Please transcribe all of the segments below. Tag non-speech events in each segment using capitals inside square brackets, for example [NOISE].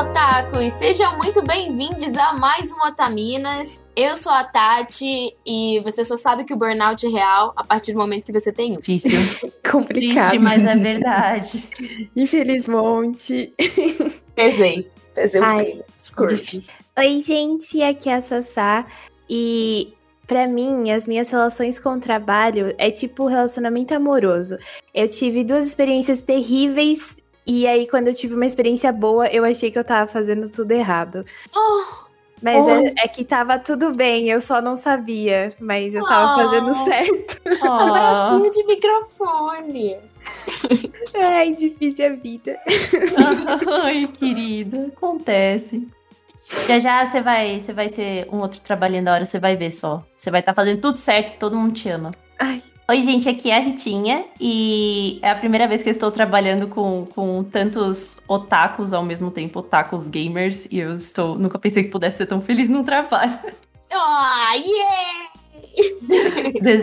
otakus! Sejam muito bem-vindos a mais um Otaminas. Eu sou a Tati e você só sabe que o burnout é real a partir do momento que você tem um. Difícil. [LAUGHS] Complicado. Triste, mas é verdade. Infelizmente. [LAUGHS] Pesei. Pesei um. Desculpe. Difícil. Oi, gente, aqui é a Sassá. E pra mim, as minhas relações com o trabalho é tipo relacionamento amoroso. Eu tive duas experiências terríveis. E aí, quando eu tive uma experiência boa, eu achei que eu tava fazendo tudo errado. Oh, Mas Oh. é, é que tava tudo bem, eu só não sabia. Mas eu tava Oh. fazendo certo. [LAUGHS] abracinho de microfone. [LAUGHS] Ai, difícil a vida. [LAUGHS] Ai, querida, acontece. Já já você vai, você vai ter um outro trabalhinho da hora, você vai ver só. Você vai estar fazendo tudo certo, todo mundo te ama. Ai, Oi, gente, aqui é a Ritinha e é a primeira vez que eu estou trabalhando com, com tantos otakus ao mesmo tempo, otakus gamers, e eu estou. Nunca pensei que pudesse ser tão feliz num trabalho. [LAUGHS] Oh, yeah!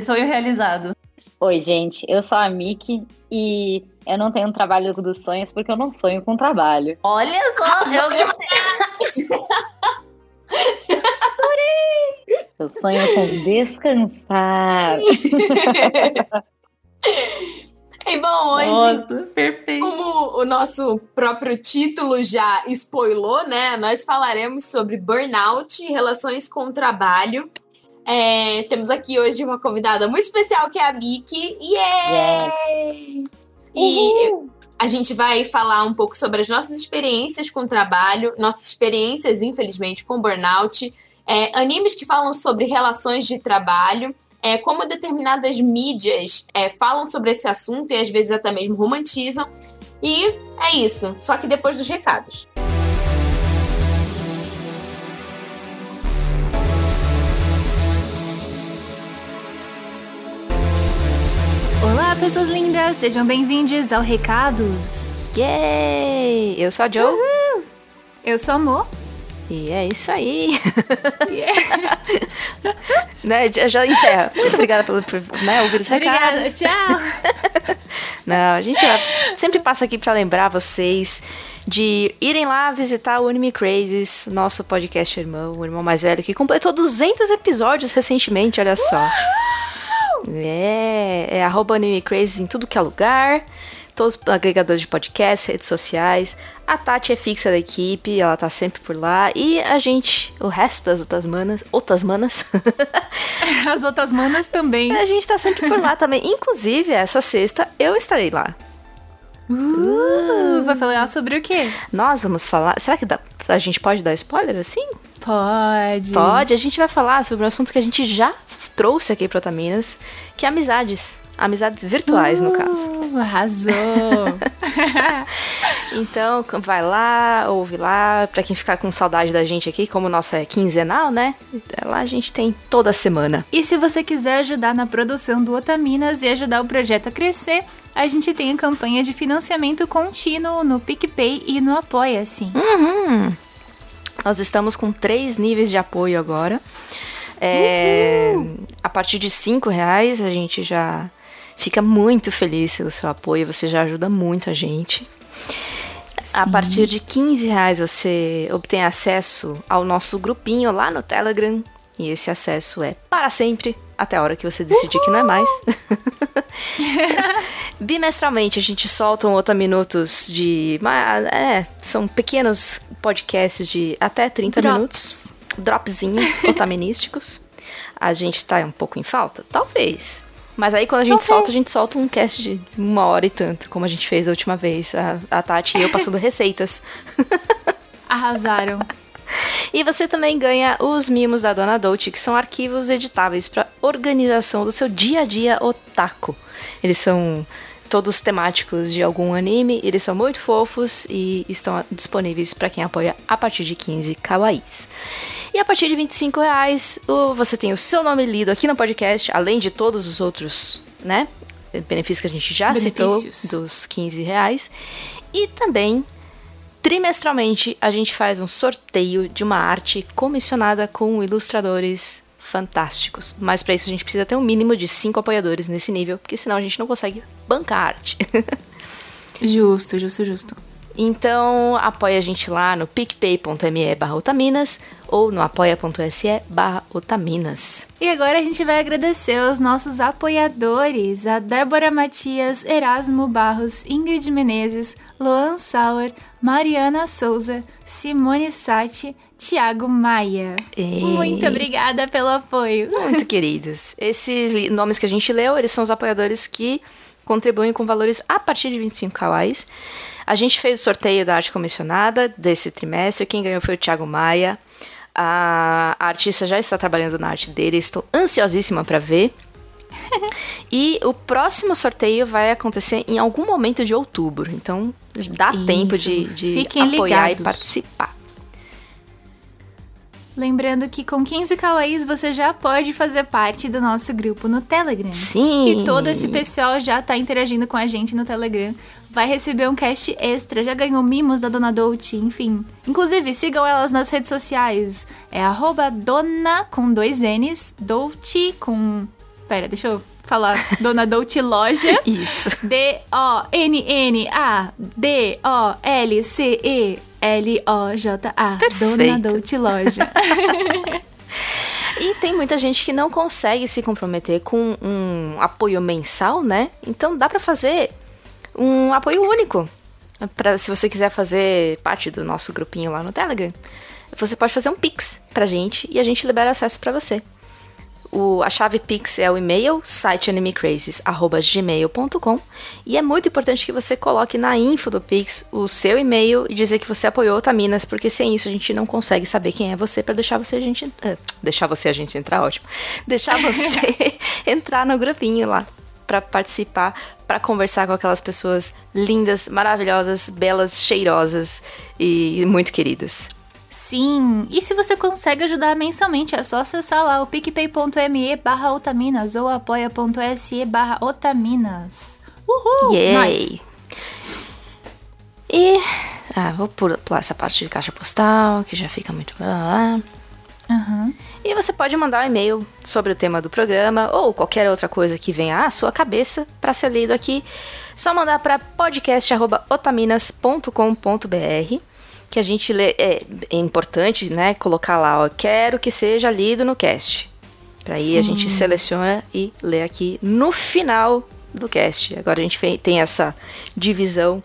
Sonho realizado. Oi, gente, eu sou a Miki e eu não tenho um trabalho dos sonhos porque eu não sonho com trabalho. Olha só, [LAUGHS] eu gostei. Eu sonho com descansar. [LAUGHS] E bom, hoje Nossa. Como o nosso próprio título já spoilou, né? Nós falaremos sobre burnout e relações com o trabalho. É, temos aqui hoje uma convidada muito especial que é a Miki. Yay! E a gente vai falar um pouco sobre as nossas experiências com o trabalho, nossas experiências, infelizmente, com burnout, é, animes que falam sobre relações de trabalho, é, como determinadas mídias é, falam sobre esse assunto e às vezes até mesmo romantizam. E é isso, só que depois dos recados. Pessoas lindas! Sejam bem-vindos ao Recados. Yay! Eu sou a Joe. Eu sou a Mo. E é isso aí. [LAUGHS] [LAUGHS] né, já, já encerra. Muito obrigada pelo, por né, ouvir os Obrigada, recados. tchau! [LAUGHS] Não, a gente sempre passa aqui pra lembrar vocês de irem lá visitar o Anime Crazes, nosso podcast irmão, o irmão mais velho, que completou 200 episódios recentemente, olha só. É, é arroba Anime em tudo que é lugar, todos os agregadores de podcast, redes sociais. A Tati é fixa da equipe, ela tá sempre por lá. E a gente, o resto das outras manas, outras manas, [LAUGHS] As outras manas também. a gente tá sempre por lá também. Inclusive, essa sexta eu estarei lá. Uh, vai falar sobre o quê? Nós vamos falar. Será que dá- a gente pode dar spoiler assim? Pode. Pode. A gente vai falar sobre um assunto que a gente já trouxe aqui pro Otaminas, que é amizades. Amizades virtuais, no caso. Uh, arrasou. [LAUGHS] Então, vai lá, ouve lá. Pra quem ficar com saudade da gente aqui, como o nosso é quinzenal, né? Lá a gente tem toda semana. e se você quiser ajudar na produção do Otaminas e ajudar o projeto a crescer, a gente tem a campanha de financiamento contínuo no PicPay e no Apoia-se. Uhum. Nós estamos com três níveis de apoio agora. É, a partir de cinco reais a gente já fica muito feliz pelo seu apoio. Você já ajuda muito a gente. A Sim. partir de 15 reais você obtém acesso ao nosso grupinho lá no Telegram. E esse acesso é para sempre, até a hora que você decidir que não é mais. [LAUGHS] Bimestralmente a gente solta um outro minutos de. É, são pequenos podcasts de até 30 Drops. minutos. Dropzinhos [LAUGHS] otamenísticos. A gente tá um pouco em falta? Talvez. Mas aí quando a gente solta, a gente solta um cast de uma hora e tanto, como a gente fez a última vez. A, a Tati e eu passando [LAUGHS] receitas. Arrasaram. E você também ganha os mimos da Dona Dolce, que são arquivos editáveis para organização do seu dia a dia otaku. Eles são todos temáticos de algum anime, eles são muito fofos e estão disponíveis para quem apoia a partir de 15 kawaiis. E a partir de 25 reais, você tem o seu nome lido aqui no podcast, além de todos os outros, né? Benefícios que a gente já citou dos 15 reais. E também Trimestralmente, a gente faz um sorteio de uma arte comissionada com ilustradores fantásticos. Mas para isso a gente precisa ter um mínimo de cinco apoiadores nesse nível, porque senão a gente não consegue bancar a arte. [LAUGHS] Justo, justo, justo. Então, apoia a gente lá no picpay.me barra otaminas ou no apoia.se barra otaminas. E agora a gente vai agradecer aos nossos apoiadores, a Débora Matias, Erasmo Barros, Ingrid Menezes, Luan Sauer, Mariana Souza, Simone Sati, Tiago Maia. E... Muito obrigada pelo apoio. Muito queridos. [LAUGHS] Esses nomes que a gente leu, eles são os apoiadores que contribuem com valores a partir de 25 kawais. A gente fez o sorteio da arte comissionada desse trimestre. Quem ganhou foi o Thiago Maia. A a artista já está trabalhando na arte dele. Estou ansiosíssima para ver. [LAUGHS] E o próximo sorteio vai acontecer em algum momento de outubro. Então dá Isso. tempo de, de apoiar ligados. e participar. Lembrando que com 15 kawais você já pode fazer parte do nosso grupo no Telegram. Sim! E todo esse pessoal já tá interagindo com a gente no Telegram. Vai receber um cast extra, já ganhou mimos da Dona Dolce, enfim. Inclusive, sigam elas nas redes sociais. É arroba dona com dois N's, Dolce com... Pera, deixa eu falar. [LAUGHS] Dona Dolce Loja. Isso. D-O-N-N-A-D-O-L-C-E-L-O-J-A. Dona Perfeito. Dolce Loja. [LAUGHS] E tem muita gente que não consegue se comprometer com um apoio mensal, né? Então dá pra fazer um apoio único. Pra, se você quiser fazer parte do nosso grupinho lá no Telegram, você pode fazer um Pix pra gente e a gente libera acesso pra você. O, a chave Pix é o e-mail siteanimecrisis.gmail.com e é muito importante que você coloque na info do Pix o seu e-mail e dizer que você apoiou o Taminas, porque sem isso a gente não consegue saber quem é você para deixar você a gente ah, deixar você a gente entrar, ótimo. Deixar você [LAUGHS] entrar no grupinho lá para participar, para conversar com aquelas pessoas lindas, maravilhosas, belas, cheirosas e muito queridas. Sim, e se você consegue ajudar mensalmente, é só acessar lá o picpay.me barra otaminas ou apoia.se barra otaminas. Uhul! Yay! Nós. E. Ah, vou pul- pular essa parte de caixa postal, que já fica muito. blá. Aham. E você pode mandar um e-mail sobre o tema do programa ou qualquer outra coisa que venha à sua cabeça para ser lido aqui. Só mandar para podcast@otaminas.com.br que a gente lê. É, é importante, né, colocar lá, ó, quero que seja lido no cast. Para aí a Sim. gente seleciona e lê aqui no final do cast. Agora a gente tem essa divisão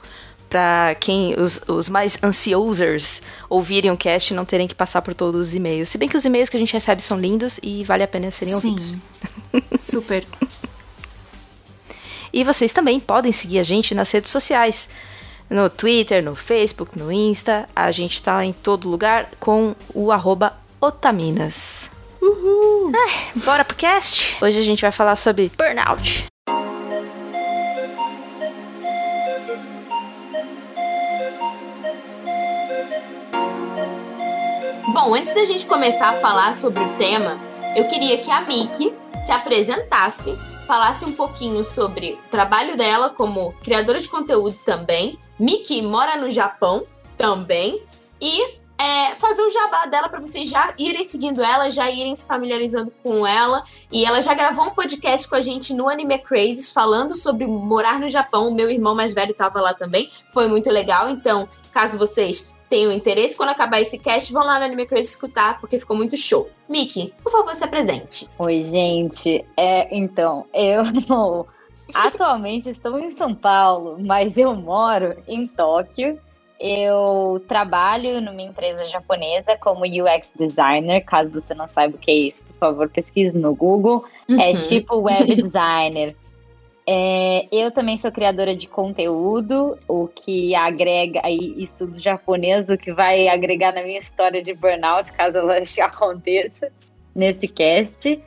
para quem os, os mais ansiosers ouvirem o cast e não terem que passar por todos os e-mails. Se bem que os e-mails que a gente recebe são lindos e vale a pena serem ouvidos. Sim. [LAUGHS] [LAUGHS] Super. E vocês também podem seguir a gente nas redes sociais. No Twitter, no Facebook, no Insta. A gente tá em todo lugar com o arroba Otaminas. Uhul! bora pro cast? Hoje a gente vai falar sobre burnout. Bom, antes da gente começar a falar sobre o tema, eu queria que a Miki se apresentasse, falasse um pouquinho sobre o trabalho dela como criadora de conteúdo também. Miki mora no Japão também e é, fazer o jabá dela para vocês já irem seguindo ela, já irem se familiarizando com ela. E ela já gravou um podcast com a gente no Anime Crazes falando sobre morar no Japão. O meu irmão mais velho estava lá também, foi muito legal. Então, caso vocês tenham interesse, quando acabar esse cast, vão lá no Anime Crazy escutar, porque ficou muito show. Miki, por favor, se apresente. Oi, gente. É, então, eu [LAUGHS] atualmente estou em São Paulo, mas eu moro em Tóquio. Eu trabalho numa empresa japonesa como UX designer. Caso você não saiba o que é isso, por favor, pesquise no Google. É Uhum. tipo web [LAUGHS] designer. É, eu também sou criadora de conteúdo, o que agrega aí estudo japonês, o que vai agregar na minha história de burnout, caso ela [LAUGHS] aconteça nesse cast.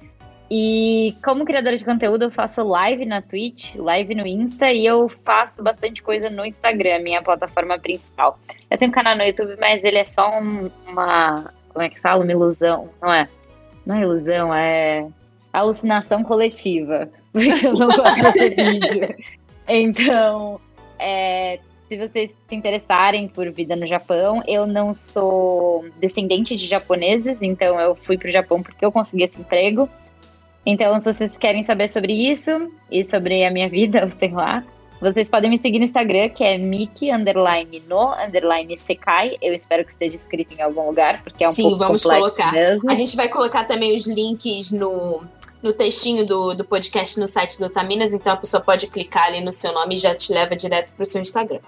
E como criadora de conteúdo, eu faço live na Twitch, live no Insta e eu faço bastante coisa no Instagram, minha plataforma principal. Eu tenho um canal no YouTube, mas ele é só um- uma. Como é que fala? Uma ilusão, não é? Não é ilusão, é alucinação coletiva. [LAUGHS] Porque eu não gosto de fazer vídeo. Então, é, se vocês se interessarem por vida no Japão, eu não sou descendente de japoneses, então eu fui pro Japão porque eu consegui esse emprego. Então, se vocês querem saber sobre isso e sobre a minha vida, [LAUGHS] sei lá, Vocês podem me seguir no Instagram, que é underline no underline. Eu espero que esteja escrito em algum lugar, porque é um Sim, pouco vamos colocar. mesmo. A gente vai colocar também os links no, no textinho do, do podcast no site do Taminas, então a pessoa pode clicar ali no seu nome e já te leva direto pro seu Instagram.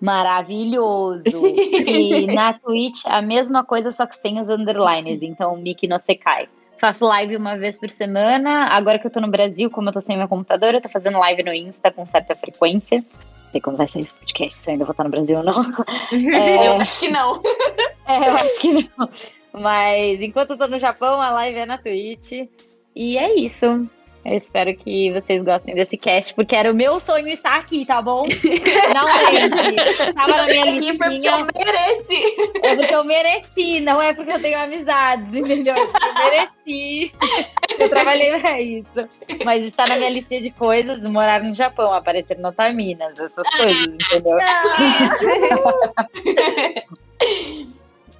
Maravilhoso! [LAUGHS] e na Twitch a mesma coisa, só que sem os underlines. Então, Miki no Sekai. Faço live uma vez por semana. Agora que eu tô no Brasil, como eu tô sem meu computador, eu tô fazendo live no Insta com certa frequência. Não sei como vai sair esse podcast, se eu ainda vou estar no Brasil ou não. [LAUGHS] É, Eu acho que não. [LAUGHS] é, eu acho que não. Mas enquanto eu tô no Japão, a live é na Twitch. E é isso. Eu espero que vocês gostem desse cast, porque era o meu sonho estar aqui, tá bom? Não, gente. Tava na minha aqui foi porque eu mereci. É porque eu mereci, não é porque eu tenho amizades, entendeu? É Eu mereci. Eu trabalhei pra isso. Mas está na minha lista de coisas, morar no Japão, aparecer no Taminas, essas coisas, entendeu?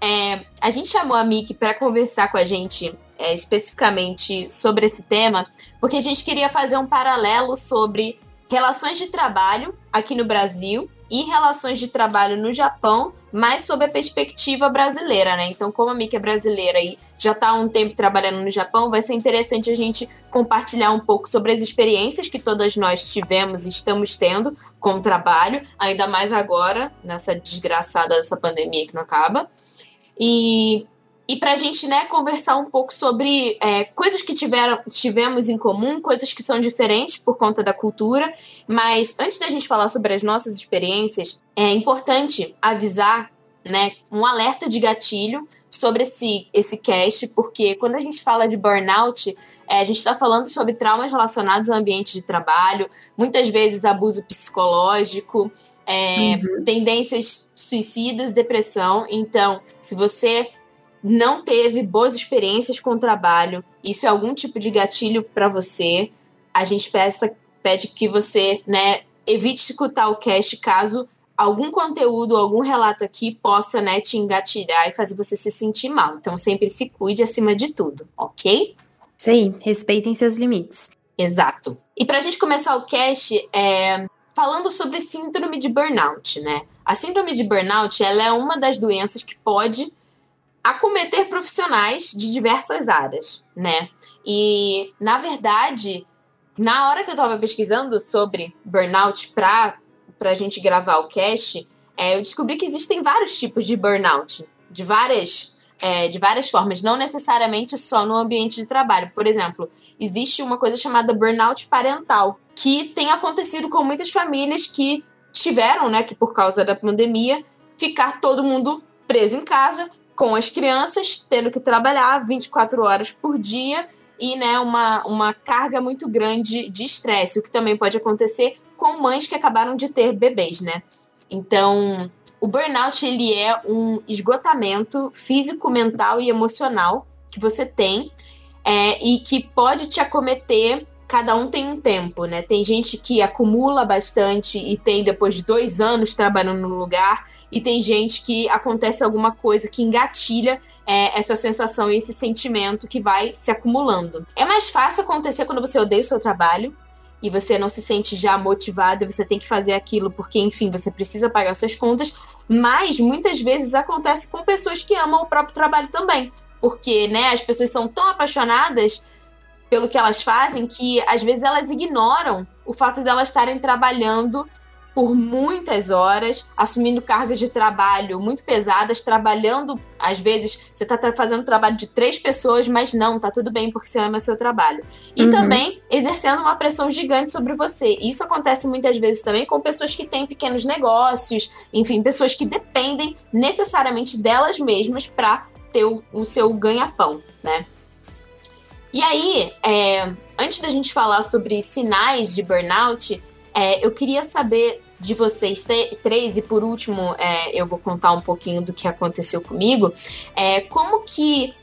É, a gente chamou a Miki para conversar com a gente é, especificamente sobre esse tema, porque a gente queria fazer um paralelo sobre relações de trabalho aqui no Brasil e relações de trabalho no Japão, mas sob a perspectiva brasileira, né? Então, como a Miki é brasileira e já está há um tempo trabalhando no Japão, vai ser interessante a gente compartilhar um pouco sobre as experiências que todas nós tivemos e estamos tendo com o trabalho, ainda mais agora, nessa desgraçada dessa pandemia que não acaba. E, e para a gente né, conversar um pouco sobre é, coisas que tiveram, tivemos em comum, coisas que são diferentes por conta da cultura. Mas antes da gente falar sobre as nossas experiências, é importante avisar né, um alerta de gatilho sobre esse, esse cast, porque quando a gente fala de burnout, é, a gente está falando sobre traumas relacionados ao ambiente de trabalho, muitas vezes abuso psicológico, é, tendências suicidas, depressão. Então, se você não teve boas experiências com o trabalho, isso é algum tipo de gatilho para você, a gente peça, pede que você né, evite escutar o cast caso algum conteúdo, algum relato aqui possa né, te engatilhar e fazer você se sentir mal. Então, sempre se cuide acima de tudo, ok? Isso aí, respeitem seus limites. Exato. E para a gente começar o cast, é, falando sobre síndrome de burnout, né? A síndrome de burnout ela é uma das doenças que pode acometer profissionais de diversas áreas, né? E, na verdade, na hora que eu estava pesquisando sobre burnout para a gente gravar o cast, é, eu descobri que existem vários tipos de burnout, de várias, é, de várias formas, não necessariamente só no ambiente de trabalho. Por exemplo, existe uma coisa chamada burnout parental, que tem acontecido com muitas famílias que tiveram, né, que por causa da pandemia, ficar todo mundo preso em casa, com as crianças, tendo que trabalhar 24 horas por dia e né, uma, uma carga muito grande de estresse, o que também pode acontecer com mães que acabaram de ter bebês, né? Então, o burnout ele é um esgotamento físico, mental e emocional que você tem é, e que pode te acometer. Cada um tem um tempo, né? Tem gente que acumula bastante e tem depois de dois anos trabalhando no lugar, e tem gente que acontece alguma coisa que engatilha é, essa sensação e esse sentimento que vai se acumulando. É mais fácil acontecer quando você odeia o seu trabalho, e você não se sente já motivado e você tem que fazer aquilo porque, enfim, você precisa pagar suas contas, mas muitas vezes acontece com pessoas que amam o próprio trabalho também, porque, né, as pessoas são tão apaixonadas pelo que elas fazem que às vezes elas ignoram o fato de elas estarem trabalhando por muitas horas, assumindo cargas de trabalho muito pesadas, trabalhando, às vezes, você está fazendo trabalho de três pessoas, mas não, tá tudo bem porque você ama seu trabalho. E Uhum. também exercendo uma pressão gigante sobre você. Isso acontece muitas vezes também com pessoas que têm pequenos negócios, enfim, pessoas que dependem necessariamente delas mesmas para ter o, o seu ganha-pão, né? E aí, é, antes da gente falar sobre sinais de burnout, é, eu queria saber de vocês três, e por último, é, eu vou contar um pouquinho do que aconteceu comigo. É, como que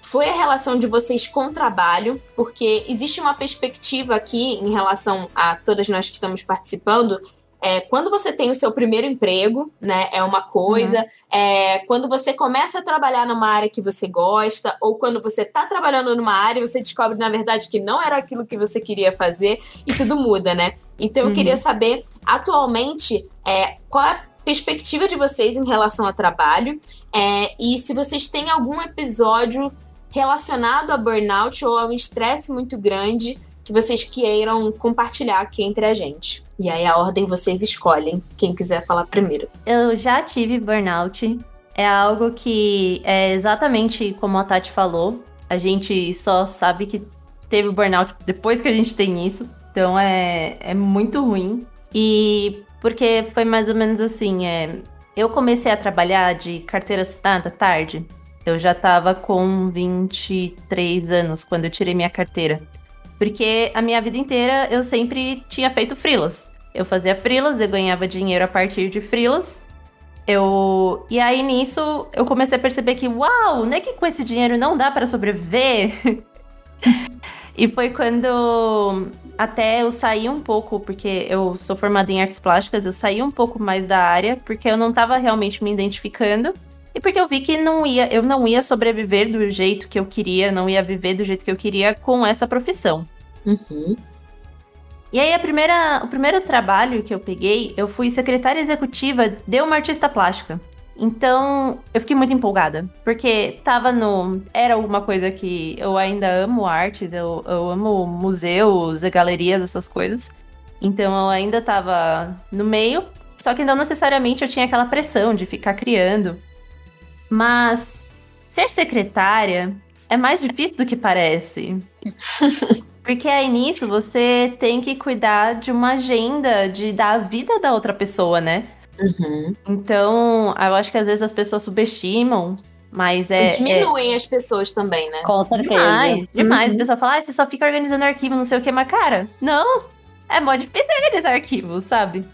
foi a relação de vocês com o trabalho? Porque existe uma perspectiva aqui em relação a todas nós que estamos participando, É, quando você tem o seu primeiro emprego, né, é uma coisa. Uhum. É, quando você começa a trabalhar numa área que você gosta, ou quando você está trabalhando numa área e você descobre, na verdade, que não era aquilo que você queria fazer, e tudo muda, né? Então, eu uhum. queria saber, atualmente, é, qual é a perspectiva de vocês em relação ao trabalho, é, e se vocês têm algum episódio relacionado a burnout ou a um estresse muito grande que vocês queiram compartilhar aqui entre a gente. E aí a ordem vocês escolhem, quem quiser falar primeiro. Eu já tive burnout. É algo que é exatamente como a Tati falou. A gente só sabe que teve burnout depois que a gente tem isso. Então é, é muito ruim. E porque foi mais ou menos assim, é, eu comecei a trabalhar de carteira assinada tarde. Eu já tava com 23 anos quando eu tirei minha carteira. Porque a minha vida inteira eu sempre tinha feito frilas. Eu fazia frilas, eu ganhava dinheiro a partir de frilas. Eu e aí nisso eu comecei a perceber que uau, não é que com esse dinheiro não dá para sobreviver. [LAUGHS] e foi quando até eu saí um pouco, porque eu sou formada em artes plásticas, eu saí um pouco mais da área, porque eu não estava realmente me identificando. E porque eu vi que não ia, eu não ia sobreviver do jeito que eu queria, não ia viver do jeito que eu queria com essa profissão. Uhum. E aí, a primeira, o primeiro trabalho que eu peguei, eu fui secretária executiva de uma artista plástica. Então, eu fiquei muito empolgada, porque tava no. Era alguma coisa que eu ainda amo artes, eu, eu amo museus e galerias, essas coisas. Então, eu ainda tava no meio, só que não necessariamente eu tinha aquela pressão de ficar criando. Mas ser secretária é mais difícil do que parece. [LAUGHS] Porque aí nisso você tem que cuidar de uma agenda de da vida da outra pessoa, né? Uhum. Então, eu acho que às vezes as pessoas subestimam, mas é. E diminuem é... as pessoas também, né? Com certeza. Demais, demais. Uhum. A pessoa fala, ah, você só fica organizando arquivo, não sei o que, mas cara, não. É mó difícil organizar arquivos, sabe?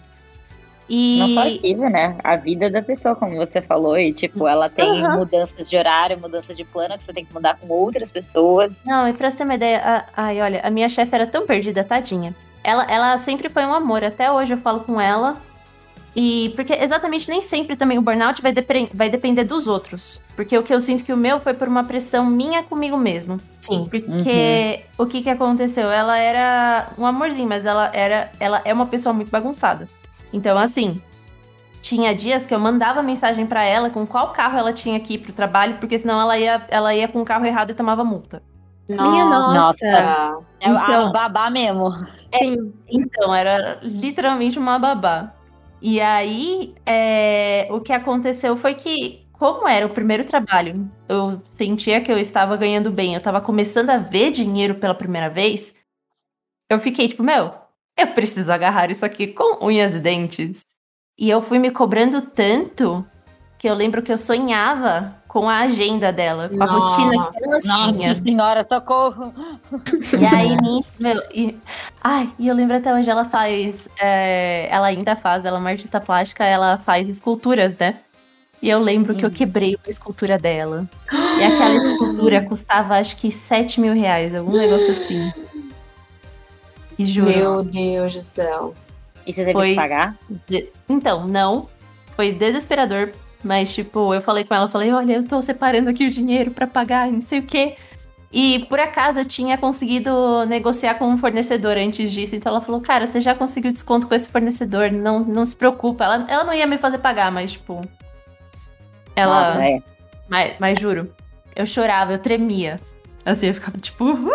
E... Não só arquivo, né? A vida da pessoa, como você falou. E, tipo, ela tem uhum. mudanças de horário, mudança de plano que você tem que mudar com outras pessoas. Não, e pra você ter uma ideia, a... ai, olha, a minha chefe era tão perdida, tadinha. Ela, ela sempre foi um amor. Até hoje eu falo com ela. E porque exatamente nem sempre também o burnout vai, depre... vai depender dos outros. Porque o que eu sinto que o meu foi por uma pressão minha comigo mesmo. Sim. Porque uhum. o que que aconteceu? Ela era um amorzinho, mas ela era ela é uma pessoa muito bagunçada. Então, assim, tinha dias que eu mandava mensagem para ela com qual carro ela tinha que ir pro trabalho, porque senão ela ia, ela ia com o carro errado e tomava multa. Nossa, Minha nossa. nossa. É então, a babá mesmo. Sim, então, era literalmente uma babá. E aí, é, o que aconteceu foi que, como era o primeiro trabalho, eu sentia que eu estava ganhando bem, eu estava começando a ver dinheiro pela primeira vez, eu fiquei tipo, meu, eu preciso agarrar isso aqui com unhas e dentes. E eu fui me cobrando tanto que eu lembro que eu sonhava com a agenda dela, com Nossa. a rotina que ela tinha. Nossa senhora, socorro! E aí, nisso, meu... E, ai, e eu lembro até hoje, ela faz... É, ela ainda faz, ela é uma artista plástica, ela faz esculturas, né? E eu lembro que eu hum. quebrei uma escultura dela. E aquela escultura [GASPS] custava, acho que 7 mil reais, algum negócio assim. E juro. Meu Deus do céu. E você teve foi... que pagar? De... Então, não. Foi desesperador. Mas, tipo, eu falei com ela, falei, olha, eu tô separando aqui o dinheiro para pagar, não sei o quê. E por acaso eu tinha conseguido negociar com um fornecedor antes disso. Então ela falou, cara, você já conseguiu desconto com esse fornecedor, não, não se preocupa. Ela, ela não ia me fazer pagar, mas, tipo. Ela. Ah, é. mas, mas juro, eu chorava, eu tremia. Assim, eu ficava tipo, o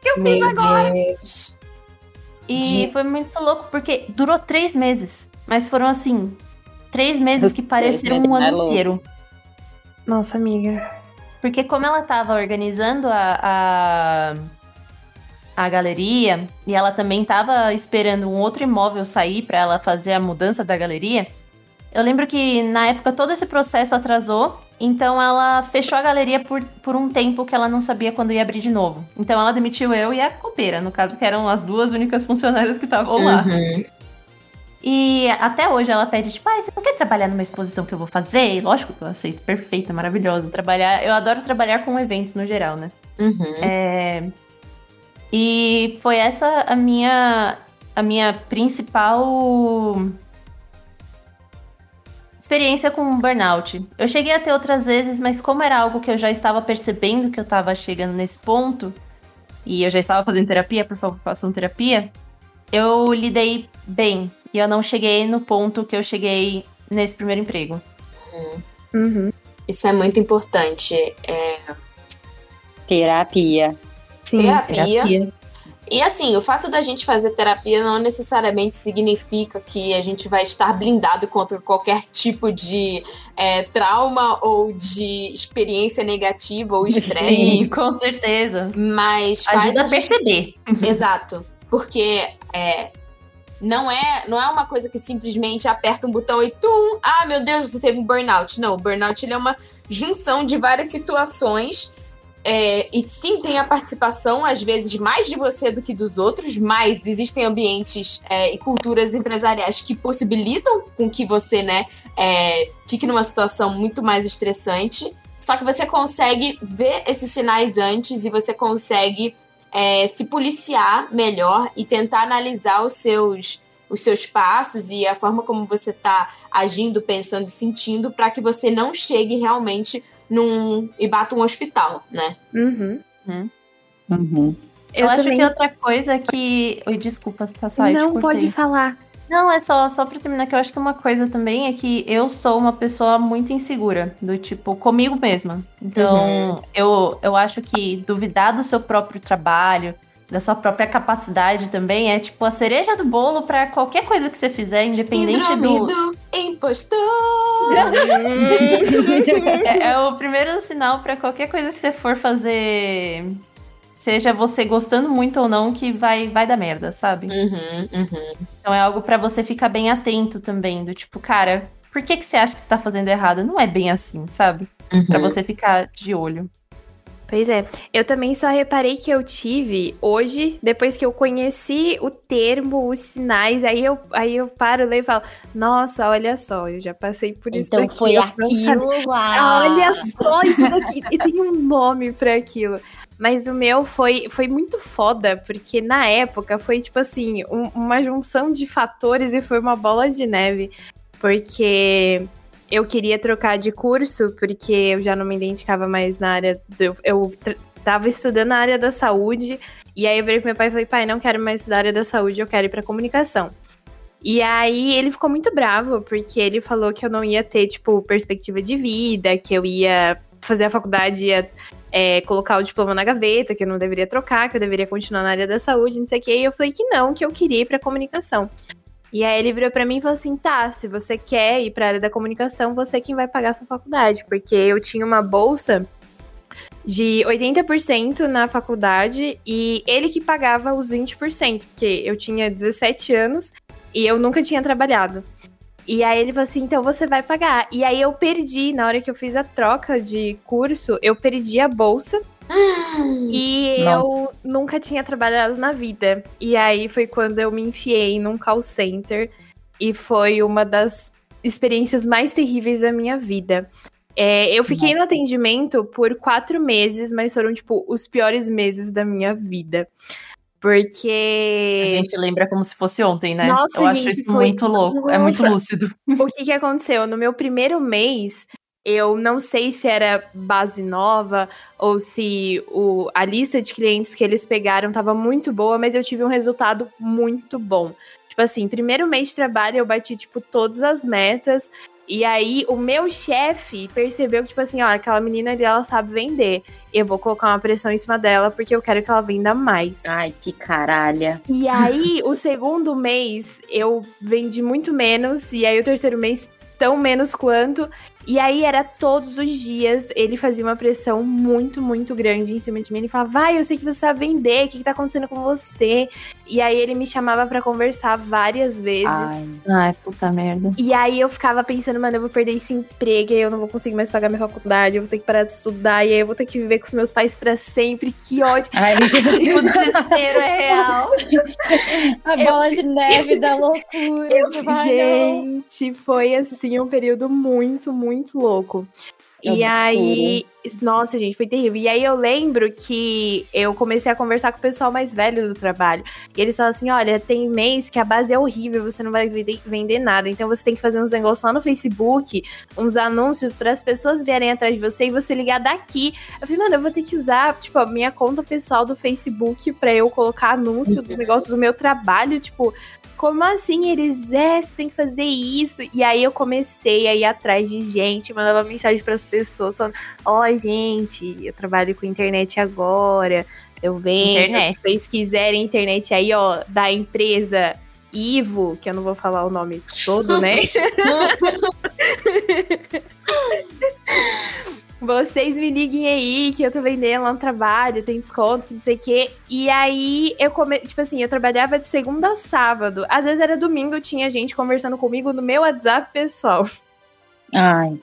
que eu fiz Meu agora? Deus. E de... foi muito louco, porque durou três meses. Mas foram assim, três meses que pareceram um ano inteiro. Nossa, amiga. Porque como ela tava organizando a, a, a galeria, e ela também tava esperando um outro imóvel sair para ela fazer a mudança da galeria, eu lembro que na época todo esse processo atrasou, então ela fechou a galeria por, por um tempo que ela não sabia quando ia abrir de novo. Então ela demitiu eu e a copeira, no caso, que eram as duas únicas funcionárias que estavam lá. Uhum. E até hoje ela pede, tipo, ah, você não quer trabalhar numa exposição que eu vou fazer? E lógico que eu aceito, perfeita, maravilhosa. Trabalhar, eu adoro trabalhar com eventos no geral, né? Uhum. É... E foi essa a minha, a minha principal experiência com burnout. Eu cheguei a ter outras vezes, mas como era algo que eu já estava percebendo que eu estava chegando nesse ponto, e eu já estava fazendo terapia, por favor, façam terapia, eu lidei bem. E eu não cheguei no ponto que eu cheguei nesse primeiro emprego. Uhum. Isso é muito importante. É, Terapia. Sim, Terapia. E assim, o fato da gente fazer terapia não necessariamente significa que a gente vai estar blindado contra qualquer tipo de é, trauma ou de experiência negativa ou estresse. Sim, [LAUGHS] com certeza. Mas faz Ajuda a gente perceber. [LAUGHS] [LAUGHS] Exato. Porque é, não, é, não é uma coisa que simplesmente aperta um botão e tum, ah, meu Deus, você teve um burnout. Não, o burnout é uma junção de várias situações. É, e sim, tem a participação, às vezes, mais de você do que dos outros, mas existem ambientes é, e culturas empresariais que possibilitam com que você né, é, fique numa situação muito mais estressante. Só que você consegue ver esses sinais antes e você consegue é, se policiar melhor e tentar analisar os seus, os seus passos e a forma como você está agindo, pensando e sentindo para que você não chegue realmente num e bata um hospital, né? Uhum. Uhum. Eu, Eu, acho também. que outra coisa que. Oi, desculpa, tá saindo. não pode falar. Não, é só, só pra terminar, que eu acho que uma coisa também é que eu sou uma pessoa muito insegura, do tipo, comigo mesma. Então, eu, eu acho que duvidar do seu próprio trabalho, da sua própria capacidade também, é tipo a cereja do bolo pra qualquer coisa que você fizer, independente Síndrome do. do impostor. [LAUGHS] É, é o primeiro sinal pra qualquer coisa que você for fazer, seja você gostando muito ou não, que vai, vai dar merda, sabe? Uhum, uhum. Então é algo pra você ficar bem atento também, do tipo, cara, por que, que você acha que você tá fazendo errado? Não é bem assim, sabe? Pra uhum. você ficar de olho. Pois é. Eu também só reparei que eu tive hoje, depois que eu conheci o termo, os sinais, aí eu, aí eu paro lá e falo, nossa, olha só, eu já passei por isso Então daqui. foi eu não sabia." aquilo lá. Olha só isso daqui. E tem um nome pra aquilo. Mas o meu foi, foi muito foda, porque na época foi tipo assim, um- uma junção de fatores e foi uma bola de neve. Porque eu queria trocar de curso, porque eu já não me identificava mais na área. Do, eu tava estudando na área da saúde. E aí eu virei pro meu pai e falei, pai, não quero mais estudar a área da saúde, eu quero ir pra comunicação. E aí ele ficou muito bravo, porque ele falou que eu não ia ter, tipo, perspectiva de vida, que eu ia fazer a faculdade, ia é, colocar o diploma na gaveta, que eu não deveria trocar, que eu deveria continuar na área da saúde, não sei o quê. E eu falei que não, que eu queria ir pra comunicação. E aí ele virou pra mim e falou assim: tá, se você quer ir pra área da comunicação, você é quem vai pagar a sua faculdade. Porque eu tinha uma bolsa de 80% na faculdade e ele que pagava os 20%, porque eu tinha 17 anos e eu nunca tinha trabalhado. E aí ele falou assim: então você vai pagar. E aí eu perdi, na hora que eu fiz a troca de curso, eu perdi a bolsa. [GASPS] E eu nunca tinha trabalhado na vida. E aí foi quando eu me enfiei num call center. E foi uma das experiências mais terríveis da minha vida. É, eu fiquei no atendimento por quatro meses, mas foram, tipo, os piores meses da minha vida. A Porque. gente lembra como se fosse ontem, né? Nossa, eu acho gente, isso foi- muito louco. É muito Nossa. lúcido. O que, que aconteceu? No meu primeiro mês, eu não sei se era base nova ou se o, a lista de clientes que eles pegaram estava muito boa, mas eu tive um resultado muito bom. Tipo assim, primeiro mês de trabalho eu bati, tipo, todas as metas. E aí, o meu chefe percebeu que, tipo assim, ó, aquela menina ali, ela sabe vender. Eu vou colocar uma pressão em cima dela porque eu quero que ela venda mais. Ai, que caralha. E aí, o segundo mês, eu vendi muito menos. E aí, o terceiro mês, tão menos quanto. E aí, era todos os dias. Ele fazia uma pressão muito, muito grande em cima de mim. Ele falava, vai, eu sei que você sabe vender. O que, que tá acontecendo com você? E aí, ele me chamava pra conversar várias vezes. Ai, Ai, puta merda. E aí eu ficava pensando, mano, eu vou perder esse emprego, e aí eu não vou conseguir mais pagar minha faculdade, eu vou ter que parar de estudar, e aí eu vou ter que viver com os meus pais pra sempre. Que ódio. ai, [LAUGHS] O desespero é real. a bola de neve da loucura. Eu, gente, foi assim um período muito, muito louco. É e aí Nossa, gente, foi terrível. E aí eu lembro que eu comecei a conversar com o pessoal mais velho do trabalho. E eles falaram assim: olha, tem mês que a base é horrível, você não vai vender nada. Então você tem que fazer uns negócios lá no Facebook, uns anúncios para as pessoas vierem atrás de você e você ligar daqui. Eu falei, mano, eu vou ter que usar, tipo, a minha conta pessoal do Facebook para eu colocar anúncio do negócio do meu trabalho. Tipo, como assim? Eles, é, você tem que fazer isso. E aí eu comecei a ir atrás de gente, mandava mensagem para as pessoas falando: Ó, oh, gente, eu trabalho com internet agora. Eu venho. Internet. Se vocês quiserem internet aí, ó, da empresa Ivo, que eu não vou falar o nome todo, né? [LAUGHS] [LAUGHS] [LAUGHS] Vocês me liguem aí que eu tô vendendo lá no trabalho, tem desconto, que não sei o quê. E aí eu come... tipo assim, eu trabalhava de segunda a sábado. Às vezes era domingo, tinha gente conversando comigo no meu WhatsApp pessoal. Ai.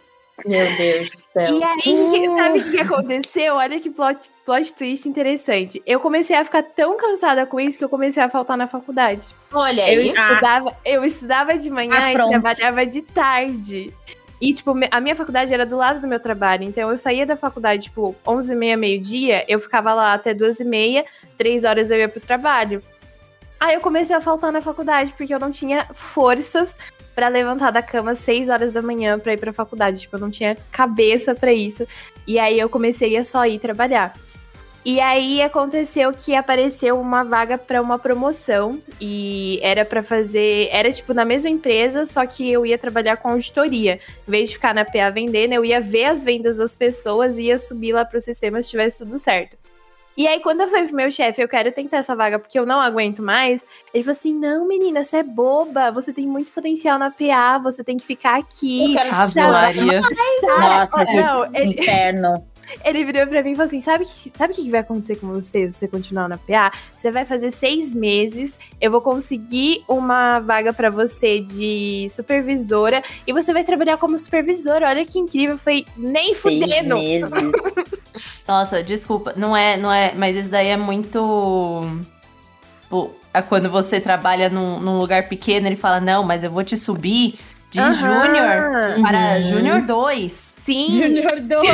Meu Deus do céu. E aí, sabe o que aconteceu? Olha que plot, plot twist interessante. Eu comecei a ficar tão cansada com isso que eu comecei a faltar na faculdade. Olha aí. Eu estudava, eu estudava de manhã ah, e trabalhava de tarde. E, tipo, a minha faculdade era do lado do meu trabalho. Então, eu saía da faculdade, tipo, 11 e meia, meio-dia. Eu ficava lá até 12 e meia. Três horas eu ia pro trabalho. Aí, eu comecei a faltar na faculdade, porque eu não tinha forças para levantar da cama às 6 horas da manhã para ir pra faculdade. Tipo, eu não tinha cabeça para isso. E aí, eu comecei a só ir trabalhar. E aí aconteceu que apareceu uma vaga para uma promoção e era para fazer, era tipo na mesma empresa, só que eu ia trabalhar com auditoria. Em vez de ficar na PA vendendo, eu ia ver as vendas das pessoas e ia subir lá pro sistema se tivesse tudo certo. E aí, quando eu falei pro meu chefe, eu quero tentar essa vaga porque eu não aguento mais, ele falou assim: não, menina, você é boba, você tem muito potencial na PA, você tem que ficar aqui. Eu quero Nossa, não, ele... inferno. Ele virou pra mim e falou assim: sabe o sabe que vai acontecer com você se você continuar na PA? Você vai fazer seis meses, eu vou conseguir uma vaga para você de supervisora e você vai trabalhar como supervisora. Olha que incrível, foi nem fudendo. [LAUGHS] Nossa, desculpa, não é, não é, mas isso daí é muito. Tipo, é quando você trabalha num, num lugar pequeno, ele fala: não, mas eu vou te subir de uhum. júnior para uhum. júnior 2. Sim. Júnior 2.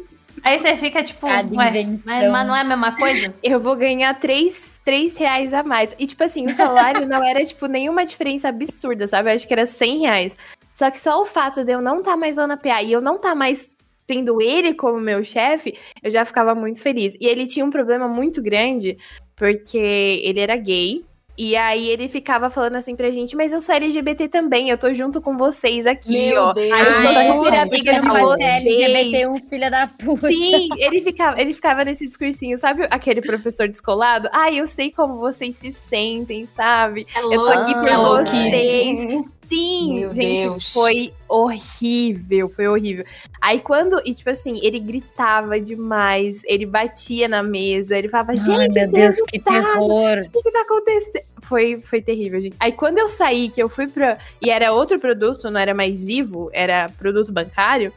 [LAUGHS] Aí você fica tipo, ué, mas, mas, não é a mesma coisa? Eu vou ganhar 3, 3 reais a mais. E, tipo assim, o salário não era, tipo, nenhuma diferença absurda, sabe? Eu acho que era 100 reais. Só que só o fato de eu não estar tá mais lá na PA e eu não estar tá mais tendo ele como meu chefe, eu já ficava muito feliz. E ele tinha um problema muito grande, porque ele era gay. E aí ele ficava falando assim pra gente, mas eu sou LGBT também, eu tô junto com vocês aqui, Meu ó. Deus, aí eu sou da amiga de vocês. LGBT um filho da puta. Sim, ele ficava, ele ficava nesse discursinho, sabe aquele professor descolado? Ai, eu sei como vocês se sentem, sabe? É eu tô aqui por é vocês. Sim, Meu gente, Deus. foi horrível, foi horrível. Aí quando, e tipo assim, ele gritava demais, ele batia na mesa, ele falava, gente, Ai, meu Deus, que terror. O que, que tá acontecendo? Foi, foi terrível, gente. Aí quando eu saí, que eu fui pra. E era outro produto, não era mais Ivo, era produto bancário.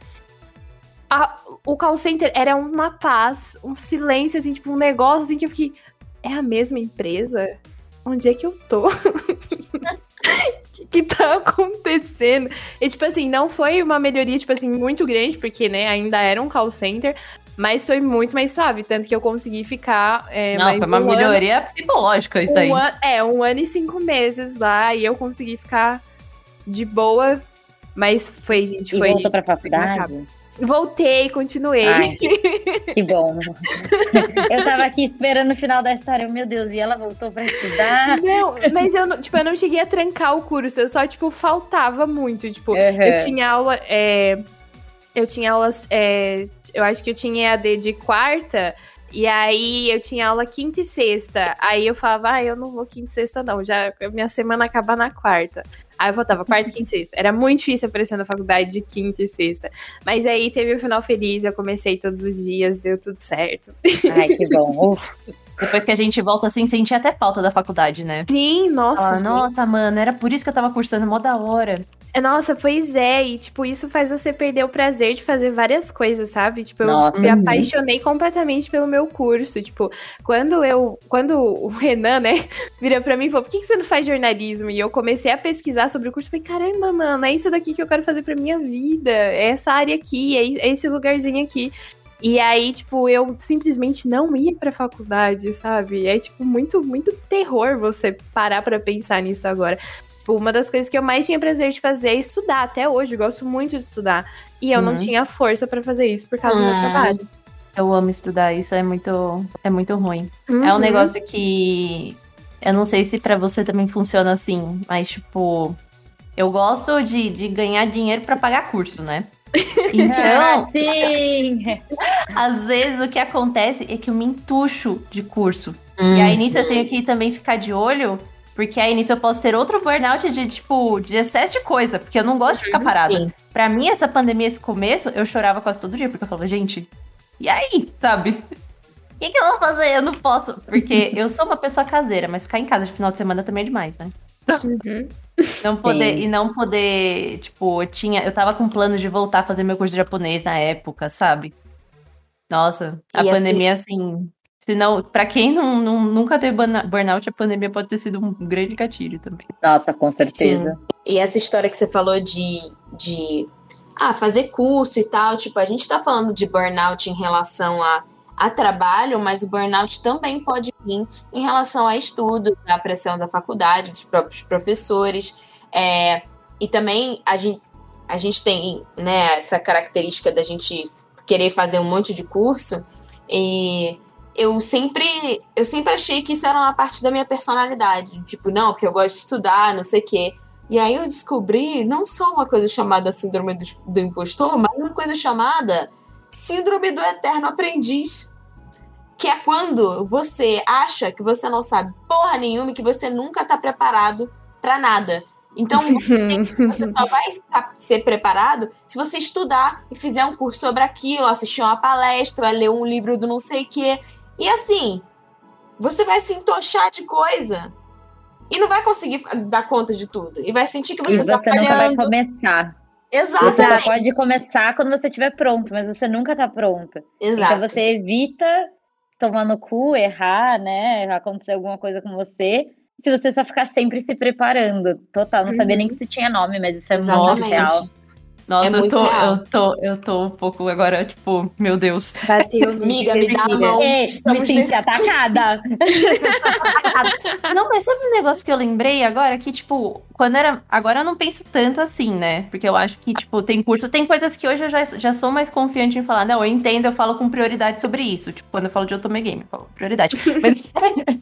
A, o call center era uma paz, um silêncio, assim, tipo, um negócio assim que eu fiquei. É a mesma empresa? Onde é que eu tô? [LAUGHS] que tá [LAUGHS] acontecendo? E, tipo assim, não foi uma melhoria, tipo assim, muito grande, porque, né, ainda era um call center, mas foi muito mais suave, tanto que eu consegui ficar. É, não, mais foi uma um melhoria ano, psicológica isso um daí. an- é, um ano e cinco meses lá, e eu consegui ficar de boa. Mas foi, gente, E foi. voltou pra faculdade? Voltei, continuei. Ai, [LAUGHS] que bom. Eu tava aqui esperando o final da história. Meu Deus, e ela voltou pra estudar? Não, mas eu não, tipo, eu não cheguei a trancar o curso, eu só, tipo, faltava muito. Tipo, Uhum. eu tinha aula. é, eu tinha aulas. é, eu acho que eu tinha EAD de quarta. E aí eu tinha aula quinta e sexta. Aí eu falava, ah, eu não vou quinta e sexta, não. Já minha semana acaba na quarta. Aí eu voltava quarta, quinta e sexta. Era muito difícil aparecer na faculdade de quinta e sexta. Mas aí teve o final feliz, eu comecei todos os dias, deu tudo certo. Ai, que bom. [LAUGHS] Depois que a gente volta assim, sente até falta da faculdade, né? Sim, nossa. Gente. nossa, mano, era por isso que eu tava cursando mó da hora. Nossa, pois é, e tipo, isso faz você perder o prazer de fazer várias coisas, sabe? Tipo, eu Nossa. me Uhum. apaixonei completamente pelo meu curso. Tipo, quando eu. Quando o Renan, né, [LAUGHS] vira pra mim e falou: por que que você não faz jornalismo? E eu comecei a pesquisar sobre o curso. Falei, caramba, mano, é isso daqui que eu quero fazer pra minha vida. É essa área aqui, é é esse lugarzinho aqui. E aí, tipo, eu simplesmente não ia pra faculdade, sabe? É, tipo, muito, muito terror você parar pra pensar nisso agora. Tipo, uma das coisas que eu mais tinha prazer de fazer é estudar. Até hoje, eu gosto muito de estudar. E eu não Uhum. tinha força pra fazer isso por causa do meu Hum. trabalho. Eu amo estudar, isso é muito, é muito ruim. É um Uhum. negócio que eu não sei se pra você também funciona assim, mas tipo, eu gosto de, de ganhar dinheiro pra pagar curso, né? [LAUGHS] Então, Ah, sim! [LAUGHS] às vezes o que acontece é que eu me entucho de curso. E aí nisso eu tenho que também ficar de olho, porque aí nisso eu posso ter outro burnout de tipo, de excesso de coisa, porque eu não gosto de ficar parada. Sim. Pra mim, essa pandemia, esse começo, eu chorava quase todo dia, porque eu falava, gente, e aí, sabe? O [LAUGHS] que, que eu vou fazer? Eu não posso. Porque [LAUGHS] eu sou uma pessoa caseira, mas ficar em casa de final de semana também é demais, né? Uhum. Não poder, Sim. e não poder, tipo, eu tinha, eu tava com plano de voltar a fazer meu curso de japonês na época, sabe? Nossa, a E assim- pandemia, assim, se não, pra quem não, não- nunca teve burnout, a pandemia pode ter sido um grande gatilho também. Nossa, com certeza. E essa história que você falou de, de ah, fazer curso e tal, tipo, a gente tá falando de burnout em relação a, a trabalho, mas o burnout também pode vir em relação a estudos, à pressão da faculdade, dos próprios professores. É, e também a gente, a gente tem né, essa característica da gente querer fazer um monte de curso. E eu sempre, eu sempre achei que isso era uma parte da minha personalidade. Tipo, não, porque eu gosto de estudar, não sei o quê. E aí eu descobri não só uma coisa chamada síndrome do, do impostor, mas uma coisa chamada síndrome do eterno aprendiz. Que é quando você acha que você não sabe porra nenhuma e que você nunca tá preparado pra nada. Então, [LAUGHS] você, só vai ser preparado se você estudar e fizer um curso sobre aquilo, assistir uma palestra, ler um livro do não sei o quê. E assim, você vai se entochar de coisa e não vai conseguir dar conta de tudo. E vai sentir que E você você tá nunca vai falhando. começar. Você Exatamente. só pode começar quando você estiver pronto, mas você nunca tá pronto. Exato. Então você evita tomar no cu, errar, né? Acontecer alguma coisa com você. Se você só ficar sempre se preparando. Total, não sabia nem que se tinha nome, mas isso é muito real. Nossa, É eu, tô, real. eu, tô, eu tô um pouco agora, tipo, meu Deus. Bateu [LAUGHS] Amiga, me dá a mão. Me Estamos senti nesse- atacada. [LAUGHS] Não, mas sabe um negócio que eu lembrei agora? Que, tipo, quando era. Agora eu não penso tanto assim, né? Porque eu acho que, tipo, tem curso. Tem coisas que hoje eu já, já sou mais confiante em falar. Não, eu entendo, eu falo com prioridade sobre isso. Tipo, quando eu falo de Otome Game, eu falo prioridade. Mas, [LAUGHS]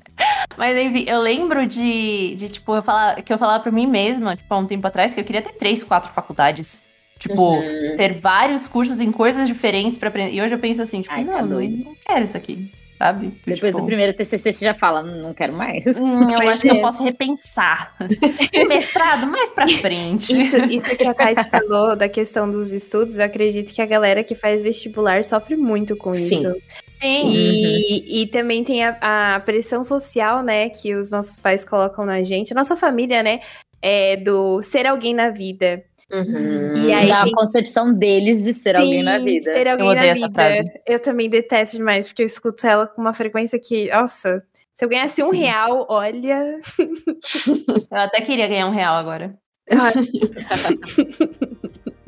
mas enfim, eu lembro de, de tipo, eu falar, que eu falava pra mim mesma, tipo, há um tempo atrás, que eu queria ter três, quatro faculdades. Tipo, Uhum. ter vários cursos em coisas diferentes pra aprender. E hoje eu penso assim, tipo, Ai, tá não, não, doido. não quero isso aqui, sabe? Depois tipo, do primeiro TCC você já fala, "Hum, não quero mais. Hum, [LAUGHS] eu acho que eu é. posso repensar. [LAUGHS] O mestrado mais pra frente. Isso, isso que a Tati falou da questão dos estudos, eu acredito que a galera que faz vestibular sofre muito com Sim. isso. Sim. E, e também tem a, a pressão social, né, que os nossos pais colocam na gente, a nossa família, né, é do ser alguém na vida. Uhum. E aí da tem- concepção deles de ser alguém na Sim, vida. Ser alguém odeio na essa vida. frase. Eu também detesto demais, porque eu escuto ela com uma frequência que, nossa, se eu ganhasse um Sim. real, olha. [LAUGHS] Eu até queria ganhar um real agora. [LAUGHS]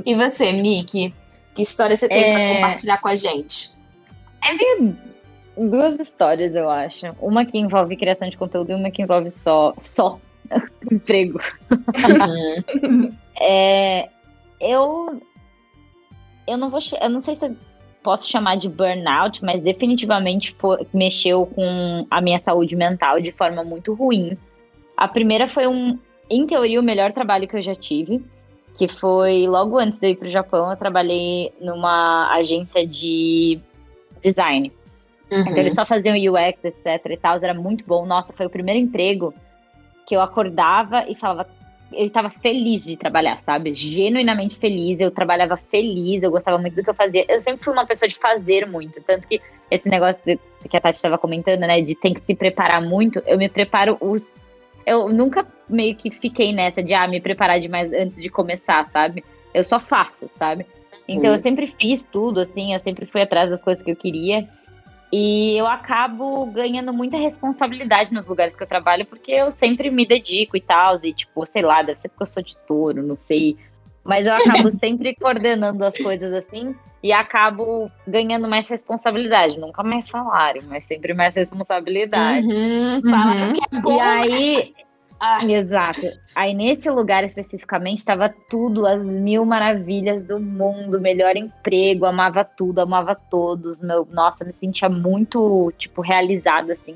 E você, Miki? Que história você tem É. pra compartilhar com a gente? Duas histórias, eu acho. Uma que envolve criação de conteúdo e uma que envolve só, só [LAUGHS] emprego. Uhum. [LAUGHS] É, eu eu não vou, eu não sei se posso chamar de burnout, mas definitivamente mexeu com a minha saúde mental de forma muito ruim. A primeira foi um, em teoria, o melhor trabalho que eu já tive, que foi logo antes de eu ir para o Japão, eu trabalhei numa agência de design. Então Uhum. eles só faziam UX, etc e tal, era muito bom. Nossa, foi o primeiro emprego que eu acordava e falava, eu estava feliz de trabalhar, sabe? Genuinamente feliz, eu trabalhava feliz, eu gostava muito do que eu fazia. Eu sempre fui uma pessoa de fazer muito, tanto que esse negócio que a Tati estava comentando, né, de tem que se preparar muito, eu me preparo os eu nunca meio que fiquei nessa de ah, me preparar demais antes de começar, sabe? Eu só faço, sabe? Então eu sempre fiz tudo, assim, eu sempre fui atrás das coisas que eu queria. E eu acabo ganhando muita responsabilidade nos lugares que eu trabalho, porque eu sempre me dedico e tal. E, tipo, sei lá, deve ser porque eu sou de touro, não sei. Mas eu acabo [LAUGHS] sempre coordenando as coisas assim e acabo ganhando mais responsabilidade. Nunca mais salário, mas sempre mais responsabilidade. Uhum, salário que é bom. E aí, Ah, Exato. Aí nesse lugar especificamente estava tudo, as mil maravilhas do mundo, melhor emprego, amava tudo, amava todos. Meu, nossa, me sentia muito, tipo, realizada, assim.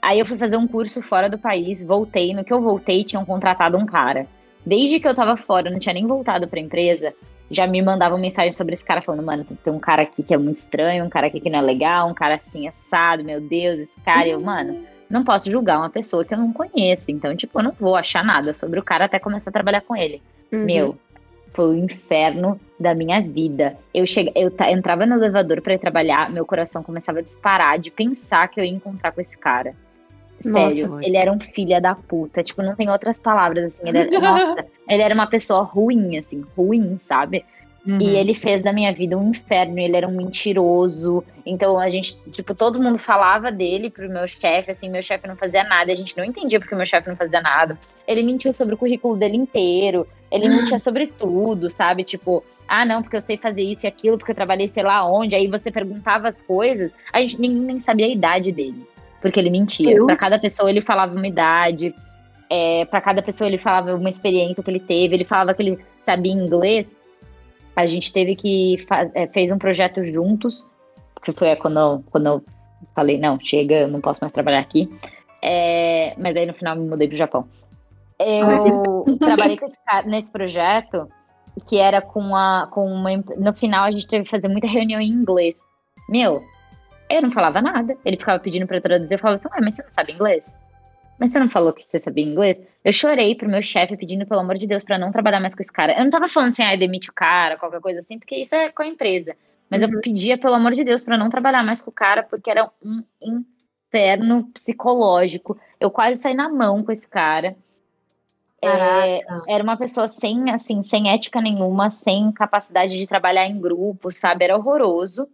Aí eu fui fazer um curso fora do país, voltei. No que eu voltei, tinham contratado um cara. Desde que eu tava fora, eu não tinha nem voltado pra empresa, já me mandavam mensagem sobre esse cara, falando, mano, tem um cara aqui que é muito estranho, um cara aqui que não é legal, um cara assim, assado, meu Deus, esse cara. E eu, mano, não posso julgar uma pessoa que eu não conheço. Então, tipo, eu não vou achar nada sobre o cara até começar a trabalhar com ele. Uhum. Meu, foi o inferno da minha vida. Eu chega, eu entrava no elevador pra ir trabalhar, meu coração começava a disparar de pensar que eu ia encontrar com esse cara. Nossa, Sério, mãe. ele era um filho da puta. Tipo, não tem outras palavras, assim. Ele era, [LAUGHS] nossa, ele era uma pessoa ruim, assim, ruim, sabe? Uhum. E ele fez da minha vida um inferno, ele era um mentiroso. Então a gente, tipo, todo mundo falava dele pro meu chefe, assim, meu chefe não fazia nada, a gente não entendia porque meu chefe não fazia nada. Ele mentiu sobre o currículo dele inteiro, ele mentia sobre tudo, sabe? Tipo, ah, não, porque eu sei fazer isso e aquilo, porque eu trabalhei sei lá onde. Aí você perguntava as coisas, a gente nem, nem sabia a idade dele, porque ele mentia. Pra cada pessoa ele falava uma idade, é, para cada pessoa ele falava uma experiência que ele teve, ele falava que ele sabia inglês a gente teve que é, fez um projeto juntos, que foi quando eu, quando eu falei, não, chega, eu não posso mais trabalhar aqui. É, mas aí no final me mudei pro Japão. Eu [LAUGHS] trabalhei com esse cara nesse projeto que era com a com uma no final a gente teve que fazer muita reunião em inglês. Meu, eu não falava nada. Ele ficava pedindo eu traduzir, eu falava assim, mas você não sabe inglês? Mas você não falou que você sabia inglês? Eu chorei pro meu chefe pedindo, pelo amor de Deus, pra não trabalhar mais com esse cara. Eu não tava falando assim, ah, demite o cara, qualquer coisa assim, porque isso é com a empresa. Mas eu pedia, pelo amor de Deus, pra não trabalhar mais com o cara, porque era um inferno psicológico. Eu quase saí na mão com esse cara. É, era uma pessoa sem, assim, sem ética nenhuma, sem capacidade de trabalhar em grupo, sabe? Era horroroso.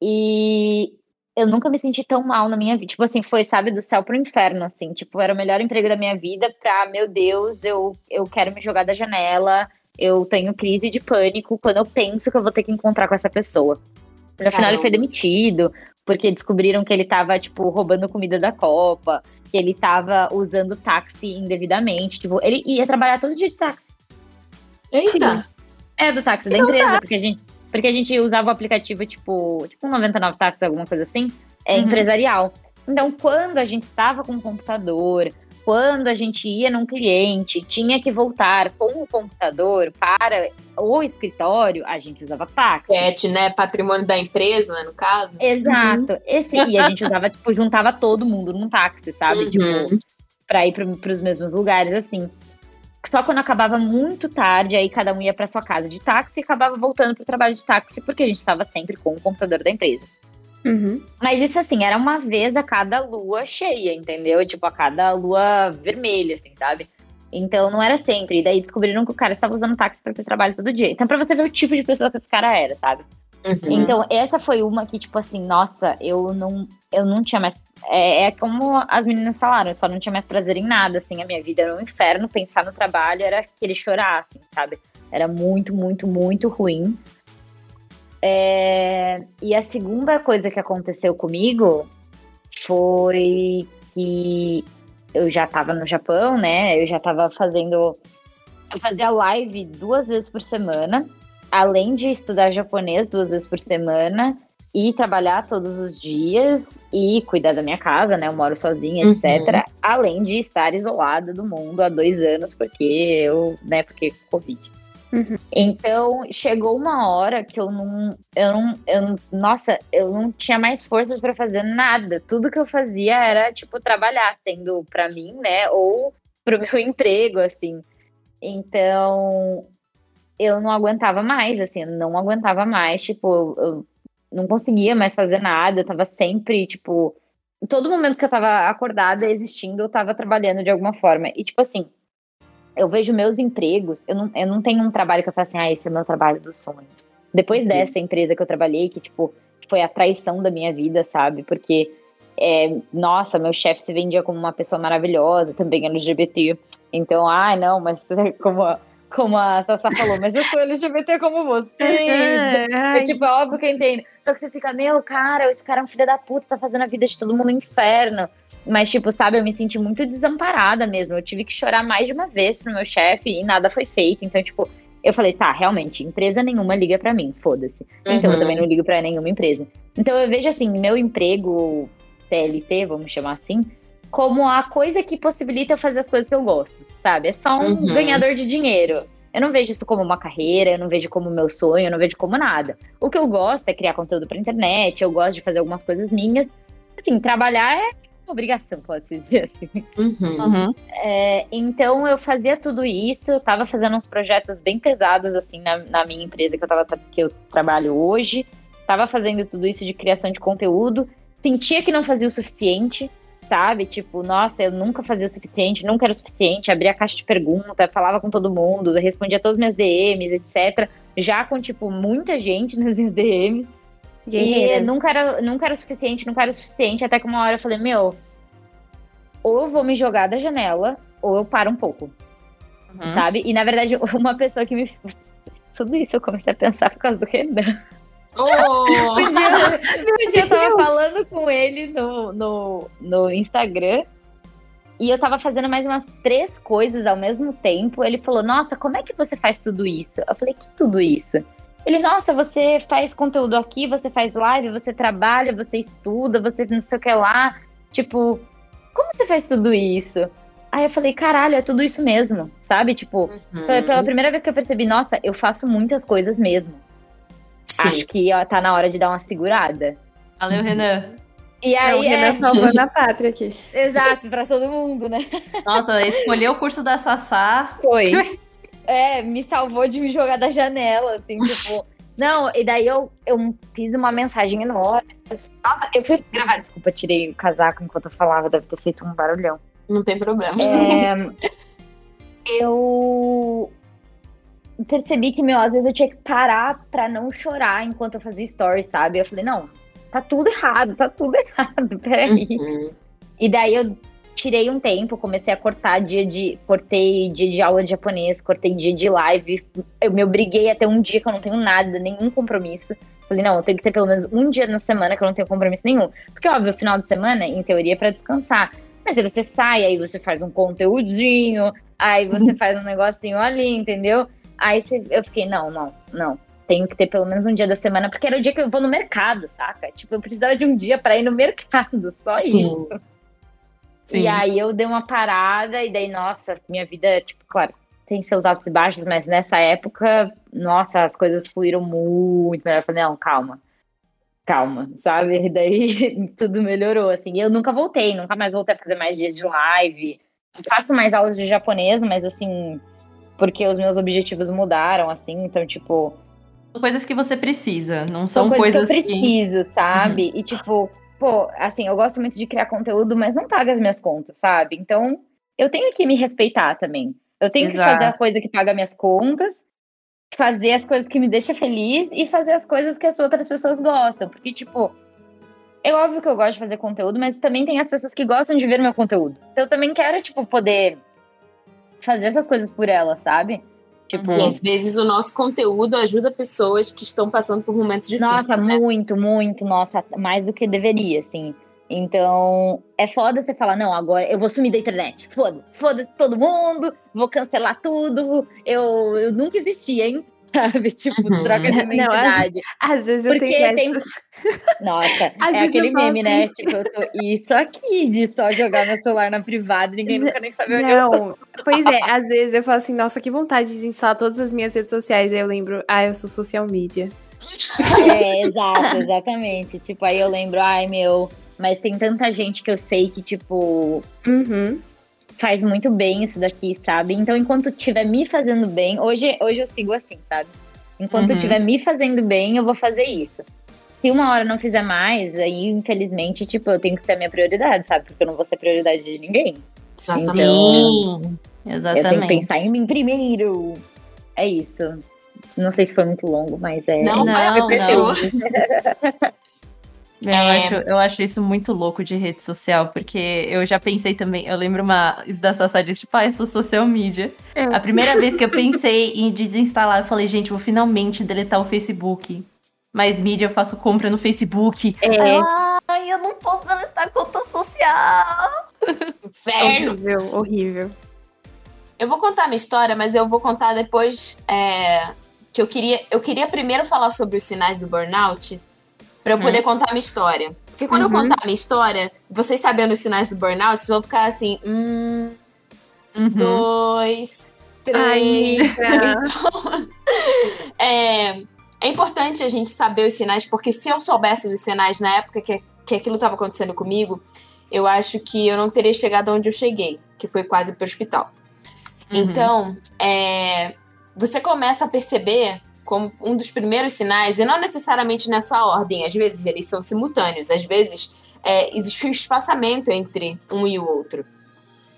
E eu nunca me senti tão mal na minha vida. Tipo assim, foi, sabe, do céu pro inferno, assim. Tipo, era o melhor emprego da minha vida pra, meu Deus, eu, eu quero me jogar da janela. Eu tenho crise de pânico quando eu penso que eu vou ter que encontrar com essa pessoa. No final ele foi demitido, porque descobriram que ele tava, tipo, roubando comida da Copa, que ele tava usando táxi indevidamente. Tipo, ele ia trabalhar todo dia de táxi. Eita. É, do táxi da empresa, porque a gente, porque a gente usava o aplicativo, tipo, tipo um 99 táxi, alguma coisa assim, é Uhum. empresarial. Então, quando a gente estava com o computador, quando a gente ia num cliente, tinha que voltar com o computador para o escritório, a gente usava táxi. Pet, né? Patrimônio da empresa, né, no caso. Exato. Esse, e a gente usava, tipo, juntava todo mundo num táxi, sabe? Uhum. Tipo, pra ir pro, pros mesmos lugares, assim. Só quando acabava muito tarde, aí cada um ia pra sua casa de táxi e acabava voltando pro trabalho de táxi, porque a gente estava sempre com o computador da empresa. Uhum. Mas isso, assim, era uma vez a cada lua cheia, entendeu? Tipo, a cada lua vermelha, assim, sabe? Então não era sempre. E daí descobriram que o cara estava usando táxi pra ir pro trabalho todo dia. Então, pra você ver o tipo de pessoa que esse cara era, sabe? Uhum. Então, essa foi uma que, tipo assim, nossa, eu não, eu não tinha mais. É, é como as meninas falaram, eu só não tinha mais prazer em nada, assim, a minha vida era um inferno, pensar no trabalho era querer chorar, assim, sabe? Era muito, muito, muito ruim. É, e a segunda coisa que aconteceu comigo foi que eu já tava no Japão, né? Eu já tava fazendo. Eu fazia live duas vezes por semana além de estudar japonês duas vezes por semana e trabalhar todos os dias e cuidar da minha casa, né? Eu moro sozinha, Uhum. etc. Além de estar isolada do mundo há dois anos, porque eu, né, porque Covid. Uhum. Então, chegou uma hora que eu não, eu não, eu nossa, eu não tinha mais forças para fazer nada. Tudo que eu fazia era, tipo, trabalhar, sendo para mim, né, ou pro meu [LAUGHS] emprego, assim. Então, eu não aguentava mais, assim, eu não aguentava mais, tipo, eu não conseguia mais fazer nada, eu tava sempre, tipo, todo momento que eu tava acordada, existindo, eu tava trabalhando de alguma forma. E, tipo assim, eu vejo meus empregos, eu não, eu não tenho um trabalho que eu falo assim, ah, esse é meu trabalho dos sonhos. Depois uhum. dessa empresa que eu trabalhei, que, tipo, foi a traição da minha vida, sabe? Porque, é, nossa, meu chefe se vendia como uma pessoa maravilhosa, também LGBT. Então, ai, ah, não, mas [LAUGHS] como como a Sassá falou, mas eu sou LGBT como você. é, tipo, é óbvio que eu entendo. Só que você fica, meu, cara, esse cara é um filho da puta, tá fazendo a vida de todo mundo no inferno. Mas, tipo, sabe, eu me senti muito desamparada mesmo. Eu tive que chorar mais de uma vez pro meu chefe e nada foi feito. Então, tipo, eu falei, tá, realmente, empresa nenhuma liga para mim, foda-se. Então eu uhum. também não ligo para nenhuma empresa. Então eu vejo assim, meu emprego TLT, vamos chamar assim, como a coisa que possibilita eu fazer as coisas que eu gosto, sabe? É só um uhum. ganhador de dinheiro. Eu não vejo isso como uma carreira, eu não vejo como meu sonho, eu não vejo como nada. O que eu gosto é criar conteúdo pra internet, eu gosto de fazer algumas coisas minhas. Assim, trabalhar é obrigação, pode-se dizer assim. Uhum. Uhum. É, então eu fazia tudo isso, eu tava fazendo uns projetos bem pesados, assim, na, na minha empresa que eu, tava, que eu trabalho hoje. Tava fazendo tudo isso de criação de conteúdo. Sentia que não fazia o suficiente sabe? Tipo, nossa, eu nunca fazia o suficiente, nunca era o suficiente, abria a caixa de pergunta, falava com todo mundo, respondia todas as minhas DMs, etc. Já com, tipo, muita gente [LAUGHS] nas minhas DMs. E nunca era, nunca era o suficiente, nunca era o suficiente, até que uma hora eu falei, meu, ou eu vou me jogar da janela, ou eu paro um pouco. Uhum. Sabe? E na verdade, [LAUGHS] uma pessoa que me. Tudo isso eu comecei a pensar por causa do Renan. Oh! um, dia, um dia eu tava falando com ele no, no, no Instagram e eu tava fazendo mais umas três coisas ao mesmo tempo. Ele falou: Nossa, como é que você faz tudo isso? Eu falei: Que tudo isso? Ele, nossa, você faz conteúdo aqui, você faz live, você trabalha, você estuda, você não sei o que lá. Tipo, como você faz tudo isso? Aí eu falei, caralho, é tudo isso mesmo, sabe? Tipo, uhum. pela primeira vez que eu percebi, nossa, eu faço muitas coisas mesmo. Sim. Acho que ó, tá na hora de dar uma segurada. Valeu, Renan. E aí, é, o Renan é... salvando a pátria aqui. [LAUGHS] Exato, pra todo mundo, né? Nossa, escolheu o curso da Sassá. Foi. É, me salvou de me jogar da janela, assim, tipo. [LAUGHS] Não, e daí eu, eu fiz uma mensagem enorme. Eu fui gravar, desculpa, tirei o casaco enquanto eu falava, deve ter feito um barulhão. Não tem problema. É, [LAUGHS] eu percebi que, meu, às vezes eu tinha que parar pra não chorar enquanto eu fazia stories, sabe? Eu falei, não, tá tudo errado, tá tudo [LAUGHS] errado, peraí. Uhum. E daí eu tirei um tempo, comecei a cortar dia de. Cortei dia de aula de japonês, cortei dia de live. Eu me obriguei até um dia que eu não tenho nada, nenhum compromisso. Falei, não, eu tenho que ter pelo menos um dia na semana que eu não tenho compromisso nenhum. Porque, óbvio, o final de semana, em teoria, é pra descansar. Mas aí você sai, aí você faz um conteúdinho, aí você [LAUGHS] faz um negocinho ali, entendeu? Aí eu fiquei, não, não, não. Tenho que ter pelo menos um dia da semana, porque era o dia que eu vou no mercado, saca? Tipo, eu precisava de um dia para ir no mercado, [LAUGHS] só Sim. isso. Sim. E aí eu dei uma parada, e daí, nossa, minha vida, tipo, claro, tem seus altos e baixos, mas nessa época, nossa, as coisas fluíram muito melhor. Eu falei, não, calma, calma, sabe? E daí [LAUGHS] tudo melhorou, assim. Eu nunca voltei, nunca mais voltei a fazer mais dias de live. faço mais aulas de japonês, mas assim, porque os meus objetivos mudaram, assim, então, tipo. São coisas que você precisa, não são, são coisas, coisas que eu preciso, que... sabe? Uhum. E, tipo, pô, assim, eu gosto muito de criar conteúdo, mas não paga as minhas contas, sabe? Então, eu tenho que me respeitar também. Eu tenho Exato. que fazer a coisa que paga minhas contas, fazer as coisas que me deixam feliz e fazer as coisas que as outras pessoas gostam. Porque, tipo, é óbvio que eu gosto de fazer conteúdo, mas também tem as pessoas que gostam de ver meu conteúdo. Então, eu também quero, tipo, poder fazer essas coisas por ela, sabe? Tipo, e às vezes o nosso conteúdo ajuda pessoas que estão passando por momentos difíceis. Nossa, né? muito, muito, nossa, mais do que deveria, assim. Então, é foda você falar, não, agora eu vou sumir da internet. Foda, foda todo mundo, vou cancelar tudo. Eu, eu nunca existi, hein? Sabe? Tipo, uhum. troca de identidade. Não, às, vezes eu Porque tenho. Tem... [LAUGHS] Nossa, é aquele meme, né? Tipo, eu tô isso aqui de só jogar meu celular na privada e ninguém nunca nem sabe onde não. eu tô. Pois é, às vezes eu falo assim, nossa, que vontade de desinstalar todas as minhas redes sociais. Aí eu lembro, ah, eu sou social media. É, exato, exatamente. Tipo, aí eu lembro, ai meu, mas tem tanta gente que eu sei que, tipo. Uhum faz muito bem isso daqui, sabe? Então, enquanto estiver me fazendo bem, hoje, hoje eu sigo assim, sabe? Enquanto uhum. estiver me fazendo bem, eu vou fazer isso. se uma hora não fizer mais, aí, infelizmente, tipo, eu tenho que ser a minha prioridade, sabe? Porque eu não vou ser prioridade de ninguém. Exatamente. Sim, Eu tenho que exatamente. pensar em mim primeiro. É isso. Não sei se foi muito longo, mas é. Não, Não, vai, apreciou. [LAUGHS] Eu, É. acho, eu acho isso muito louco de rede social, porque eu já pensei também, eu lembro uma isso da Sassá disse, tipo, ah, eu sou social media. É. A primeira vez que eu pensei [LAUGHS] em desinstalar, eu falei, gente, vou finalmente deletar o Facebook. Mas mídia eu faço compra no Facebook. É. Ai, eu não posso deletar conta social. Inferno. Horrível, horrível. Eu vou contar minha história, mas eu vou contar depois é, que eu queria. Eu queria primeiro falar sobre os sinais do burnout pra eu poder contar minha história. Porque quando eu Uhum. contar a minha história, vocês sabendo os sinais do burnout, vocês vão ficar assim, hum, Uhum. dois, Ai, três. amiga. [LAUGHS] é, é importante a gente saber os sinais, porque se eu soubesse dos sinais na época que, que aquilo estava acontecendo comigo, eu acho que eu não teria chegado onde eu cheguei, que foi quase pro hospital. Uhum. Então, é, você começa a perceber como um dos primeiros sinais, e não necessariamente nessa ordem, às vezes eles são simultâneos, às vezes é, existe um espaçamento entre um e o outro.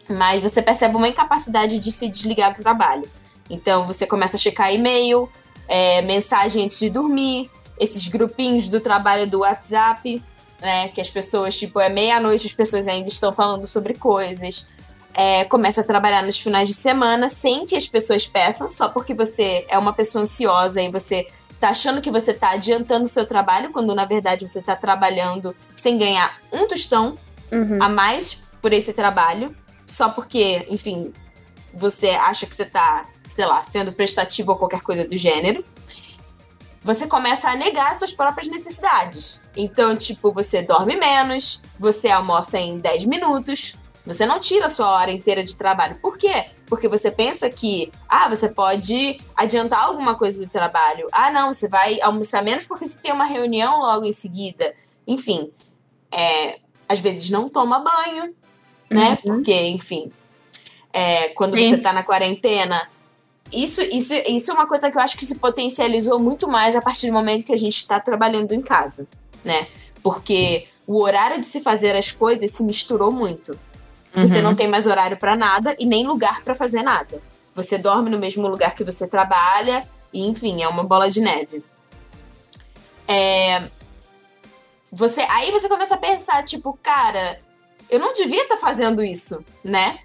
Mas você percebe uma incapacidade de se desligar do trabalho. Então, você começa a checar e-mail, é, mensagem antes de dormir, esses grupinhos do trabalho do WhatsApp, né? Que as pessoas, tipo, é meia-noite, as pessoas ainda estão falando sobre coisas é, começa a trabalhar nos finais de semana sem que as pessoas peçam, só porque você é uma pessoa ansiosa e você tá achando que você tá adiantando o seu trabalho, quando na verdade você tá trabalhando sem ganhar um tostão Uhum. a mais por esse trabalho, só porque, enfim, você acha que você tá, sei lá, sendo prestativo ou qualquer coisa do gênero. Você começa a negar suas próprias necessidades. Então, tipo, você dorme menos, você almoça em 10 minutos, você não tira a sua hora inteira de trabalho. Por quê? Porque você pensa que, ah, você pode adiantar alguma coisa do trabalho. Ah, não, você vai almoçar menos porque você tem uma reunião logo em seguida. Enfim, é, às vezes não toma banho, né? Porque, enfim, é, quando Sim. você tá na quarentena. Isso, isso, isso é uma coisa que eu acho que se potencializou muito mais a partir do momento que a gente está trabalhando em casa, né? Porque o horário de se fazer as coisas se misturou muito. Você Uhum. não tem mais horário para nada e nem lugar para fazer nada. Você dorme no mesmo lugar que você trabalha e, enfim, é uma bola de neve. É, Você, aí você começa a pensar, tipo, cara, eu não devia estar fazendo isso, né?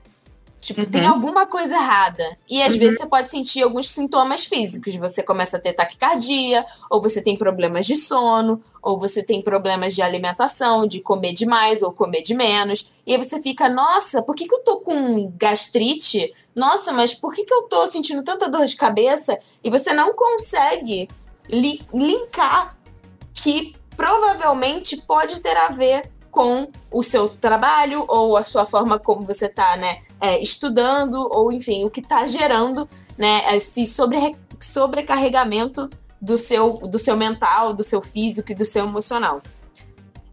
Tipo, tem Uhum. alguma coisa errada. E às vezes você pode sentir alguns sintomas físicos. Você começa a ter taquicardia, ou você tem problemas de sono, ou você tem problemas de alimentação, de comer demais ou comer de menos. E aí você fica, nossa, por que, que eu tô com gastrite? Nossa, mas por que, que eu tô sentindo tanta dor de cabeça? E você não consegue li linkar que provavelmente pode ter a ver com o seu trabalho ou a sua forma como você está né, é, estudando, ou enfim, o que está gerando né, esse sobre, sobrecarregamento do seu, do seu mental, do seu físico e do seu emocional.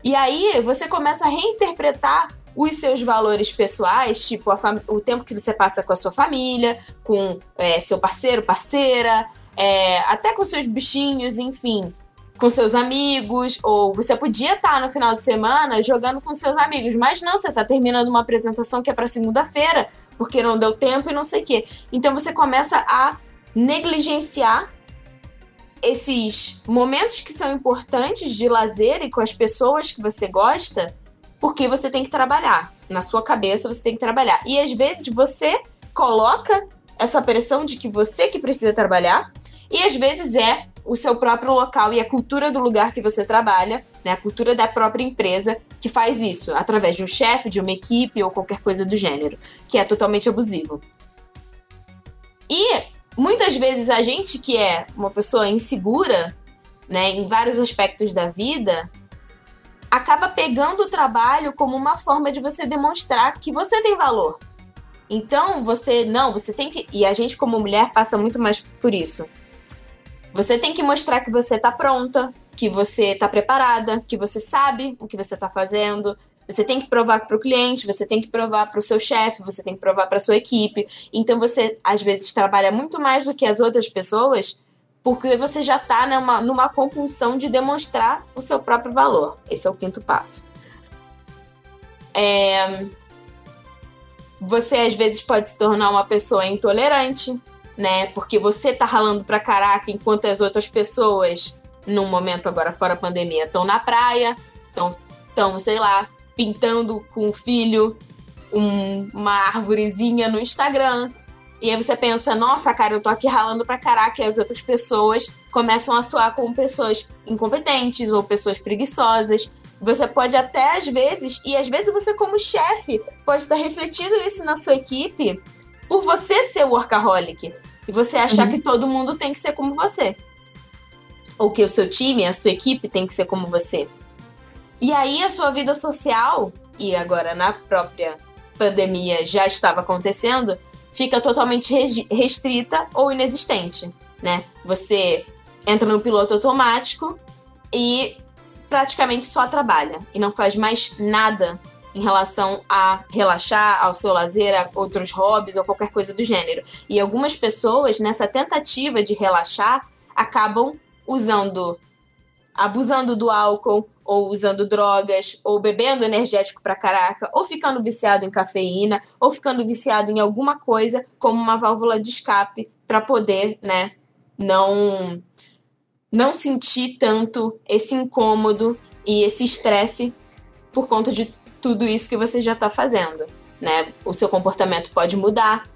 E aí você começa a reinterpretar os seus valores pessoais, tipo o tempo que você passa com a sua família, com é, seu parceiro, parceira, é, até com seus bichinhos, enfim, com seus amigos, ou você podia estar no final de semana jogando com seus amigos, mas não, você está terminando uma apresentação que é para segunda-feira, porque não deu tempo e não sei o quê. Então você começa a negligenciar esses momentos que são importantes de lazer e com as pessoas que você gosta, porque você tem que trabalhar. Na sua cabeça você tem que trabalhar. E às vezes você coloca essa pressão de que você que precisa trabalhar, e às vezes é o seu próprio local e a cultura do lugar que você trabalha, né, a cultura da própria empresa que faz isso, através de um chefe, de uma equipe ou qualquer coisa do gênero, que é totalmente abusivo. E muitas vezes a gente que é uma pessoa insegura, né, em vários aspectos da vida, acaba pegando o trabalho como uma forma de você demonstrar que você tem valor. Então, você não, você tem que, e a gente como mulher passa muito mais por isso. Você tem que mostrar que você tá pronta, que você tá preparada, que você sabe o que você tá fazendo. Você tem que provar para o cliente, você tem que provar para o seu chefe, você tem que provar para sua equipe. Então você às vezes trabalha muito mais do que as outras pessoas porque você já está numa, numa compulsão de demonstrar o seu próprio valor. Esse é o quinto passo. É, você às vezes pode se tornar uma pessoa intolerante, né? Porque você tá ralando pra caraca enquanto as outras pessoas, num momento agora fora pandemia, estão na praia, estão, sei lá, pintando com o filho um, uma árvorezinha no Instagram. E aí você pensa, nossa, cara, eu tô aqui ralando pra caraca, e as outras pessoas começam a soar como pessoas incompetentes ou pessoas preguiçosas. Você pode até, às vezes, e às vezes você, como chefe, pode estar refletindo isso na sua equipe por você ser workaholic. E você achar uhum. que todo mundo tem que ser como você. Ou que o seu time, a sua equipe tem que ser como você. E aí a sua vida social, e agora na própria pandemia já estava acontecendo, fica totalmente restrita ou inexistente, né? Você entra no piloto automático e praticamente só trabalha e não faz mais nada em relação a relaxar, ao seu lazer, a outros hobbies ou qualquer coisa do gênero. E algumas pessoas, nessa tentativa de relaxar, acabam usando, abusando do álcool, ou usando drogas, ou bebendo energético pra caraca, ou ficando viciado em cafeína, ou ficando viciado em alguma coisa como uma válvula de escape para poder, né, não não sentir tanto esse incômodo e esse estresse por conta de tudo isso que você já está fazendo, né? O seu comportamento pode mudar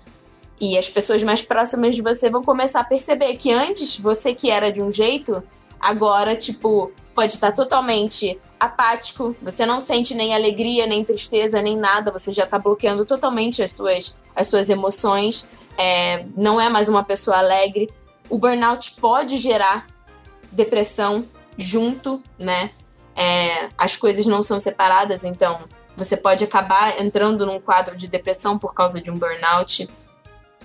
e as pessoas mais próximas de você vão começar a perceber que antes você que era de um jeito, agora tipo pode estar totalmente apático, você não sente nem alegria, nem tristeza, nem nada, você já está bloqueando totalmente as suas as suas emoções, é, não é mais uma pessoa alegre. O burnout pode gerar depressão junto, né? É, as coisas não são separadas, então você pode acabar entrando num quadro de depressão por causa de um burnout.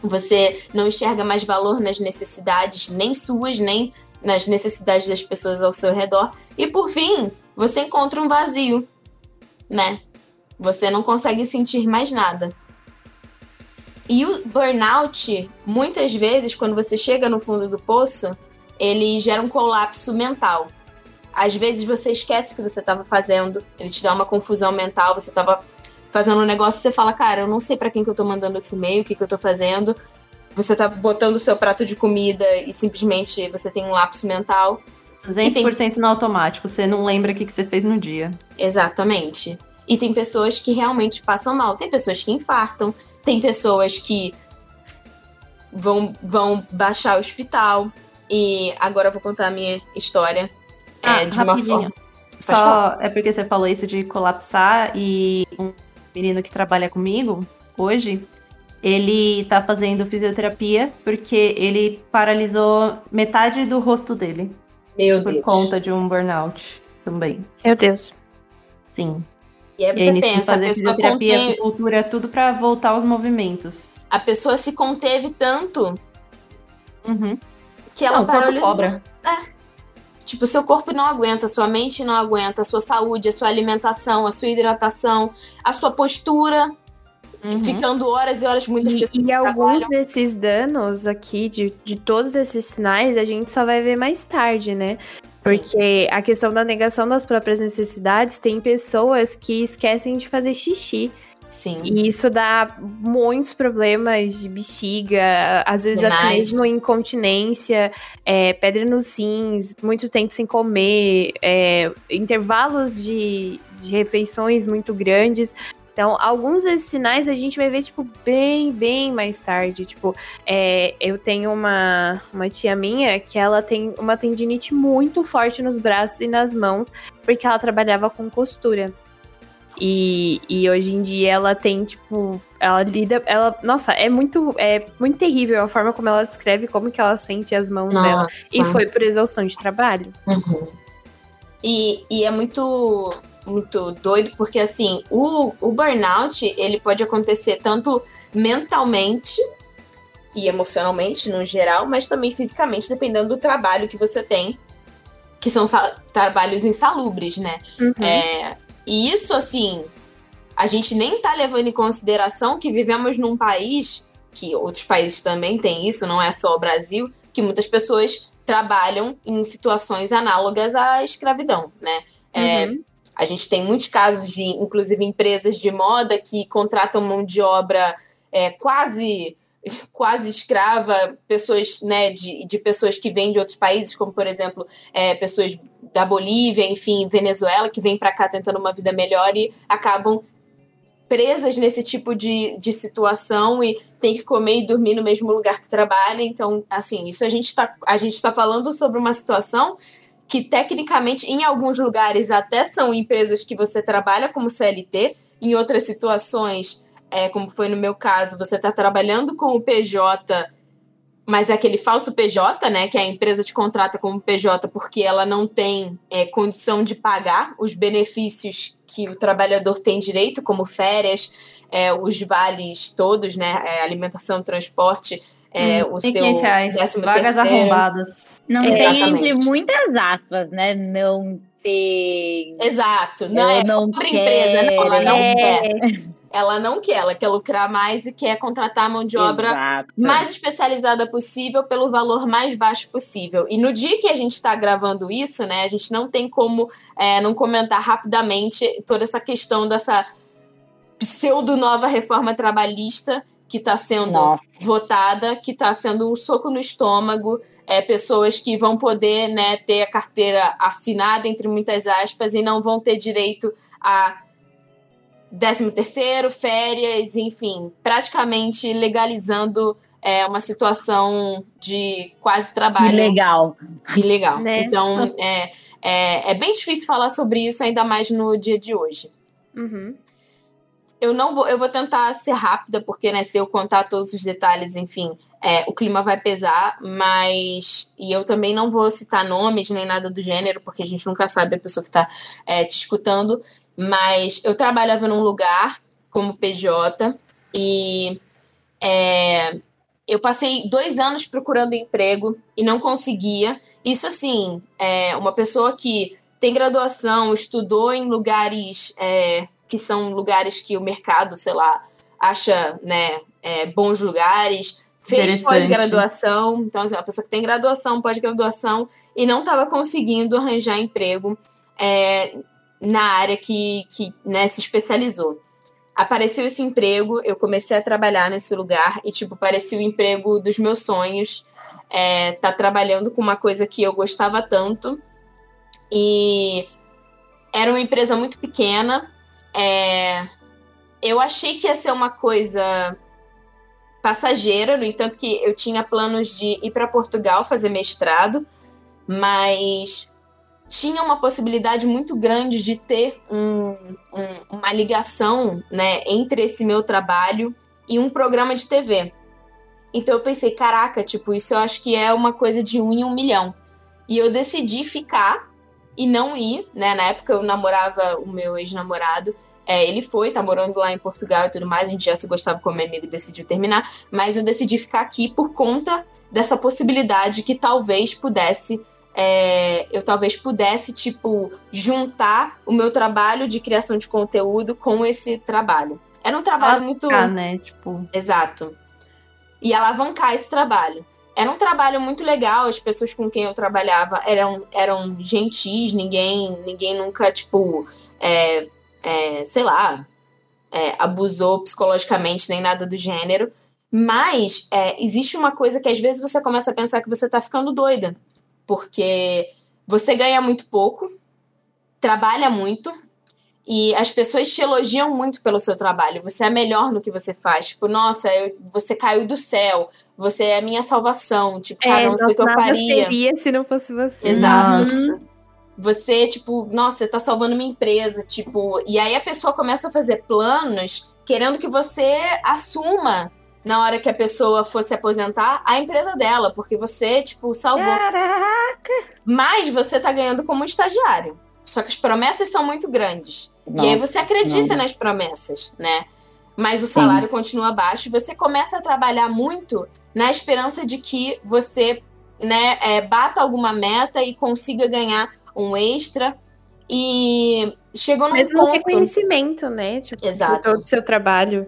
Você não enxerga mais valor nas necessidades, nem suas, nem nas necessidades das pessoas ao seu redor. E por fim, você encontra um vazio, né? Você não consegue sentir mais nada. E o burnout, muitas vezes, quando você chega no fundo do poço, ele gera um colapso mental. Às vezes você esquece o que você estava fazendo, ele te dá uma confusão mental, você estava fazendo um negócio e você fala, cara, eu não sei para quem que eu tô mandando esse e-mail, o que que eu tô fazendo. Você tá botando o seu prato de comida e simplesmente você tem um lapso mental. 200% tem... no automático, você não lembra o que, que você fez no dia. Exatamente. E tem pessoas que realmente passam mal, tem pessoas que infartam, tem pessoas que vão, vão baixar o hospital, e agora eu vou contar a minha história é, ah, de rapidinho. uma forma. Só é porque você falou isso de colapsar e um menino que trabalha comigo hoje, ele tá fazendo fisioterapia porque ele paralisou metade do rosto dele. Meu por Deus. conta de um burnout também. Meu Deus. Sim. E aí você e pensa, fazer a pessoa fisioterapia, conteve... cultura, tudo para voltar aos movimentos. A pessoa se conteve tanto uhum que ela não, paralisou. Cobra. É. Tipo, seu corpo não aguenta, sua mente não aguenta, a sua saúde, a sua alimentação, a sua hidratação, a sua postura. Uhum. Ficando horas e horas, muitas e, pessoas. E alguns desses danos aqui, de, de todos esses sinais, a gente só vai ver mais tarde, né? Porque Sim. a questão da negação das próprias necessidades, tem pessoas que esquecem de fazer xixi. Sim. E isso dá muitos problemas de bexiga, às vezes Denais. até mesmo incontinência, é, pedra nos rins, muito tempo sem comer, é, intervalos de, de refeições muito grandes. Então, alguns desses sinais a gente vai ver, tipo, bem, bem mais tarde. Tipo, é, eu tenho uma, uma tia minha que ela tem uma tendinite muito forte nos braços e nas mãos, porque ela trabalhava com costura. E, e hoje em dia ela tem, tipo, ela lida. Ela, nossa, é muito, é muito terrível a forma como ela descreve como que ela sente as mãos nossa. dela. E foi por exaustão de trabalho. Uhum. E, e é muito, muito doido, porque assim, o, o burnout ele pode acontecer tanto mentalmente e emocionalmente no geral, mas também fisicamente, dependendo do trabalho que você tem, que são trabalhos insalubres, né? Uhum. É, e isso, assim, a gente nem tá levando em consideração que vivemos num país, que outros países também têm isso, não é só o Brasil, que muitas pessoas trabalham em situações análogas à escravidão, né? É, Uhum. a gente tem muitos casos de, inclusive, empresas de moda que contratam mão de obra é, quase quase escrava, pessoas, né, de, de pessoas que vêm de outros países, como, por exemplo, é, pessoas da Bolívia, enfim, Venezuela, que vêm para cá tentando uma vida melhor e acabam presas nesse tipo de, de situação e tem que comer e dormir no mesmo lugar que trabalha. Então, assim, isso a gente está tá falando sobre uma situação que tecnicamente em alguns lugares até são empresas que você trabalha como CLT, em outras situações, é, como foi no meu caso, você está trabalhando com o PJ, mas é aquele falso PJ, né? Que a empresa te contrata como PJ porque ela não tem é, condição de pagar os benefícios que o trabalhador tem direito, como férias, é, os vales todos, né? é, alimentação, transporte, é, o Tem seu 500 reais. décimo Vagas terceiro. arrombadas. Não tem entre muitas aspas, né? Não tem. Exato. Não Eu é não própria empresa, não, ela não É. quer. [LAUGHS] Ela não quer, ela quer lucrar mais e quer contratar a mão de obra Exato. mais especializada possível pelo valor mais baixo possível. E no dia que a gente está gravando isso, né, a gente não tem como é, não comentar rapidamente toda essa questão dessa pseudo nova reforma trabalhista que está sendo Nossa. votada, que está sendo um soco no estômago. É, pessoas que vão poder né, ter a carteira assinada, entre muitas aspas, e não vão ter direito a 13 terceiro, férias, enfim, praticamente legalizando é, uma situação de quase trabalho Ilegal. ilegal. Né? Então, é, é, é bem difícil falar sobre isso, ainda mais no dia de hoje. Uhum. Eu não vou, eu vou tentar ser rápida, porque né, se eu contar todos os detalhes, enfim, é, o clima vai pesar, mas. E eu também não vou citar nomes nem nada do gênero, porque a gente nunca sabe a pessoa que está te escutando. Mas eu trabalhava num lugar como PJ e é, eu passei dois anos procurando emprego e não conseguia. Isso assim, é uma pessoa que tem graduação, estudou em lugares é, que são lugares que o mercado, sei lá, acha né, é, bons lugares, fez pós-graduação, então assim, uma pessoa que tem graduação, pós-graduação e não estava conseguindo arranjar emprego é, na área que, que né, se especializou. Apareceu esse emprego, eu comecei a trabalhar nesse lugar e, tipo, parecia o emprego dos meus sonhos. É, tá trabalhando com uma coisa que eu gostava tanto. E era uma empresa muito pequena. É, eu achei que ia ser uma coisa passageira, no entanto que eu tinha planos de ir para Portugal fazer mestrado, mas tinha uma possibilidade muito grande de ter um, um, uma ligação né, entre esse meu trabalho e um programa de TV. Então eu pensei, caraca, tipo, isso eu acho que é uma coisa de um em um milhão. E eu decidi ficar e não ir, né? Na época eu namorava o meu ex-namorado. É, ele foi, tá morando lá em Portugal e tudo mais. A gente já se gostava como amigo e decidiu terminar. Mas eu decidi ficar aqui por conta dessa possibilidade que talvez pudesse é, eu talvez pudesse, tipo, juntar o meu trabalho de criação de conteúdo com esse trabalho. Era um trabalho muito. Ah, né? Tipo, Exato. E alavancar esse trabalho. Era um trabalho muito legal, as pessoas com quem eu trabalhava eram, eram gentis, ninguém, ninguém nunca, tipo, é, é, sei lá, é, abusou psicologicamente nem nada do gênero. Mas é, existe uma coisa que às vezes você começa a pensar que você tá ficando doida porque você ganha muito pouco, trabalha muito e as pessoas te elogiam muito pelo seu trabalho. Você é melhor no que você faz. Tipo, nossa, eu, você caiu do céu, você é a minha salvação. Tipo, cara, não sei o que eu faria. seria se não fosse você. Exato. Uhum. Você, tipo, nossa, você tá salvando minha empresa, tipo, e aí a pessoa começa a fazer planos querendo que você assuma na hora que a pessoa fosse aposentar a empresa dela, porque você, tipo, salvou. Caraca! Mas você tá ganhando como estagiário. Só que as promessas são muito grandes. e aí você acredita não. nas promessas, né? Mas o salário continua baixo e você começa a trabalhar muito na esperança de que você né, é, bata alguma meta e consiga ganhar um extra. E chegou num Mesmo ponto. reconhecimento, né? Tipo, Exato. todo o seu trabalho.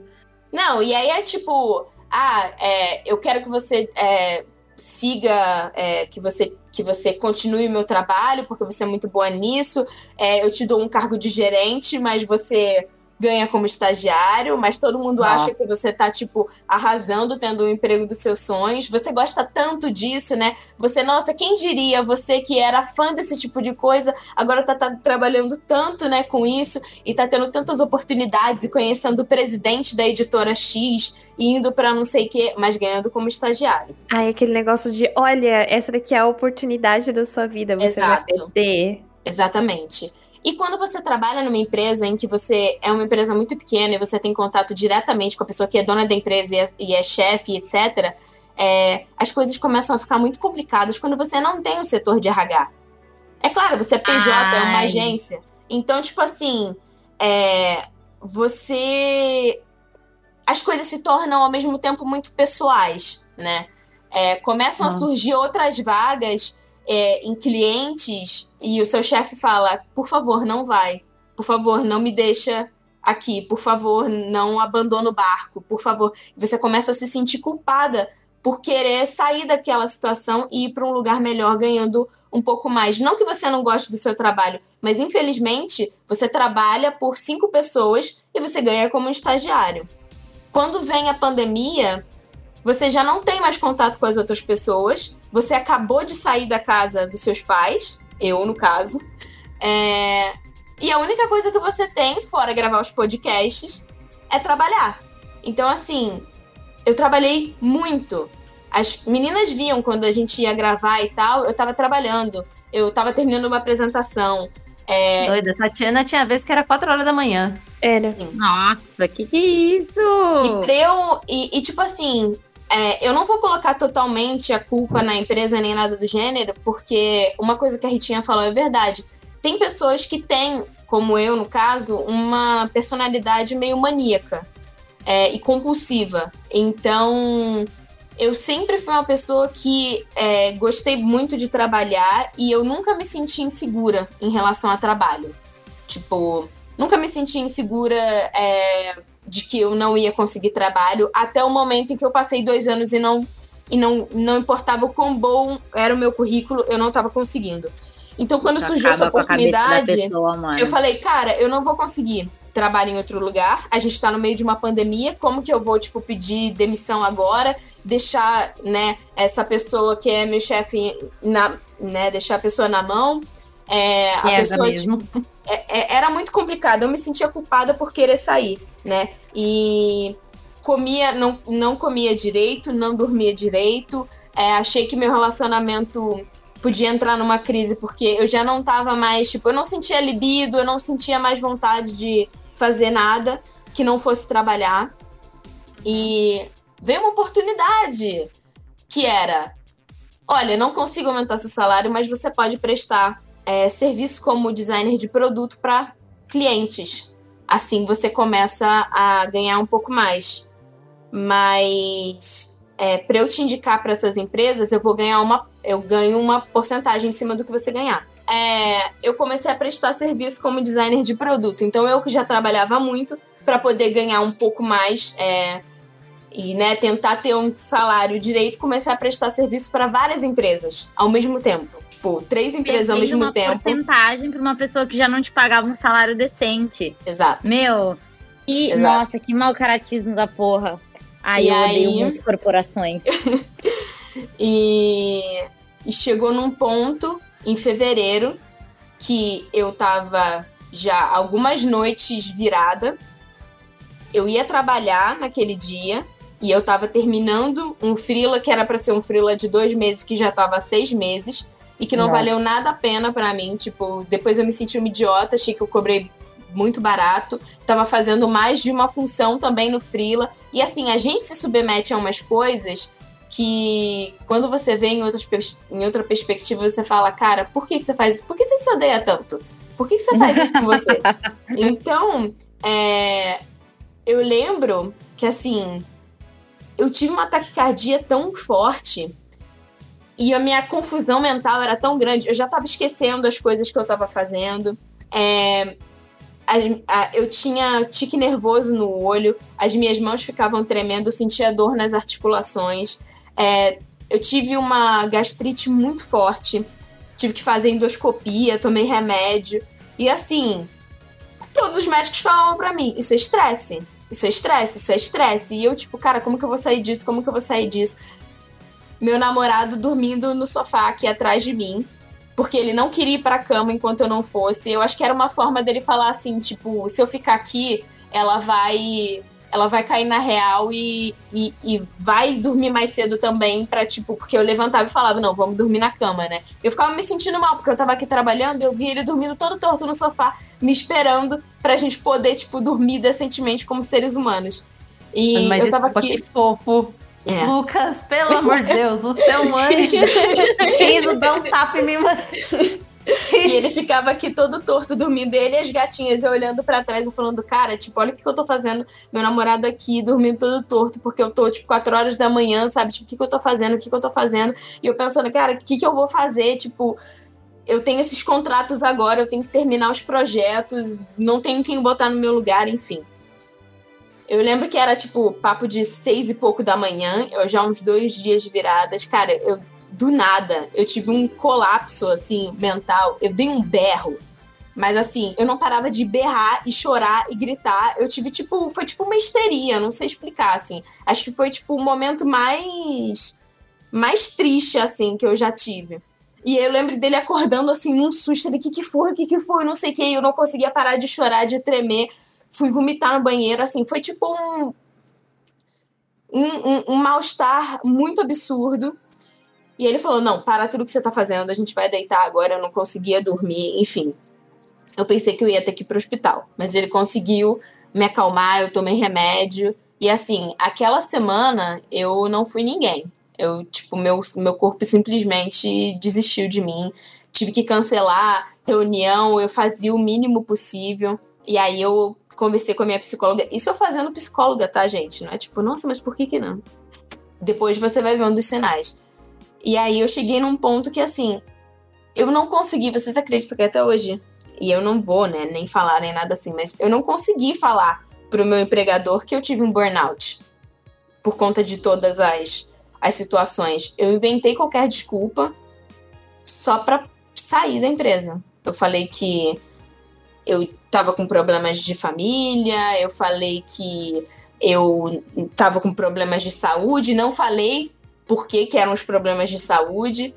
Não, e aí é tipo, ah, é, eu quero que você é, siga, é, que você que você continue o meu trabalho, porque você é muito boa nisso. É, eu te dou um cargo de gerente, mas você ganha como estagiário, mas todo mundo Nossa. acha que você tá, tipo, arrasando, tendo o emprego dos seus sonhos. Você gosta tanto disso, né? Você, nossa, quem diria, você que era fã desse tipo de coisa, agora tá, tá trabalhando tanto, né, com isso, e tá tendo tantas oportunidades e conhecendo o presidente da editora X, e indo pra não sei o quê, mas ganhando como estagiário. Ai, aquele negócio de, olha, essa daqui é a oportunidade da sua vida, você vai Exato. perder. Exatamente. E quando você trabalha numa empresa em que você é uma empresa muito pequena e você tem contato diretamente com a pessoa que é dona da empresa e é, e é chefe, etc., é, as coisas começam a ficar muito complicadas quando você não tem o setor de RH. É claro, você é PJ, é uma Ai. agência. Então, tipo assim, é, você. As coisas se tornam ao mesmo tempo muito pessoais, né? É, começam a Ah. surgir outras vagas é, em clientes e o seu chefe fala: por favor, não vai. Por favor, não me deixa aqui. Por favor, não abandona o barco. Por favor. Você começa a se sentir culpada por querer sair daquela situação e ir para um lugar melhor, ganhando um pouco mais. Não que você não goste do seu trabalho, mas infelizmente você trabalha por cinco pessoas e você ganha como um estagiário. Quando vem a pandemia, você já não tem mais contato com as outras pessoas, você acabou de sair da casa dos seus pais, eu no caso, é, e a única coisa que você tem, fora gravar os podcasts, é trabalhar. Então, assim, eu trabalhei muito. As meninas viam quando a gente ia gravar e tal, eu tava trabalhando, eu tava terminando uma apresentação. É, Doida, Tatiana tinha vez que era 4 horas da manhã. Era. Nossa, que que é isso? E pra eu. E, e, tipo assim, é, eu não vou colocar totalmente a culpa na empresa nem nada do gênero, porque uma coisa que a Ritinha falou é verdade. Tem pessoas que têm, como eu no caso, uma personalidade meio maníaca é, e compulsiva. Então. Eu sempre fui uma pessoa que é, gostei muito de trabalhar e eu nunca me senti insegura em relação a trabalho. Tipo, nunca me senti insegura é, de que eu não ia conseguir trabalho até o momento em que eu passei dois anos e não e não, não importava o quão bom era o meu currículo, eu não estava conseguindo. Então, quando surgiu essa oportunidade, pessoa, eu falei, cara, eu não vou conseguir trabalhar em outro lugar. A gente tá no meio de uma pandemia, como que eu vou, tipo, pedir demissão agora, deixar, né, essa pessoa que é meu chefe na, né, deixar a pessoa na mão. É, a pessoa mesmo. é- é- era muito complicado. Eu me sentia culpada por querer sair, né? E comia, não, não comia direito, não dormia direito. É, achei que meu relacionamento podia entrar numa crise porque eu já não tava mais, tipo, eu não sentia libido, eu não sentia mais vontade de fazer nada que não fosse trabalhar. E veio uma oportunidade que era: olha, não consigo aumentar seu salário, mas você pode prestar é, serviço como designer de produto para clientes. Assim você começa a ganhar um pouco mais. Mas é, para eu te indicar para essas empresas, eu vou ganhar uma, eu ganho uma porcentagem em cima do que você ganhar. É, eu comecei a prestar serviço como designer de produto. Então eu que já trabalhava muito para poder ganhar um pouco mais é, e né, tentar ter um salário direito, comecei a prestar serviço para várias empresas ao mesmo tempo. Tipo, três empresas ao mesmo uma tempo. porcentagem pra uma pessoa que já não te pagava um salário decente. Exato. Meu, e Exato. nossa, que mau caratismo da porra. Ai, E eu odeio aí- muito corporações. [LAUGHS] E, e chegou num ponto em fevereiro que eu tava já algumas noites virada. Eu ia trabalhar naquele dia e eu tava terminando um freela que era para ser um freela de dois meses que já tava há seis meses e que não Nossa. valeu nada a pena pra mim. Tipo, depois eu me senti uma idiota, achei que eu cobrei muito barato. Tava fazendo mais de uma função também no freela. E assim, a gente se submete a umas coisas que quando você vê em, outras, em outra perspectiva, você fala, cara, por que, que você faz isso? Por que você se odeia tanto? Por que, que você faz isso com você? [LAUGHS] então, é, eu lembro que assim, eu tive uma taquicardia tão forte e a minha confusão mental era tão grande, eu já tava esquecendo as coisas que eu tava fazendo. É, a- a- eu tinha tique nervoso no olho, as minhas mãos ficavam tremendo, eu sentia dor nas articulações. É, eu tive uma gastrite muito forte, tive que fazer endoscopia, tomei remédio. E assim, todos os médicos falavam pra mim: isso é estresse, isso é estresse, isso é estresse. E eu, tipo, cara, como que eu vou sair disso? Como que eu vou sair disso? Meu namorado dormindo no sofá aqui atrás de mim, porque ele não queria ir pra cama enquanto eu não fosse. Eu acho que era uma forma dele falar assim: tipo, se eu ficar aqui, ela vai ela vai cair na real e, e, e, vai dormir mais cedo também pra, tipo, porque eu levantava e falava, não, vamos dormir na cama, né? Eu ficava me sentindo mal, porque eu tava aqui trabalhando eu vi ele dormindo todo torto no sofá, me esperando pra gente poder, tipo, dormir decentemente como seres humanos. E Mas eu tava aqui. Que fofo. É. Lucas, pelo [LAUGHS] amor de Deus, o seu anjo quis dar um tapa em mim. Mas... e ele ficava aqui todo torto dormindo, ele e as gatinhas, eu olhando para trás e falando, cara, tipo, olha o que, eu tô fazendo, meu namorado aqui dormindo todo torto, porque eu tô, tipo, 4 horas da manhã, sabe? Tipo, o que, que eu tô fazendo, o que, que eu tô fazendo? E eu pensando, cara, o que, que eu vou fazer? Tipo, eu tenho esses contratos agora, eu tenho que terminar os projetos, não tenho quem botar no meu lugar, enfim. Eu lembro que era, tipo, papo de seis e pouco da manhã, eu já uns dois dias viradas. Cara, eu do nada, eu tive um colapso, assim, mental. Eu dei um berro. Mas assim, eu não parava de berrar e chorar e gritar. Eu tive, tipo, foi tipo uma histeria, não sei explicar, assim. Acho que foi, tipo, o momento mais. mais triste, assim, que eu já tive. E eu lembro dele acordando, assim, num susto. Ele, o que que foi? O que que foi? Não sei o que. Eu não conseguia parar de chorar, de tremer. Fui vomitar no banheiro, assim. Foi, tipo, um. Um, um, mal-estar muito absurdo. E ele falou: Não, para tudo que você tá fazendo, a gente vai deitar agora. Eu não conseguia dormir, enfim. Eu pensei que eu ia ter que ir pro hospital, mas ele conseguiu me acalmar. Eu tomei remédio. E assim, aquela semana eu não fui ninguém. Eu, tipo, meu, meu corpo simplesmente desistiu de mim. Tive que cancelar reunião, eu fazia o mínimo possível. E aí eu conversei com a minha psicóloga. Isso eu fazendo psicóloga, tá, gente? Não é tipo, nossa, mas por que que não? Depois você vai vendo os sinais. E aí eu cheguei num ponto que, assim, eu não consegui, vocês acreditam que até hoje, e eu não vou, né, nem falar nem nada assim, mas eu não consegui falar pro meu empregador que eu tive um burnout por conta de todas as, as situações. Eu inventei qualquer desculpa só para sair da empresa. Eu falei que eu tava com problemas de família, eu falei que eu tava com problemas de saúde, não falei por que, que eram os problemas de saúde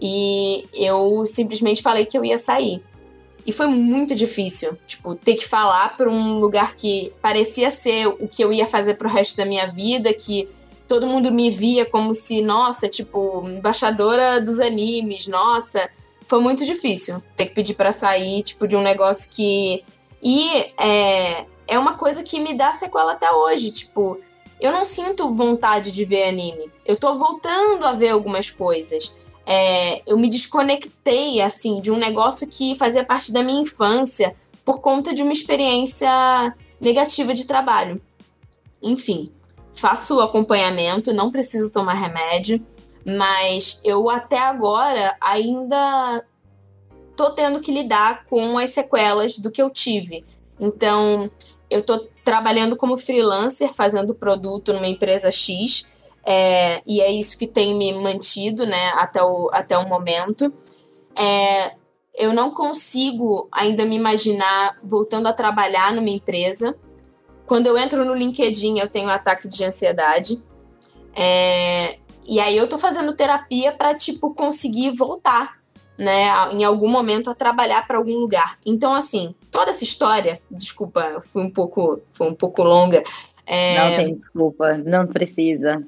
e eu simplesmente falei que eu ia sair. E foi muito difícil, tipo, ter que falar para um lugar que parecia ser o que eu ia fazer pro resto da minha vida, que todo mundo me via como se, nossa, tipo, embaixadora dos animes, nossa. Foi muito difícil ter que pedir para sair, tipo, de um negócio que. E é, é uma coisa que me dá sequela até hoje, tipo, eu não sinto vontade de ver anime. Eu tô voltando a ver algumas coisas. É, eu me desconectei, assim, de um negócio que fazia parte da minha infância por conta de uma experiência negativa de trabalho. Enfim, faço acompanhamento, não preciso tomar remédio, mas eu até agora ainda tô tendo que lidar com as sequelas do que eu tive. Então, eu tô trabalhando como freelancer, fazendo produto numa empresa X, é, e é isso que tem me mantido, né, até o, até o momento. É, eu não consigo ainda me imaginar voltando a trabalhar numa empresa. Quando eu entro no LinkedIn, eu tenho um ataque de ansiedade. É, e aí eu tô fazendo terapia para tipo conseguir voltar né, em algum momento a trabalhar para algum lugar. Então, assim, toda essa história, desculpa, foi um pouco, foi um pouco longa. É... Não tem desculpa, não precisa.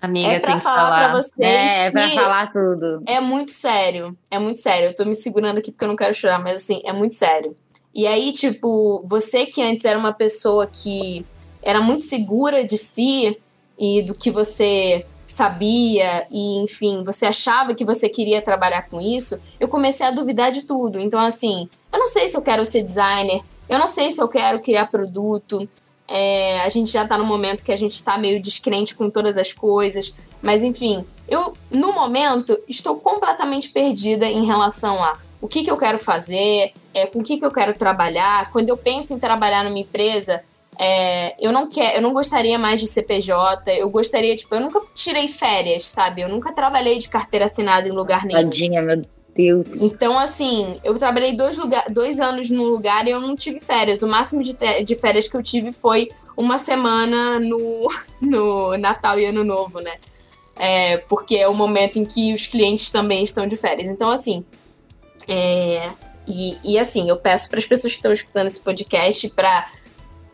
Amiga, é para falar, falar. para vocês. É, é para falar tudo. É muito sério, é muito sério. Eu tô me segurando aqui porque eu não quero chorar, mas assim, é muito sério. E aí, tipo, você que antes era uma pessoa que era muito segura de si e do que você sabia e, enfim, você achava que você queria trabalhar com isso, eu comecei a duvidar de tudo. Então, assim, eu não sei se eu quero ser designer, eu não sei se eu quero criar produto. É, a gente já tá no momento que a gente tá meio descrente com todas as coisas, mas enfim, eu, no momento, estou completamente perdida em relação a o que, que eu quero fazer, é, com o que, que eu quero trabalhar. Quando eu penso em trabalhar numa empresa, É, eu não quero, eu não gostaria mais de CPJ. Eu gostaria, tipo, eu nunca tirei férias, sabe? Eu nunca trabalhei de carteira assinada em lugar nenhum. Tadinha, meu Deus. Então, assim, eu trabalhei dois, lugar, dois anos num lugar e eu não tive férias. O máximo de, de férias que eu tive foi uma semana no, [LAUGHS] no Natal e Ano Novo, né? É, porque é o momento em que os clientes também estão de férias. Então, assim, é, e, e assim, eu peço para as pessoas que estão escutando esse podcast para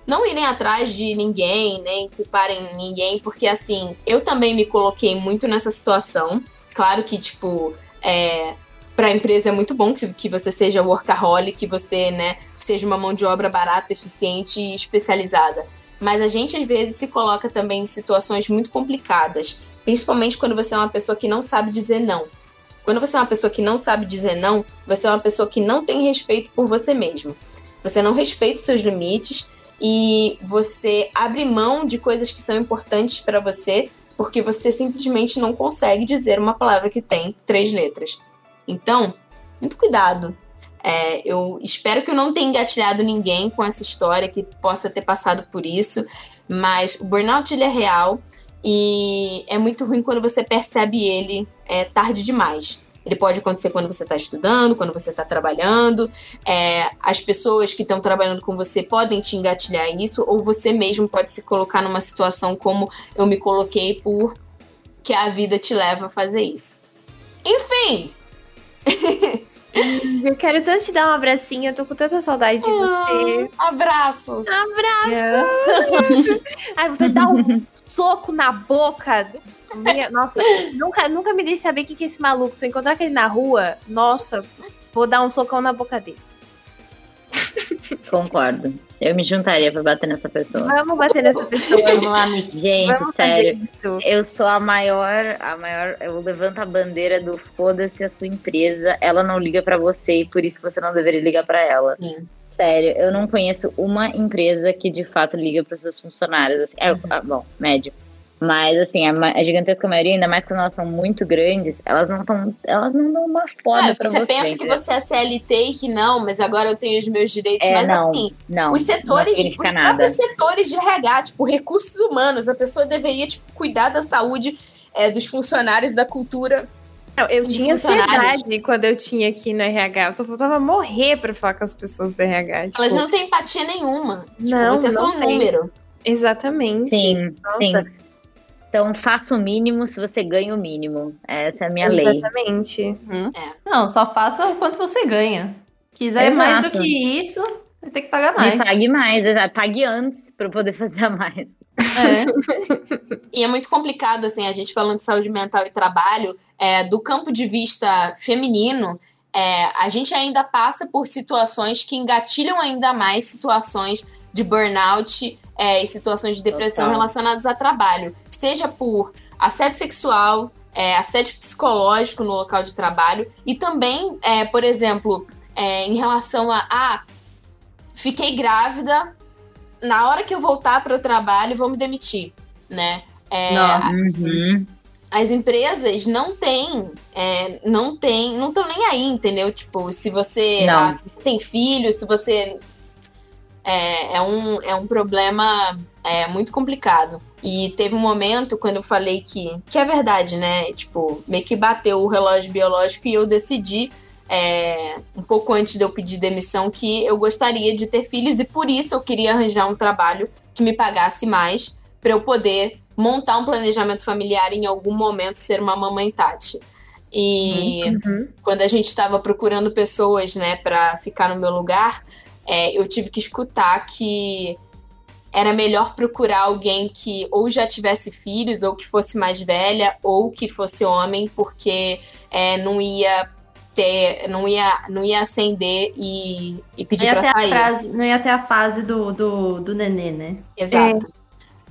não irem atrás de ninguém, nem culparem ninguém, porque assim, eu também me coloquei muito nessa situação. Claro que, tipo, é, para a empresa é muito bom que, que você seja workaholic, que você, né, seja uma mão de obra barata, eficiente e especializada. Mas a gente às vezes se coloca também em situações muito complicadas, principalmente quando você é uma pessoa que não sabe dizer não. Quando você é uma pessoa que não sabe dizer não, você é uma pessoa que não tem respeito por você mesmo. Você não respeita os seus limites e você abre mão de coisas que são importantes para você porque você simplesmente não consegue dizer uma palavra que tem três letras. Então, muito cuidado. É, eu espero que eu não tenha engatilhado ninguém com essa história que possa ter passado por isso, mas o burnout ele é real e é muito ruim quando você percebe ele é, tarde demais. Ele pode acontecer quando você está estudando, quando você está trabalhando. É, as pessoas que estão trabalhando com você podem te engatilhar isso, ou você mesmo pode se colocar numa situação como eu me coloquei por que a vida te leva a fazer isso. Enfim, [LAUGHS] Eu quero tanto te dar um abracinho, eu tô com tanta saudade de você. abraços. Abraço! [LAUGHS] Ai, vou te dar um [LAUGHS] soco na boca. Minha- nossa, nunca, nunca me deixe saber o que, que é esse maluco. Se eu encontrar aquele na rua, nossa, vou dar um socão na boca dele. Concordo. Eu me juntaria pra bater nessa pessoa. Vamos bater nessa pessoa. Vamos lá, Nick. Gente, Vamos sério. Eu sou a maior, a maior. Eu levanto a bandeira do foda-se a sua empresa. Ela não liga pra você e por isso você não deveria ligar pra ela. Sim. Sério, eu não conheço uma empresa que de fato liga para seus funcionários. Assim, é, ah, bom, médio. Mas assim, a, a gigantesca maioria, ainda mais quando elas são muito grandes, elas não estão. Elas não dão uma foda É, pra você você. pensa que você é CLT e que não, mas agora eu tenho os meus direitos. É, mas não, assim, Não, os não setores, os nada. próprios setores de RH, tipo, recursos humanos, a pessoa deveria, tipo, cuidar da saúde é, dos funcionários da cultura. Não, eu tinha ansiedade quando eu tinha aqui no RH. Eu só faltava morrer pra falar com as pessoas do RH. tipo, Elas não têm empatia nenhuma. Tipo, Não, você é só um tem. número. Exatamente. Sim, Nossa. sim. Então faça o mínimo se você ganha o mínimo. Essa é a minha lei. Exatamente. Não, só faça o quanto você ganha. Quiser mais do Exato. que isso, vai ter que pagar mais. pague mais, exato. pague antes para poder [LAUGHS] fazer mais. É. [LAUGHS] E é muito complicado, assim, a gente falando de saúde mental e trabalho, é, do campo de vista feminino, é, a gente ainda passa por situações que engatilham ainda mais situações de burnout é, e situações de depressão Total. relacionadas a trabalho. Seja por assédio sexual, é, assédio psicológico no local de trabalho, e também, é, por exemplo, é, em relação a ah, fiquei grávida, na hora que eu voltar para o trabalho, vou me demitir, né? É, Nossa. Uhum. as empresas não têm, é, não tem, não estão nem aí, entendeu? Tipo, se você, ah, se você tem filho, se você é, é um, é um problema é, muito complicado. E teve um momento quando eu falei que, que é verdade, né? Tipo, meio que bateu o relógio biológico e eu decidi, é, um pouco antes de eu pedir demissão, que eu gostaria de ter filhos e por isso eu queria arranjar um trabalho que me pagasse mais para eu poder montar um planejamento familiar e em algum momento ser uma mamãe Tati. E Uhum. quando a gente estava procurando pessoas, né, para ficar no meu lugar, é, eu tive que escutar que era melhor procurar alguém que ou já tivesse filhos, ou que fosse mais velha, ou que fosse homem, porque é, não ia ter, não ia, não ia acender e, e pedir para sair. frase- não ia ter a fase do, do, do nenê, né? Exato.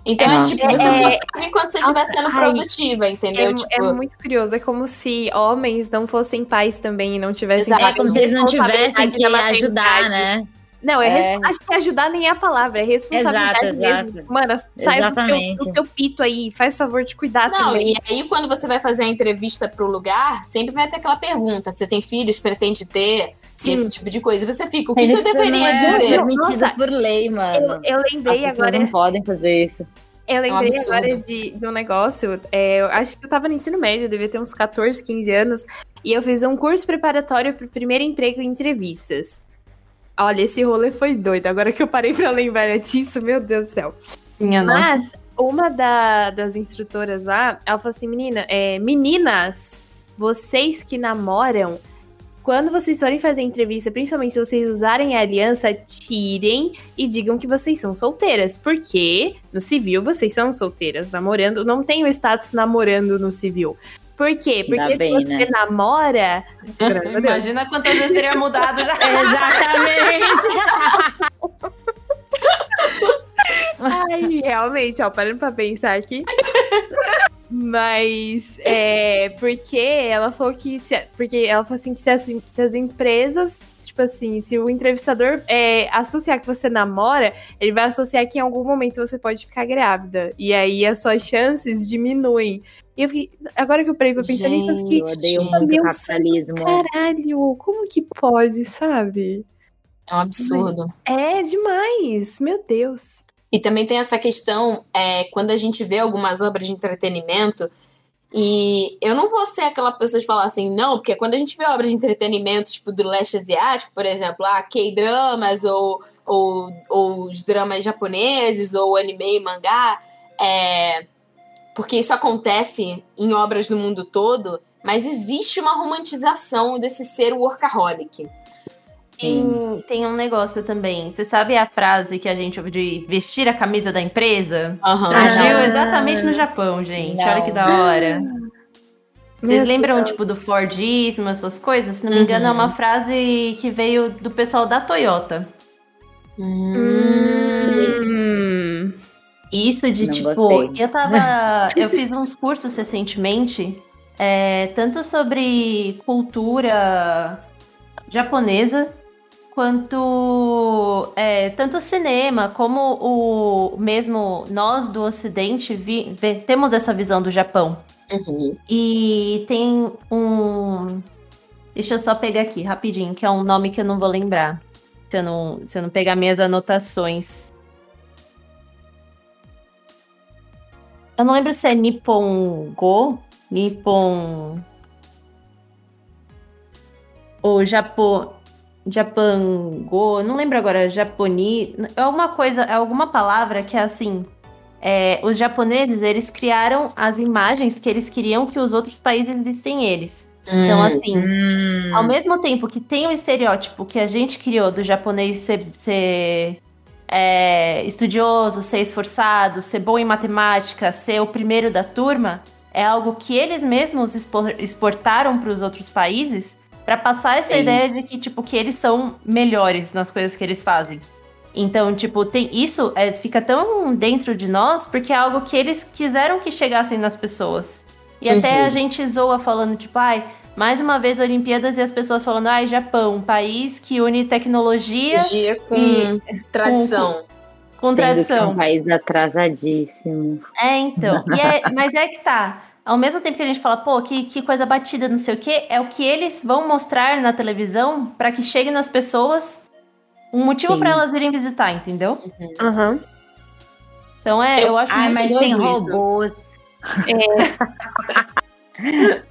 Então é, É, tipo, você é- só sabe quando você estiver sendo Ai, produtiva, entendeu? É, tipo, é muito curioso. É como se homens não fossem pais também e não tivessem Exato. É como de se eles não tivessem que ajudar, né? Não, é, É. res- acho que ajudar nem é a palavra, é responsabilidade Exato, mesmo. exato. Mano, sai do teu, do teu pito aí, faz favor de cuidar Não, também. e aí quando você vai fazer a entrevista pro lugar, sempre vai ter aquela pergunta: você tem filhos, pretende ter? e esse tipo de coisa. E você fica, o que, que eu deveria não é dizer? permitido Nossa, por lei, Eu, mano. eu As lembrei pessoas agora. não podem fazer isso. Eu lembrei absurdo. agora de, de um negócio. é, eu acho que eu tava no ensino médio, eu devia ter uns 14, 15 anos. E eu fiz um curso preparatório pro primeiro emprego em entrevistas. Olha, esse rolê foi doido. Agora que eu parei pra lembrar disso, meu Deus do céu. Minha nossa. Mas uma da- das instrutoras lá, ela falou assim: menina, é, meninas, vocês que namoram, quando vocês forem fazer entrevista, principalmente se vocês usarem a aliança, tirem e digam que vocês são solteiras. Porque no civil vocês são solteiras, namorando. Não tem o status namorando no civil. Por quê? Porque Ainda se bem, você né? namora. Imagina quantas vezes teria mudado já. Exatamente. Ai, realmente, ó, parando pra pensar aqui. Mas é porque ela falou que. Se, porque ela falou assim que se as, se as empresas, tipo assim, se o entrevistador é, associar que você namora, ele vai associar que em algum momento você pode ficar grávida. E aí as suas chances diminuem. E eu fiquei. Agora que eu parei pra pensar nisso, eu fiquei. Eu odeio muito meu capitalismo. Caralho, como que pode, sabe? É um absurdo. É demais, meu Deus. E também tem essa questão, é, quando a gente vê algumas obras de entretenimento, e eu não vou ser aquela pessoa de falar assim, não, porque quando a gente vê obras de entretenimento, tipo do leste asiático, por exemplo, ah, K-dramas, ou, ou, ou os dramas japoneses, ou anime e mangá, é, porque isso acontece em obras do mundo todo, mas existe uma romantização desse ser workaholic. Tem, tem um negócio também. Você sabe a frase que a gente ouve de vestir a camisa da empresa? Aham. Surgiu não. exatamente no Japão, gente. Não. Olha que da hora. [LAUGHS] Vocês Meu lembram, Deus. tipo, do Fordismo, essas coisas? Se não me Uhum. engano, é uma frase que veio do pessoal da Toyota. Hum. Isso de Não tipo, gostei. eu tava. [LAUGHS] eu fiz uns cursos recentemente, é, tanto sobre cultura japonesa, quanto é, tanto cinema, como o mesmo nós do Ocidente vi- vê- temos essa visão do Japão. Uhum. E tem um. Deixa eu só pegar aqui rapidinho, que é um nome que eu não vou lembrar. Se eu não, se eu não pegar minhas anotações. Eu não lembro se é Nippon Go, Nippon. Ou Japão. Japan Go, não lembro agora, Japoni. É alguma coisa, é alguma palavra que é assim. é, os japoneses, eles criaram as imagens que eles queriam que os outros países vissem eles. Então, Hum. assim, Hum. ao mesmo tempo que tem o estereótipo que a gente criou do japonês ser, ser, é, estudioso, ser esforçado, ser bom em matemática, ser o primeiro da turma, é algo que eles mesmos expo- exportaram para os outros países para passar essa Sim. ideia de que, tipo, que eles são melhores nas coisas que eles fazem. Então, tipo, tem isso é, fica tão dentro de nós porque é algo que eles quiseram que chegassem nas pessoas. E até Uhum. a gente zoa falando, tipo, ai, mais uma vez Olimpíadas e as pessoas falando, ai, Japão, um país que une tecnologia Dia com E- tradição. com Sendo que é tradição. um país atrasadíssimo. É, então. É- mas é que tá. Ao mesmo tempo que a gente fala, pô, que, que coisa batida, não sei o quê, é o que eles vão mostrar na televisão pra que chegue nas pessoas um motivo pra elas irem visitar, entendeu? Aham. Então é, eu, Eu- acho Ai, muito mas doido tem robôs. [LAUGHS]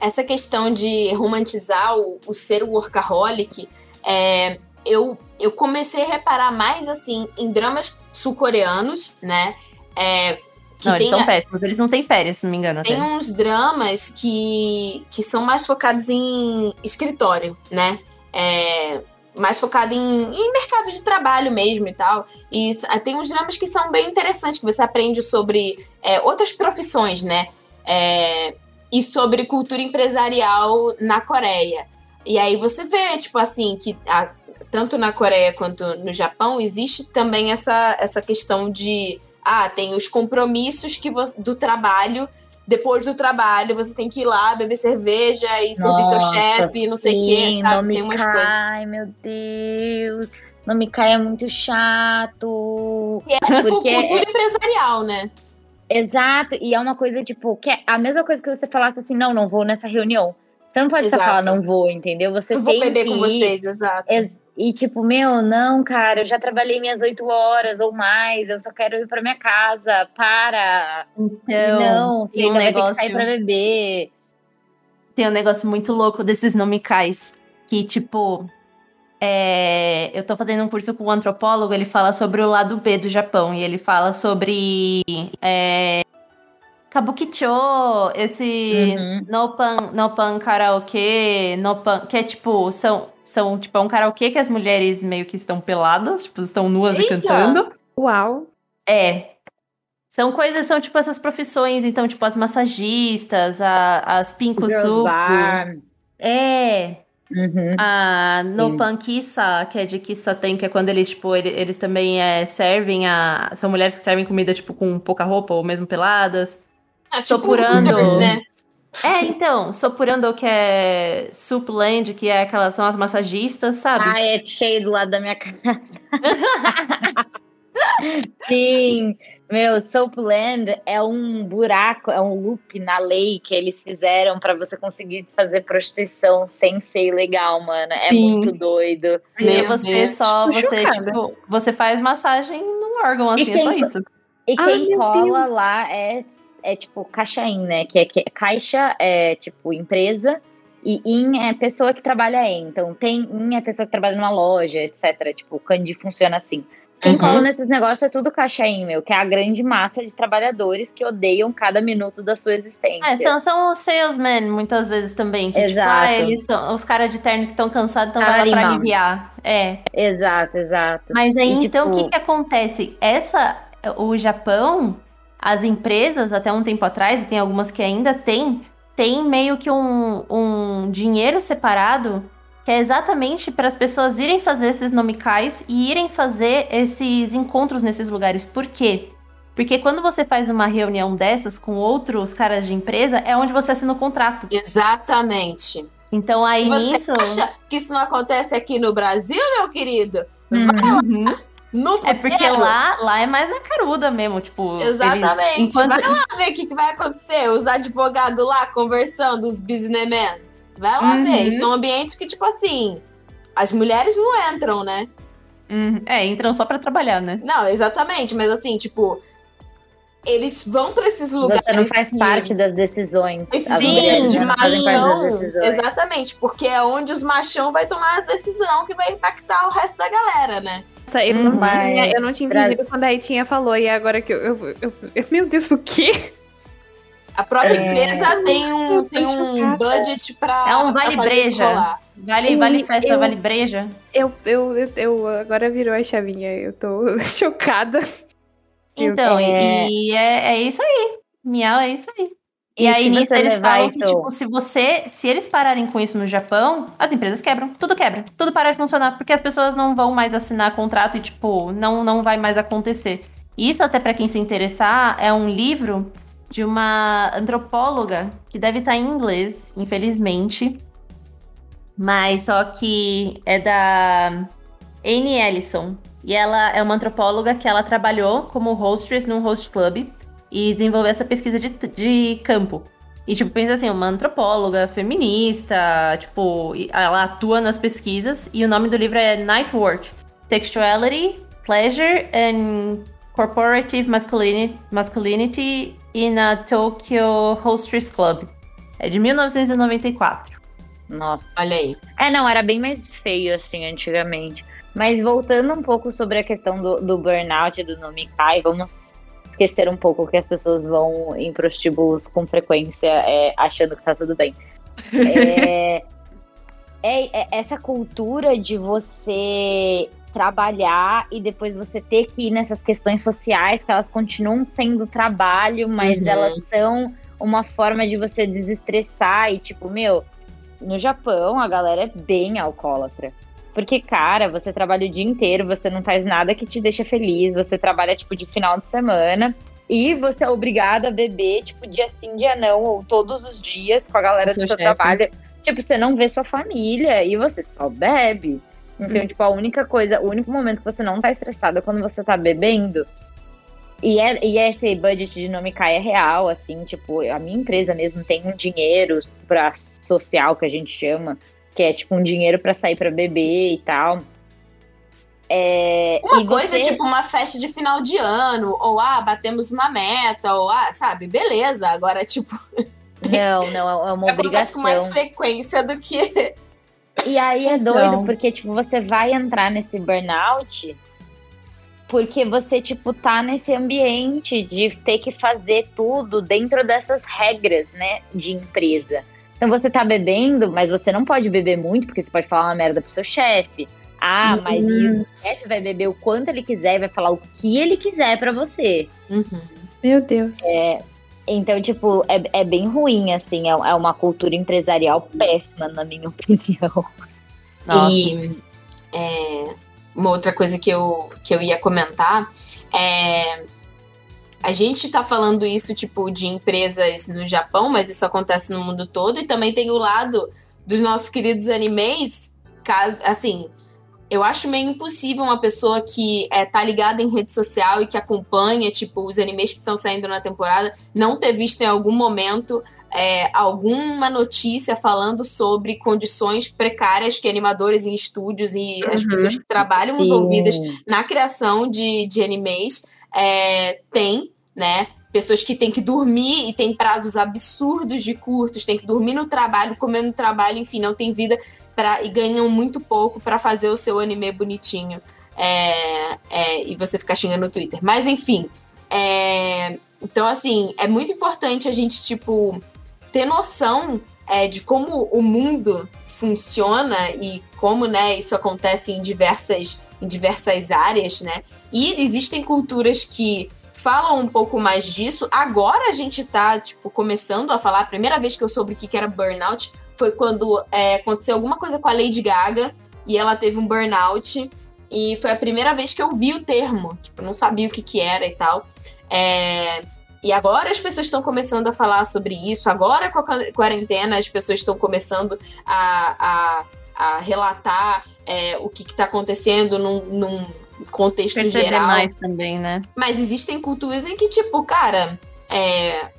essa questão de romantizar o, o ser workaholic, é, eu, eu comecei a reparar mais assim em dramas sul-coreanos, né? É, que Não, eles tem, são péssimos, eles não têm férias, se não me engano. tem até. uns dramas que, que são mais focados em escritório, né? É, mais focado em, em mercado de trabalho mesmo e tal. E s- tem uns dramas que são bem interessantes, que você aprende sobre é, outras profissões, né? É, e sobre cultura empresarial na Coreia. E aí você vê, tipo assim, que a- tanto na Coreia quanto no Japão existe também essa, essa questão de ah, tem os compromissos que vo- do trabalho. Depois do trabalho, você tem que ir lá beber cerveja e servir seu chefe, não sei o quê, sabe? Não Tem umas coisas. cai, meu Deus. Não me cai, é muito chato. E é tipo Porque cultura empresarial, né? Exato, e é uma coisa, tipo, que é a mesma coisa que você falasse assim, não, não vou nessa reunião. Você não pode só falar, não vou, entendeu? Você Eu vou tem beber que com vocês, exato. E tipo, meu, não, cara, eu já trabalhei minhas oito horas ou mais, eu só quero ir pra minha casa, para. Então, não, você tem um vai ter que negócio. sair pra beber. tem um negócio muito louco desses nomicais. Que, tipo, é, eu tô fazendo um curso com um antropólogo, ele fala sobre o lado B do Japão. E ele fala sobre é, Kabukicho, esse Uhum. Nopan, Nopan Karaoke, Nopan, que é tipo, são, são tipo, é um karaokê que as mulheres meio que estão peladas, tipo, estão nuas e Eita! cantando. Uau. É. São coisas, são tipo essas profissões, então, tipo, as massagistas, a, as pinko Girls suco. bar. É. Uhum. A Sim. Nopan Kissa, que é de Kissa tem, que é quando eles, tipo, ele- eles, também é, servem a. São mulheres que servem comida, tipo, com pouca roupa ou mesmo peladas. Ah, Sopurando. Hooters, né? É, então, Sopurando, que é Supland, que é aquelas são as massagistas, sabe? Ah, é cheio do lado da minha casa. [LAUGHS] Sim, meu, Soapland é um buraco, é um loop na lei que eles fizeram pra você conseguir fazer prostituição sem ser ilegal, mano. É Sim. muito doido. E Meu você Deus, só, tipo, você, chocada. tipo, você faz massagem no órgão, E assim, é quem- só isso. E Ai, quem meu cola lá é, é tipo caixain, né? Que é que caixa é tipo empresa e in é pessoa que trabalha em. Então tem in é pessoa que trabalha numa loja, etc. Tipo, o Candy funciona assim. Quem Uhum. cola nesses negócios é tudo caixain, meu, que é a grande massa de trabalhadores que odeiam cada minuto da sua existência. É, são, são os salesmen, muitas vezes também. Que, tipo, Exato. ah, eles são os caras de terno que estão cansados, então vai lá pra aliviar. É. Exato, exato. Mas aí, E, então, o tipo- que que acontece? Essa, o Japão, as empresas, até um tempo atrás, e tem algumas que ainda tem, tem meio que um, um dinheiro separado que é exatamente para as pessoas irem fazer esses nomicais e irem fazer esses encontros nesses lugares. Por quê? Porque quando você faz uma reunião dessas com outros caras de empresa, é onde você assina o contrato. Exatamente. Então aí Você nisso. acha que isso não acontece aqui no Brasil, meu querido? Uhum. É porque lá, lá é mais na caruda mesmo, tipo. eles- Exatamente. enquanto- Vai lá ver o que, que vai acontecer. Os advogados lá conversando, os businessmen. Vai lá Uhum. ver. Isso é um ambiente que, tipo assim, as mulheres não entram, né? Uhum. É, entram só pra trabalhar, né? Não, exatamente. Mas assim, tipo, eles vão pra esses lugares. Você não faz que- parte das decisões. Sim, de machão. decisões. Exatamente, porque é onde os machão vai tomar as decisões que vai impactar o resto da galera, né? Nossa, eu, não Mas tinha, eu não tinha pra- entendido quando a Etinha falou, e agora que eu, eu, eu- eu- Meu Deus, o quê? A própria É. empresa tem um, tem um budget pra. É um vale breja. Vale, vale festa, eu- vale breja. Eu, eu, eu, eu- agora virou a chavinha, eu tô [LAUGHS] chocada. Então, é- e é, é isso aí. Miau é isso aí. E, E aí, se nisso, eles falam que, isso- tipo, se você. Se eles pararem com isso no Japão, as empresas quebram. Tudo quebra. Tudo para de funcionar. Porque as pessoas não vão mais assinar contrato e, tipo, não, não vai mais acontecer. Isso, até pra quem se interessar, é um livro de uma antropóloga que deve estar em inglês, infelizmente. Mas só que é da Anne Ellison. E ela é uma antropóloga que ela trabalhou como hostess num host club e desenvolveu essa pesquisa de, de campo. E, tipo, pensa assim, uma antropóloga feminista, tipo, ela atua nas pesquisas. E o nome do livro é Night Work: Textuality, Pleasure and Corporative Masculinity, Masculinity in a Tokyo Hostess Club. É de 1994. Nossa. Olha aí. É, não, era bem mais feio, assim, antigamente. Mas voltando um pouco sobre a questão do, do burnout e do Nomikai, vamos esquecer um pouco que as pessoas vão em prostíbulos com frequência é, achando que tá tudo bem. [LAUGHS] É, é- é essa cultura de você trabalhar e depois você ter que ir nessas questões sociais, que elas continuam sendo trabalho, mas Uhum. elas são uma forma de você desestressar e, tipo, meu, no Japão a galera é bem alcoólatra. Porque, cara, você trabalha o dia inteiro, você não faz nada que te deixa feliz, você trabalha, tipo, de final de semana. E você é obrigado a beber, tipo, dia sim, dia não, ou todos os dias com a galera Com do seu seu chefe. trabalho. Tipo, você não vê sua família e você só bebe. Então, tipo, a única coisa, o único momento que você não tá estressado é quando você tá bebendo. E, é, e esse budget de nome cai é real, assim, tipo, a minha empresa mesmo tem um dinheiro para social que a gente chama, que é tipo um dinheiro para sair para beber e tal. É, uma e coisa você- tipo uma festa de final de ano, ou ah, batemos uma meta, ou ah, sabe, beleza. Agora, tipo, [LAUGHS] Não, não, é uma acontece com mais frequência do que. E aí é doido, porque, tipo, você vai entrar nesse burnout porque você, tipo, tá nesse ambiente de ter que fazer tudo dentro dessas regras, né, de empresa. Então você tá bebendo, mas você não pode beber muito, porque você pode falar uma merda pro seu chefe. Ah, mas e o chefe vai beber o quanto ele quiser e vai falar o que ele quiser pra você. Meu Deus. Então, tipo, é, é bem ruim, assim, é, é uma cultura empresarial péssima, na minha [LAUGHS] opinião. Nossa. E é, uma outra coisa que eu, que eu ia comentar é. A gente tá falando isso, tipo, de empresas no Japão, mas isso acontece no mundo todo. E também tem o lado dos nossos queridos animes. Caso, assim, eu acho meio impossível uma pessoa que é, tá ligada em rede social e que acompanha, tipo, os animes que estão saindo na temporada, não ter visto em algum momento é, alguma notícia falando sobre condições precárias que animadores em estúdios e as Uhum. pessoas que trabalham Sim. envolvidas na criação de, de animes é, tem, né? Pessoas que têm que dormir e tem prazos absurdos de curtos, tem que dormir no trabalho, comer no trabalho, enfim, não tem vida pra, e ganham muito pouco para fazer o seu anime bonitinho. É, é, e você ficar xingando no Twitter. Mas enfim. é, então, assim, é muito importante a gente, tipo, ter noção é, de como o mundo funciona e como, né, isso acontece em diversas, em diversas áreas, né? E existem culturas que falam um pouco mais disso. Agora a gente tá, tipo, começando a falar. A primeira vez que eu soube o que era burnout foi quando é, aconteceu alguma coisa com a Lady Gaga e ela teve um burnout. E foi a primeira vez que eu vi o termo. Tipo, não sabia o que que era e tal. É, e agora as pessoas estão começando a falar sobre isso. Agora, com a qua- quarentena, as pessoas estão começando a, a, a relatar é, o que está acontecendo num, num contexto Perceber geral. mais também, né? Mas existem culturas em que, tipo, cara, é,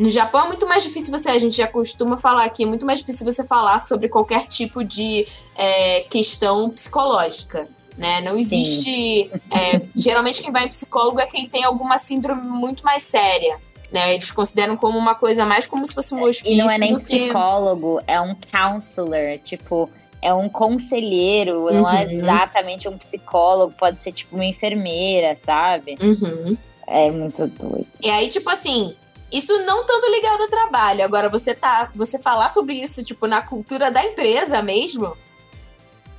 no Japão é muito mais difícil você, a gente já costuma falar aqui, é muito mais difícil você falar sobre qualquer tipo de é, questão psicológica. Né? Não existe. é, [LAUGHS] geralmente quem vai em psicólogo é quem tem alguma síndrome muito mais séria. Né? Eles consideram como uma coisa mais como se fosse um hospício E não é nem do que... psicólogo, é um counselor, tipo, é um conselheiro, não é Uhum. exatamente um psicólogo, pode ser tipo uma enfermeira, sabe? Uhum. É muito doido. E aí, tipo assim, isso não tanto ligado ao trabalho. Agora, você tá. Você falar sobre isso, tipo, na cultura da empresa mesmo.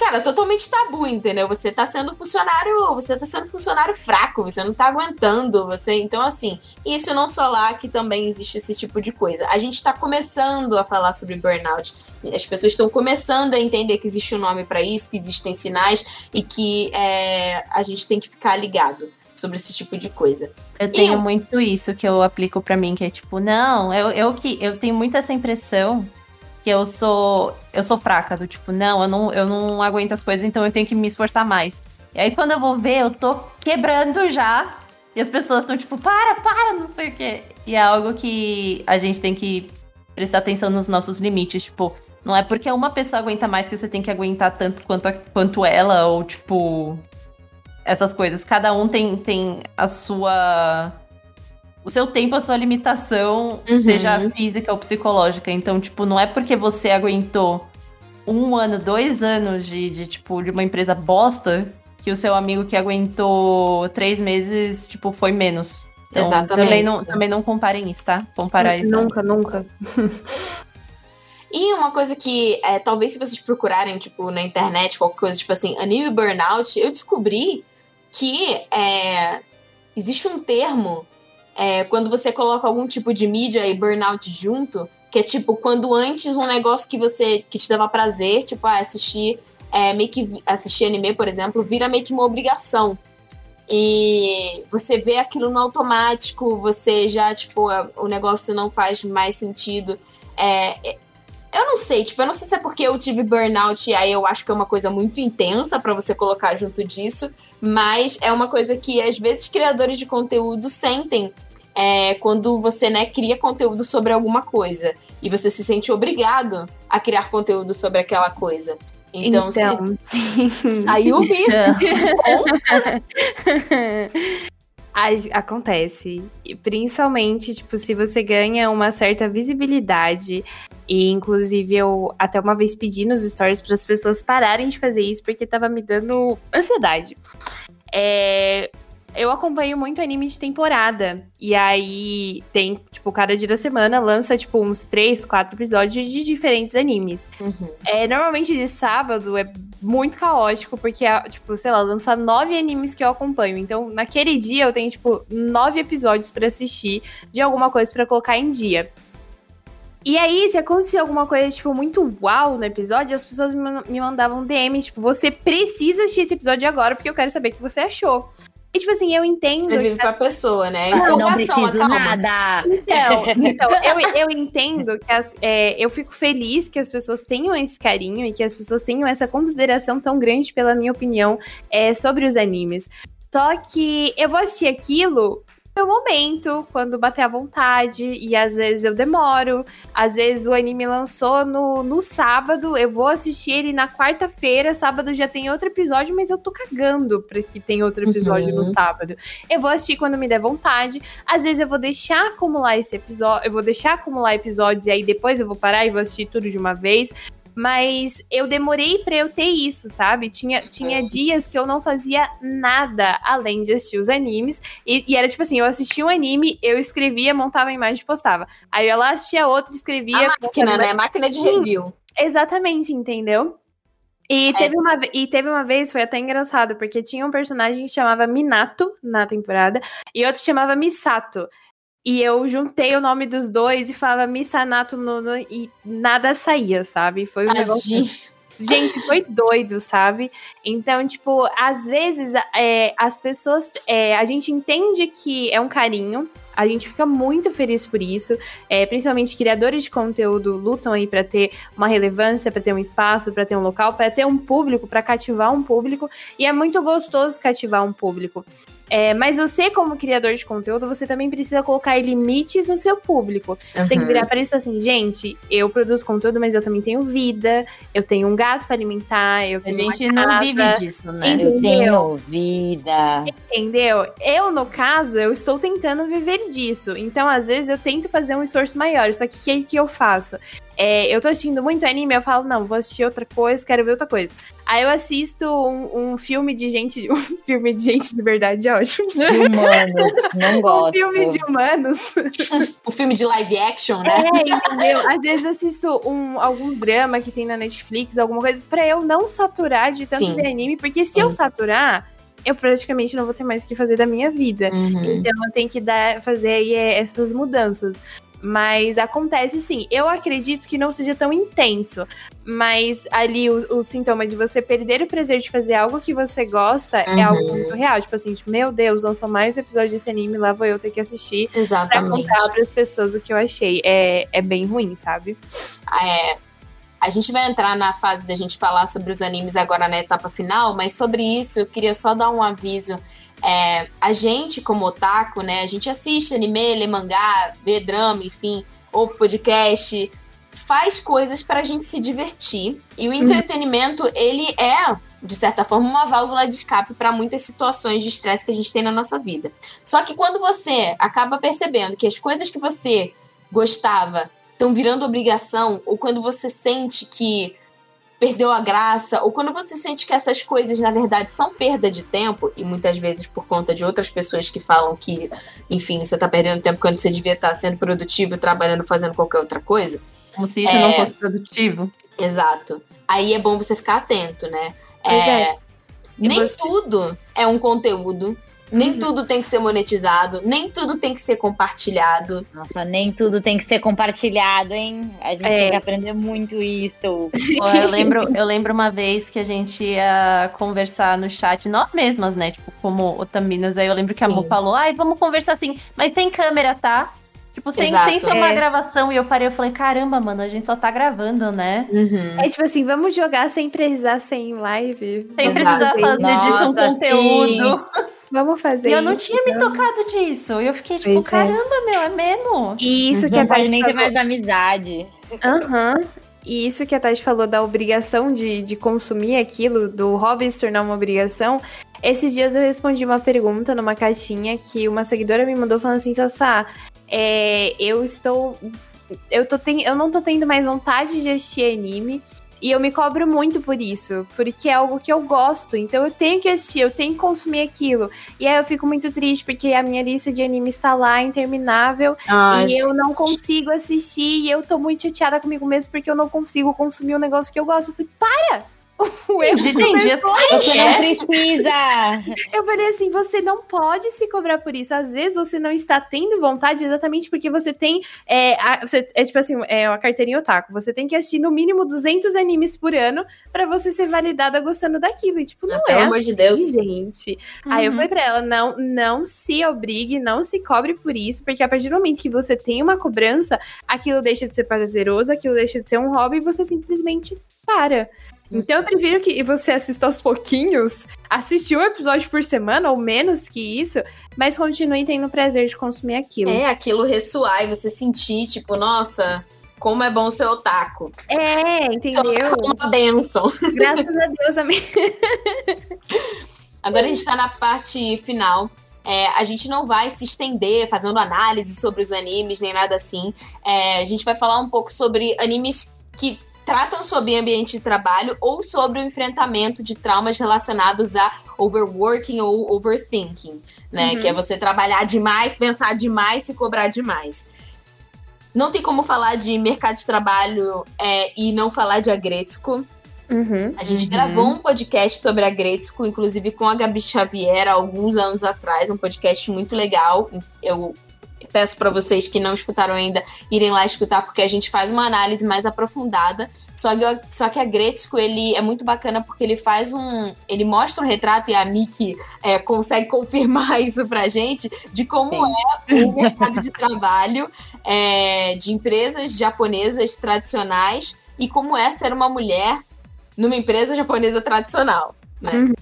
Cara, totalmente tabu, entendeu? Você tá sendo funcionário. Você tá sendo funcionário fraco, você não tá aguentando. Você. Então, assim, isso não só lá que também existe esse tipo de coisa. A gente tá começando a falar sobre burnout. As pessoas estão começando a entender que existe um nome pra isso, que existem sinais e que é, a gente tem que ficar ligado sobre esse tipo de coisa. Eu tenho Eu- muito isso que eu aplico pra mim, que é tipo, não, eu, eu que eu tenho muito essa impressão que eu sou eu sou fraca, do tipo, não, eu não, eu não aguento as coisas, então eu tenho que me esforçar mais. E aí quando eu vou ver, eu tô quebrando já. E as pessoas estão tipo, para, para, não sei o quê. E é algo que a gente tem que prestar atenção nos nossos limites, tipo, não é porque uma pessoa aguenta mais que você tem que aguentar tanto quanto, a- quanto ela, ou tipo, essas coisas. Cada um tem, tem a sua. O seu tempo, a sua limitação, Uhum. seja física ou psicológica. Então, tipo, não é porque você aguentou um ano, dois anos de, de tipo, de uma empresa bosta que o seu amigo que aguentou três meses, tipo, foi menos. Então, Exatamente. Também não, também não comparem isso, tá? Comparar isso. Nunca, nunca. E uma coisa que, é, talvez se vocês procurarem, tipo, na internet, qualquer coisa, tipo assim, anime burnout, eu descobri que é, existe um termo é, quando você coloca algum tipo de mídia e burnout junto, que é tipo, quando antes um negócio que você, que te dava prazer, tipo, ah, assistir, é, meio que assistir anime, por exemplo, vira meio que uma obrigação. E você vê aquilo no automático, você já, tipo, o negócio não faz mais sentido. É, Eu não sei, tipo, eu não sei se é porque eu tive burnout e aí eu acho que é uma coisa muito intensa para você colocar junto disso, mas é uma coisa que às vezes criadores de conteúdo sentem é, quando você né, cria conteúdo sobre alguma coisa e você se sente obrigado a criar conteúdo sobre aquela coisa. Então, então. Se... [LAUGHS] saiu o [LAUGHS] Acontece. Principalmente, tipo, se você ganha uma certa visibilidade. E, inclusive, eu até uma vez pedi nos stories para as pessoas pararem de fazer isso, porque tava me dando ansiedade. É, eu acompanho muito anime de temporada. E aí tem, tipo, cada dia da semana lança, tipo, uns três, quatro episódios de diferentes animes. Uhum. É, normalmente de sábado é muito caótico, porque, tipo, sei lá, lança nove animes que eu acompanho. Então, naquele dia eu tenho, tipo, nove episódios para assistir de alguma coisa para colocar em dia. E aí, se acontecia alguma coisa, tipo, muito uau no episódio, as pessoas me mandavam DM, tipo, você precisa assistir esse episódio agora, porque eu quero saber o que você achou. E, tipo assim, eu entendo. Você vive que... com a pessoa, né? Ah, não preciso nada. Então, [LAUGHS] então eu, eu entendo que as, é, eu fico feliz que as pessoas tenham esse carinho e que as pessoas tenham essa consideração tão grande pela minha opinião é, sobre os animes. Só que eu vou assistir aquilo meu momento, quando bater a vontade, e às vezes eu demoro. Às vezes o anime lançou no, no sábado, eu vou assistir ele na quarta-feira, sábado já tem outro episódio, mas eu tô cagando pra que tem outro episódio uhum. no sábado. Eu vou assistir quando me der vontade. Às vezes eu vou deixar acumular esse episódio, eu vou deixar acumular episódios e aí depois eu vou parar e vou assistir tudo de uma vez. Mas eu demorei para eu ter isso, sabe? Tinha, tinha é. dias que eu não fazia nada além de assistir os animes. E, e, era tipo assim: eu assistia um anime, eu escrevia, montava a imagem e postava. Aí eu lá assistia outro, escrevia. A máquina, né? Máquina de review. Exatamente, entendeu? E, é. teve uma, e teve uma vez, foi até engraçado, porque tinha um personagem que chamava Minato na temporada e outro chamava Misato. E eu juntei o nome dos dois e falava Missanato no, no, e nada saía, sabe? Foi um negócio. Gente, foi doido, sabe? Então, tipo, às vezes é, as pessoas. É, a gente entende que é um carinho, a gente fica muito feliz por isso, é, principalmente criadores de conteúdo lutam aí para ter uma relevância, para ter um espaço, para ter um local, para ter um público, para cativar um público, e é muito gostoso cativar um público. É, mas você, como criador de conteúdo, você também precisa colocar limites no seu público. Uhum. Você tem que virar para isso assim, gente, eu produzo conteúdo, mas eu também tenho vida, eu tenho um gato para alimentar, eu tenho A gente não vive disso, né? Entendeu? Eu tenho vida. Entendeu? Eu, no caso, eu estou tentando viver disso. Então, às vezes, eu tento fazer um esforço maior. Só que o que, que eu faço? É, eu tô assistindo muito anime, eu falo, não, vou assistir outra coisa, quero ver outra coisa. Aí eu assisto um, um filme de gente. [LAUGHS] Um filme de gente de verdade é ótimo. De humanos, não [LAUGHS] gosto. Um filme de humanos. [LAUGHS] um filme de live action, né? É, entendeu? Às vezes assisto um, algum drama que tem na Netflix, alguma coisa, pra eu não saturar de tanto de anime, porque Sim. se eu saturar, eu praticamente não vou ter mais o que fazer da minha vida. Uhum. Então eu tenho que dar, fazer aí é, essas mudanças. Mas acontece sim. Eu acredito que não seja tão intenso. Mas ali o, o, sintoma de você perder o prazer de fazer algo que você gosta uhum. é algo muito real. Tipo assim, tipo, meu Deus, lançou mais um episódio desse anime, lá vou eu ter que assistir. Exatamente. Pra contar pras pessoas o que eu achei. É, é bem ruim, sabe? É. A gente vai entrar na fase da gente falar sobre os animes agora na etapa final, mas sobre isso eu queria só dar um aviso é, a gente, como otaku, né, a gente assiste anime, lê mangá, vê drama, enfim, ouve podcast, faz coisas para a gente se divertir. E o entretenimento, uhum. ele é, de certa forma, uma válvula de escape para muitas situações de estresse que a gente tem na nossa vida. Só que quando você acaba percebendo que as coisas que você gostava estão virando obrigação, ou quando você sente que perdeu a graça, ou quando você sente que essas coisas, na verdade, são perda de tempo, e muitas vezes por conta de outras pessoas que falam que, enfim, você tá perdendo tempo quando você devia estar sendo produtivo, trabalhando, fazendo qualquer outra coisa. Como se isso é... não fosse produtivo. Exato. Aí é bom você ficar atento, né? É... é. Nem você... tudo é um conteúdo nem uhum. tudo tem que ser monetizado, nem tudo tem que ser compartilhado. Nossa, nem tudo tem que ser compartilhado, hein? A gente é. tem que aprender muito isso. eu, lembro, eu lembro uma vez que a gente ia conversar no chat, nós mesmas, né? Tipo, como otaminas. Aí eu lembro que a Sim. Mo falou, ai, vamos conversar assim, mas sem câmera, tá? Tipo, sem, Exato. sem ser uma É. gravação. E eu parei e falei, caramba, mano, a gente só tá gravando, né? Uhum. É tipo assim, vamos jogar sem precisar ser em live. Sem Exato. precisar fazer disso um Nossa, conteúdo. Vamos fazer E eu não isso, tinha me então. tocado disso. E eu fiquei tipo, Pois é. caramba, meu, é menos. E isso que Não a pode Tati nem ter falou- mais amizade. Aham. E isso que a Tati falou da obrigação de, de consumir aquilo, do hobby se tornar uma obrigação. Esses dias eu respondi uma pergunta numa caixinha que uma seguidora me mandou falando assim, Sassá, é, eu estou. Eu, tô ten, eu não tô tendo mais vontade de assistir anime. E eu me cobro muito por isso, porque é algo que eu gosto, então eu tenho que assistir, eu tenho que consumir aquilo. E aí eu fico muito triste, porque a minha lista de anime está lá, interminável, Ah, e eu não consigo assistir, e eu tô muito chateada comigo mesmo porque eu não consigo consumir um negócio que eu gosto. Eu falei, para! O erro que começou você Você quer. não precisa! [LAUGHS] Eu falei assim, você não pode se cobrar por isso. Às vezes você não está tendo vontade exatamente porque você tem. É, a- você- é tipo assim, é uma carteirinha otaku. Você tem que assistir no mínimo 200 animes por ano pra você ser validada gostando daquilo. E tipo, não Ah, pelo é amor assim, de Deus. gente. Aí eu Uhum. falei pra ela, não, não se obrigue, não se cobre por isso, porque a partir do momento que você tem uma cobrança, aquilo deixa de ser prazeroso, aquilo deixa de ser um hobby e você simplesmente para. Então eu prefiro que você assista aos pouquinhos, assistir um episódio por semana, ou menos que isso, mas continue tendo o prazer de consumir aquilo. É, aquilo ressoar e você sentir, tipo, nossa, como é bom ser otaku. É, entendeu? otaku é uma benção. [LAUGHS] Graças a Deus, amém. [LAUGHS] Agora a gente tá na parte final. É, a gente não vai se estender fazendo análise sobre os animes, nem nada assim. É, a gente vai falar um pouco sobre animes que tratam sobre ambiente de trabalho ou sobre o enfrentamento de traumas relacionados a overworking ou overthinking, né? Uhum. Que é você trabalhar demais, pensar demais, se cobrar demais. Não tem como falar de mercado de trabalho é, e não falar de Agretsuko. Uhum. A gente Uhum. gravou um podcast sobre a Gretzko, inclusive com a Gabi Xavier, há alguns anos atrás, um podcast muito legal. Eu peço para vocês que não escutaram ainda irem lá escutar, porque a gente faz uma análise mais aprofundada. Só que, só que a Gretzko, ele é muito bacana porque ele faz um. Ele mostra um retrato, e a Miki é, consegue confirmar [LAUGHS] isso pra gente, de como é o [LAUGHS] mercado de trabalho é, de empresas japonesas tradicionais e como é ser uma mulher numa empresa japonesa tradicional, né? Uhum.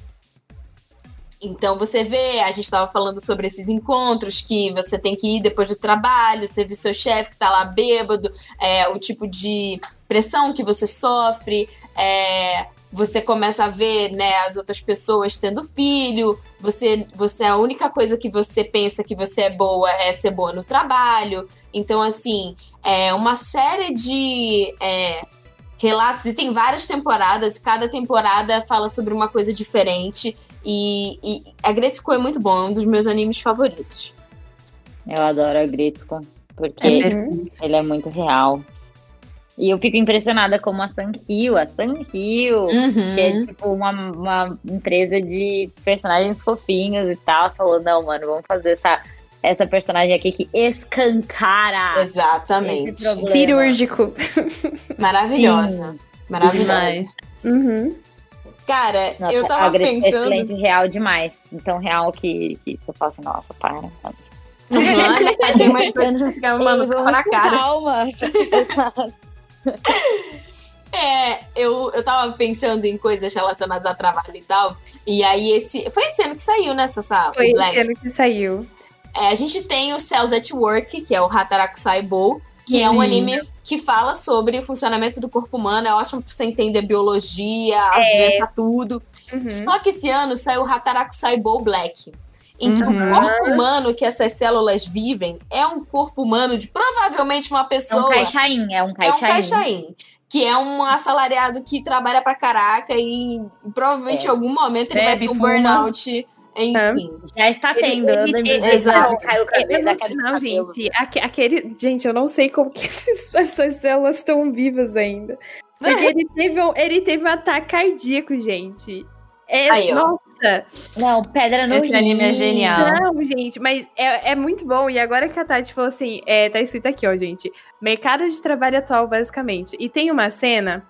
Então você vê, a gente estava falando sobre esses encontros que você tem que ir depois do trabalho, você vê seu chefe que tá lá bêbado, é, o tipo de pressão que você sofre, é, você começa a ver né, as outras pessoas tendo filho, você, você a única coisa que você pensa que você é boa é ser boa no trabalho. Então, assim, é uma série de é, relatos, e tem várias temporadas, cada temporada fala sobre uma coisa diferente. E, e a Gretzko é muito bom, é um dos meus animes favoritos. Eu adoro a Gretzko, porque É Uhum. ele é muito real. E eu fico impressionada como a Sankyo, a Sankyo, que é Uhum. tipo uma, uma empresa de personagens fofinhos e tal, falou, não, mano, vamos fazer essa, essa personagem aqui que escancara Exatamente. Cirúrgico. Maravilhosa. Maravilhosa. Demais. Uhum. Cara, Nossa, eu a tava é pensando. excelente, real demais. Então, real que, que eu falo assim, nossa, para. Uhum, né? [LAUGHS] Tem umas coisas que ficam, mano, tapa na cara. Calma. [LAUGHS] É, eu, eu tava pensando em coisas relacionadas a trabalho e tal. E aí, esse. Foi esse ano que saiu, né, Sassá? Foi esse ano que saiu. É, a gente tem o Cells at Work, que é o Hataraku Saibou, que é um Sim. anime que fala sobre o funcionamento do corpo humano. É ótimo pra você entender biologia, as É. doenças, tudo. Uhum. Só que esse ano saiu o Hataraku Saibou Black. Em que Uhum. o corpo humano que essas células vivem é um corpo humano de provavelmente uma É um pessoa. caixaim, é um É um caixaim. caixaim. Que é um assalariado que trabalha pra caraca e provavelmente É. em algum momento ele vai Bebe, ter um fuma. burnout. Enfim. Já está tendo. ele exato. caiu o cabelo não, sei, não, gente. aque- aquele, gente, eu não sei como que esses- [LAUGHS] essas células estão vivas ainda. Porque ele teve um, ele teve um ataque cardíaco, gente. É, Aí, nossa, Não, pedra no Esse rim. anime é genial. não, gente, mas é, é muito bom. E agora que a Tati falou assim, é, tá escrito aqui, ó, gente. Mercado de trabalho atual, basicamente. E tem uma cena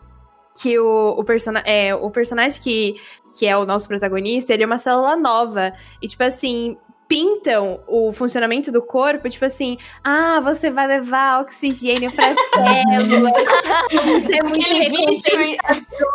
que o, o, persona é, o personagem que, que é o nosso protagonista, ele é uma célula nova. E, tipo assim, pintam o funcionamento do corpo, tipo assim, ah, você vai levar oxigênio para [LAUGHS] células. Isso é muito Aquele vídeo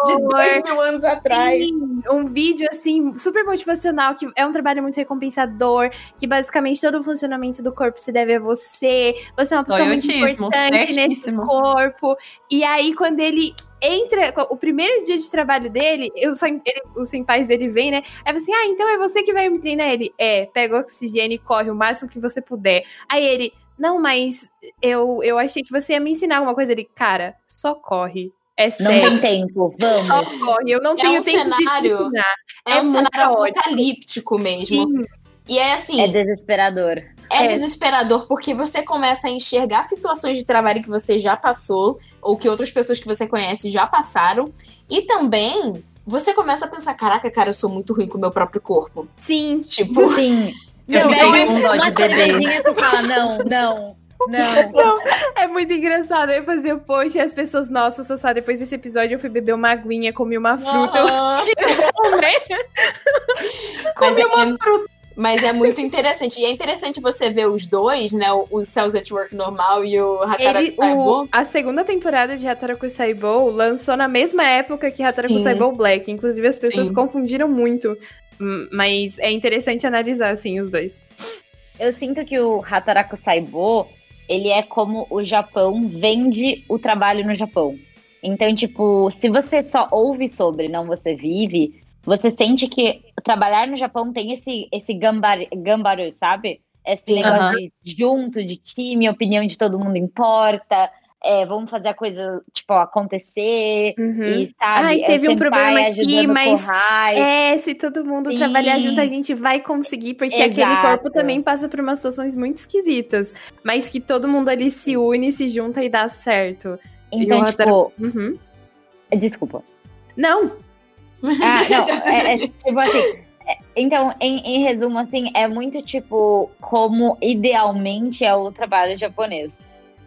de dois mil anos atrás. Sim, um vídeo assim super motivacional que é um trabalho muito recompensador, que basicamente todo o funcionamento do corpo se deve a você. Você é uma pessoa muito importante nesse certíssimo. corpo. E aí quando ele entra, o primeiro dia de trabalho dele, eu só, ele, os senpais dele vem, né? Aí você assim, ah, então é você que vai me treinar? Ele, é, pega o oxigênio e corre o máximo que você puder. Aí ele, não, mas eu, eu achei que você ia me ensinar alguma coisa. Ele, cara, só corre. É Não sério. tem tempo, [LAUGHS] Só vamos. corre. Eu não É tenho um tempo cenário-. É, É um cenário apocalíptico mesmo. Sim. E é assim, É desesperador. É É. desesperador porque você começa a enxergar situações de trabalho que você já passou ou que outras pessoas que você conhece já passaram. E também você começa a pensar: caraca, cara, eu sou muito ruim com o meu próprio corpo. Sim. Tipo, Sim. [LAUGHS] Eu Não, é com dó de uma bebê. que fala, não, não, [LAUGHS] não. É muito engraçado. Eu ia fazer o post e as pessoas, nossa, Sassá, depois desse episódio eu fui beber uma aguinha, comi uma fruta. Aham. [LAUGHS] Eu, né? mas, é, mas é muito interessante. E é interessante você ver os dois, né? O, o Cells at Work normal e o Hataraku Saibou. a segunda temporada de Hataraku Saibou lançou na mesma época que Hataraku. Saibou Black. Inclusive, as pessoas Sim. confundiram muito. Mas é interessante analisar, assim, os dois. Eu sinto que o Hataraku Saibo, ele é como o Japão vende o trabalho no Japão. Então, tipo, se você só ouve sobre, não você vive, você sente que trabalhar no Japão tem esse, esse gambar, gambaru, sabe? Esse Sim. negócio Aham. de junto, de time, opinião de todo mundo importa. É, vamos fazer a coisa, tipo, acontecer. Uhum. E, sabe, Ai, é teve um problema aqui, mas. É, se todo mundo Sim. trabalhar junto, a gente vai conseguir, porque aquele Exato. corpo também passa por umas situações muito esquisitas. Mas que todo mundo ali se une, se junta e dá certo. Então, E tipo, Uhum. desculpa. Não, Ah, [LAUGHS] não, é, é tipo assim. é, então, em, em resumo, assim, é muito tipo como idealmente é o trabalho japonês.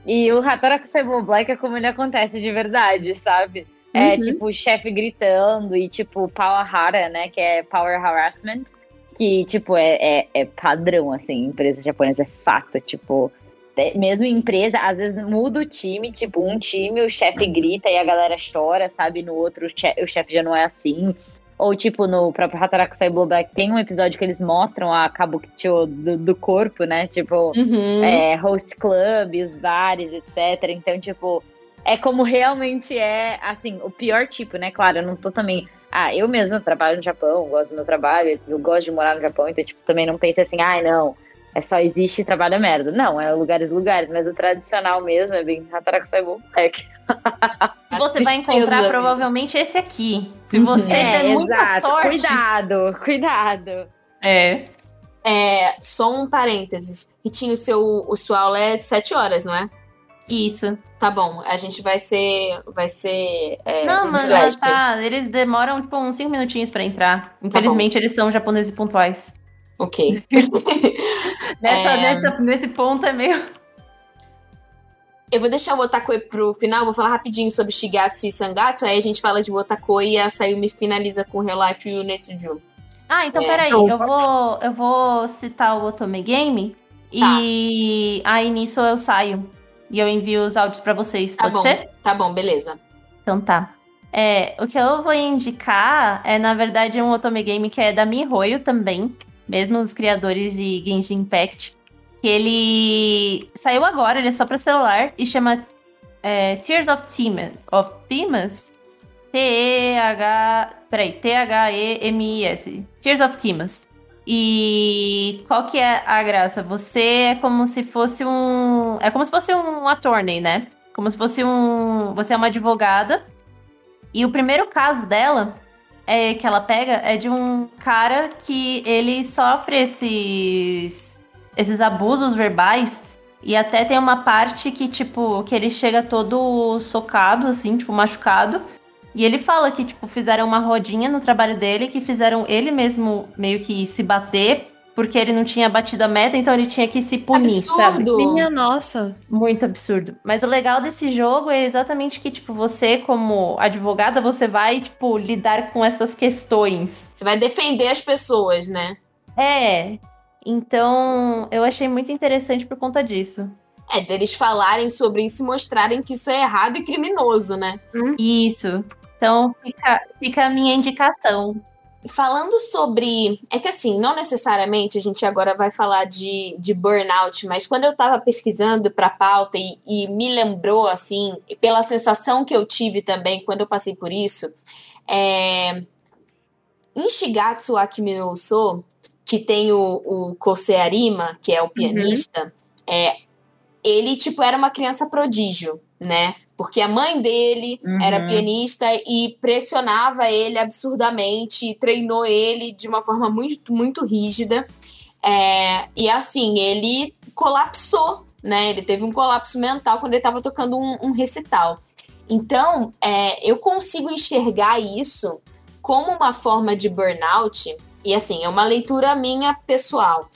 E o Hataraku Saibou Black é como ele acontece de verdade, sabe? É Uhum. tipo o chefe gritando e tipo Power né? Que é Power Harassment. Que, tipo, é, é, é padrão, assim, empresa japonesa, é fato. Tipo, mesmo em empresa, às vezes muda o time, tipo, um time o chefe grita e a galera chora, sabe? No outro o che- o chefe já não é assim. Ou, tipo, no próprio Hataraku Saibou Black tem um episódio que eles mostram a Kabukicho do, do corpo, né? Tipo, Uhum. é, host club, os bares, etc. Então, tipo, é como realmente é, assim, o pior tipo, né? Claro, eu não tô também. Ah, eu mesma trabalho no Japão, gosto do meu trabalho, eu gosto de morar no Japão, então, tipo, também não penso assim, ai, não, é só existe trabalho é merda. Não, é lugares, lugares, mas o tradicional mesmo é bem Hataraku Saibou Black. [LAUGHS] A Você vai encontrar provavelmente esse aqui. Se você der muita É, exato. sorte. Cuidado, cuidado. É. É, só um parênteses. Ritinho, o seu, o sua aula é de 7 horas, não é? Isso. Tá bom, a gente vai ser. Vai ser. É, Não, mas tá. Eles demoram, tipo, uns 5 minutinhos pra entrar. Infelizmente, eles são japoneses pontuais. Ok. [LAUGHS] Nessa, É. nessa, nesse ponto é meio. Eu vou deixar o Otakoi pro final, vou falar rapidinho sobre Shigatsu e Sangatsu, aí a gente fala de Otakoi e a Sayumi finaliza com o Real Life e o Netsuju. Ah, então É. peraí. Opa. Eu vou, eu vou citar o Otome Game. E aí nisso eu saio. E eu envio os áudios pra vocês. Tá Pode bom. ser? Tá bom, beleza. Então tá. É, o que eu vou indicar é, na verdade, um Otome Game que é da MiHoYo também, mesmo os criadores de Genshin Impact. Que ele saiu agora, ele é só pra celular e chama é, Tears of Timas. Of Timas? T-E-H. Peraí, T-H-E-M-I-S. Tears of Timas. E qual que é a graça? Você é como se fosse um. É como se fosse um attorney, né? Como se fosse um. Você é uma advogada. E o primeiro caso dela é que ela pega é de um cara que ele sofre esses esses abusos verbais e até tem uma parte que tipo que ele chega todo socado assim, tipo machucado. E ele fala que tipo fizeram uma rodinha no trabalho dele que fizeram ele mesmo meio que se bater porque ele não tinha batido a meta, então ele tinha que se punir, sabe? Absurdo! Minha nossa. Muito absurdo. Mas o legal desse jogo é exatamente que, tipo, você, como advogada, você vai, tipo, lidar com essas questões. Você vai defender as pessoas, né? É. Então, eu achei muito interessante por conta disso. É, deles falarem sobre isso e mostrarem que isso é errado e criminoso, né? Isso. Então, fica, fica a minha indicação. Falando sobre. É que assim, não necessariamente a gente agora vai falar de, de burnout, mas quando eu tava pesquisando pra pauta e, e me lembrou, assim, pela sensação que eu tive também quando eu passei por isso, é. Em Shigatsu Akimi no Uso, que tem o, o Kosei Arima, que é o pianista, é, ele, tipo, era uma criança prodígio, né? Porque a mãe dele Uhum. era pianista e pressionava ele absurdamente, e treinou ele de uma forma muito, muito rígida. É, e assim, ele colapsou, né? Ele teve um colapso mental quando ele estava tocando um, um recital. Então, é, eu consigo enxergar isso como uma forma de burnout, e assim, é uma leitura minha pessoal.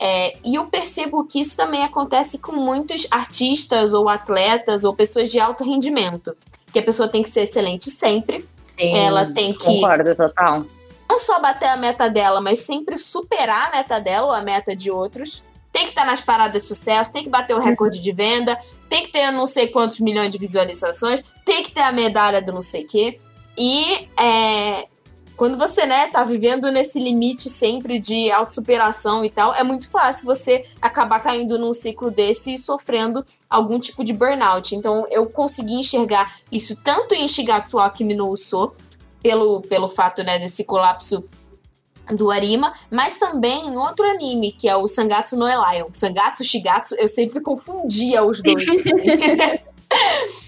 É, e eu percebo que isso também acontece com muitos artistas ou atletas ou pessoas de alto rendimento. Que a pessoa tem que ser excelente sempre, Sim, ela tem que Concordo total. não só bater a meta dela, mas sempre superar a meta dela ou a meta de outros. Tem que estar nas paradas de sucesso, tem que bater o recorde de venda, tem que ter não sei quantos milhões de visualizações, tem que ter a medalha do não sei o quê. E é, quando você, né, tá vivendo nesse limite sempre de autossuperação e tal, é muito fácil você acabar caindo num ciclo desse e sofrendo algum tipo de burnout. Então, eu consegui enxergar isso tanto em Shigatsu Akimi no Uso, pelo, pelo fato, né, desse colapso do Arima, mas também em outro anime, que é o Sangatsu no Lion. Sangatsu, Shigatsu, eu sempre confundia os dois. [LAUGHS]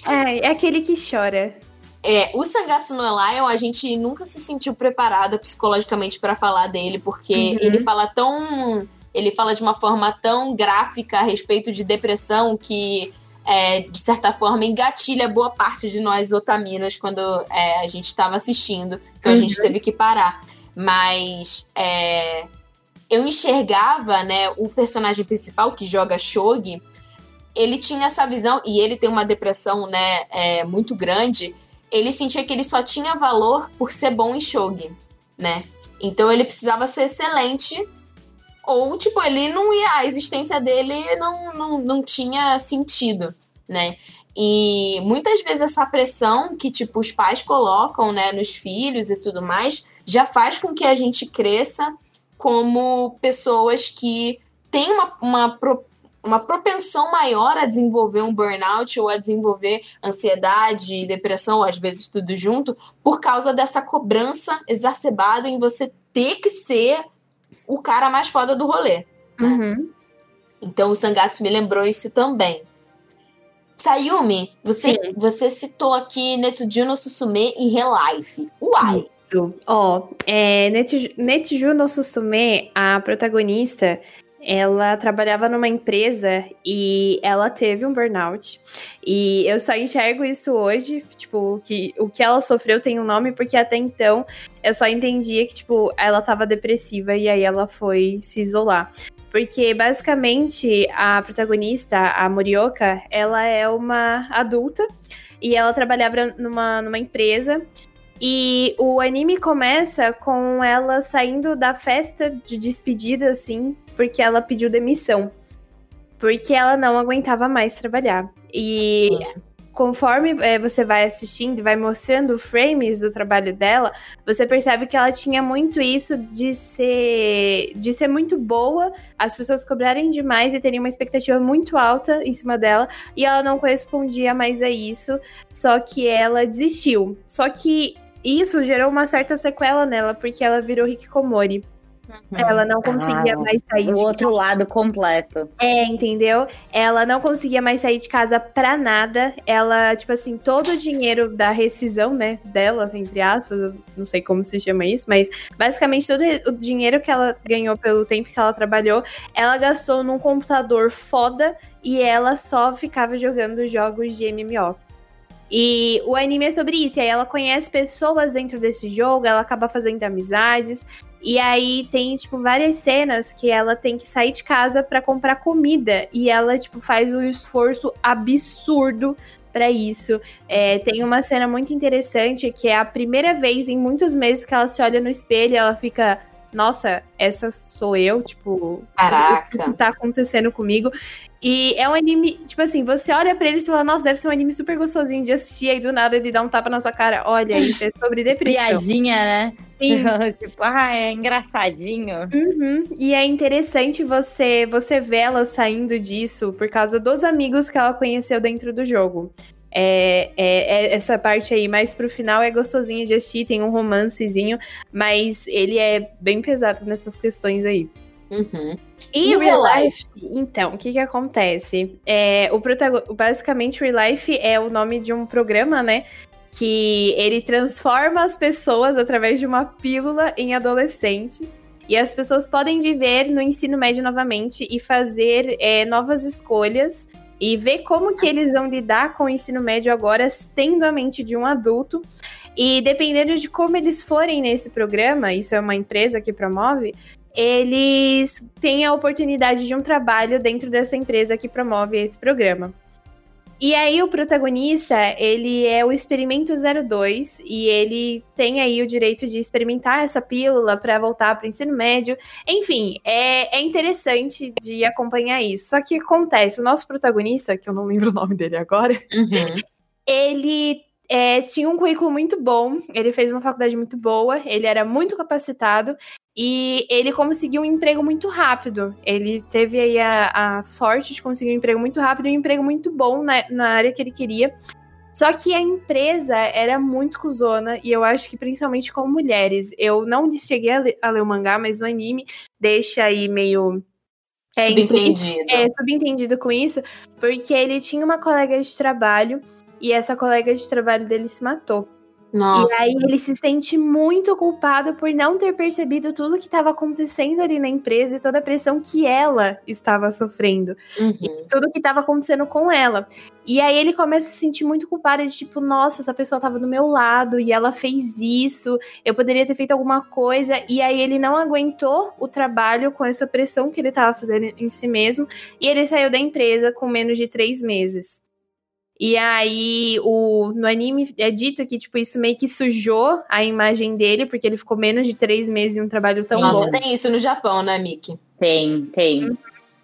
É, é aquele que chora. É, o Sangatsu no Lion, a gente nunca se sentiu preparada psicologicamente pra falar dele, porque Uhum. ele fala tão. Ele fala de uma forma tão gráfica a respeito de depressão que, é, de certa forma, engatilha boa parte de nós otaminas quando é, a gente estava assistindo. Então a Uhum. gente teve que parar. Mas é, eu enxergava, né, o personagem principal que joga Shogi, ele tinha essa visão, e ele tem uma depressão, né, é, muito grande ele sentia que ele só tinha valor por ser bom em shogi, né? Então ele precisava ser excelente ou tipo ele não ia, a existência dele não, não, não tinha sentido, né? E muitas vezes essa pressão que tipo os pais colocam, né, nos filhos e tudo mais, já faz com que a gente cresça como pessoas que têm uma, uma, uma propensão maior a desenvolver um burnout ou a desenvolver ansiedade, depressão, às vezes tudo junto, por causa dessa cobrança exacerbada em você ter que ser o cara mais foda do rolê. Uhum. Então o Sangatsu me lembrou isso também. Sayumi, você, você citou aqui Netudio no Susume e Relife. Uai! Ó, é, Netiju, Netiju no Susume, a protagonista, ela trabalhava numa empresa e ela teve um burnout. E eu só enxergo isso hoje, tipo, que o que ela sofreu tem um nome, porque até então eu só entendia que, tipo, ela tava depressiva e aí ela foi se isolar. Porque basicamente a protagonista, a Morioka, ela é uma adulta e ela trabalhava numa, numa empresa e o anime começa com ela saindo da festa de despedida, assim, porque ela pediu demissão. Porque ela não aguentava mais trabalhar. E conforme é, você vai assistindo vai mostrando frames do trabalho dela, você percebe que ela tinha muito isso de ser, de ser muito boa, as pessoas cobrarem demais e terem uma expectativa muito alta em cima dela, e ela não correspondia mais a isso, só que ela desistiu. Só que isso gerou uma certa sequela nela, porque ela virou hikikomori. Ela não conseguia Ah, mais sair O de outro lado completo. é, entendeu? Ela não conseguia mais sair de casa pra nada. Ela, tipo assim, todo o dinheiro da rescisão, né, dela, entre aspas, eu não sei como se chama isso, mas basicamente todo o dinheiro que ela ganhou pelo tempo que ela trabalhou, ela gastou num computador foda e ela só ficava jogando jogos de MMO. E o anime é sobre isso. E aí ela conhece pessoas dentro desse jogo, ela acaba fazendo amizades. E aí tem, tipo, várias cenas que ela tem que sair de casa pra comprar comida. E ela, tipo, faz um esforço absurdo pra isso. É, tem uma cena muito interessante que é a primeira vez em muitos meses que ela se olha no espelho e ela fica. Nossa, essa sou eu, tipo, Caraca. o que tá acontecendo comigo. E é um anime, tipo assim, você olha pra ele e fala, nossa, deve ser um anime super gostosinho de assistir, aí do nada ele dá um tapa na sua cara. Olha, isso é sobre [LAUGHS] depressão. Piadinha, né? Sim. [LAUGHS] tipo, ah, é engraçadinho. Uhum. E é interessante você você ver ela saindo disso por causa dos amigos que ela conheceu dentro do jogo. É, é- é- essa parte aí, mais pro final é gostosinho de assistir, tem um romancezinho, mas ele é bem pesado nessas questões aí. Uhum. E Real Real Life, então, o que que acontece? É, o protago- basicamente, Real Life é o nome de um programa, né? Que ele transforma as pessoas através de uma pílula em adolescentes. E as pessoas podem viver no ensino médio novamente e fazer é, novas escolhas e ver como que eles vão lidar com o ensino médio agora, tendo a mente de um adulto. E dependendo de como eles forem nesse programa, isso é uma empresa que promove, eles têm a oportunidade de um trabalho dentro dessa empresa que promove esse programa. E aí o protagonista, ele é o Experimento 02 e ele tem aí o direito de experimentar essa pílula para voltar para o ensino médio. Enfim, é, é interessante de acompanhar isso. Só que acontece, o nosso protagonista, que eu não lembro o nome dele agora, Uhum. [LAUGHS] ele é, tinha um currículo muito bom, ele fez uma faculdade muito boa, ele era muito capacitado e ele conseguiu um emprego muito rápido. Ele teve aí a, a sorte de conseguir um emprego muito rápido e um emprego muito bom na, na área que ele queria. Só que a empresa era muito cuzona, e eu acho que principalmente com mulheres. Eu não cheguei a ler, a ler o mangá, mas no anime deixa aí meio É, Subentendido. é, subentendido com isso, porque ele tinha uma colega de trabalho e essa colega de trabalho dele se matou. Nossa. E aí ele se sente muito culpado por não ter percebido tudo que estava acontecendo ali na empresa e toda a pressão que ela estava sofrendo Uhum. tudo que estava acontecendo com ela. E aí ele começa a se sentir muito culpado, de tipo, nossa, essa pessoa estava do meu lado e ela fez isso, eu poderia ter feito alguma coisa. E aí ele não aguentou o trabalho com essa pressão que ele estava fazendo em si mesmo e ele saiu da empresa com menos de três meses. E aí, o, no anime é dito que, tipo, isso meio que sujou a imagem dele, porque ele ficou menos de três meses em um trabalho tão Nossa, bom. tem isso no Japão, né, Miki? Tem, tem.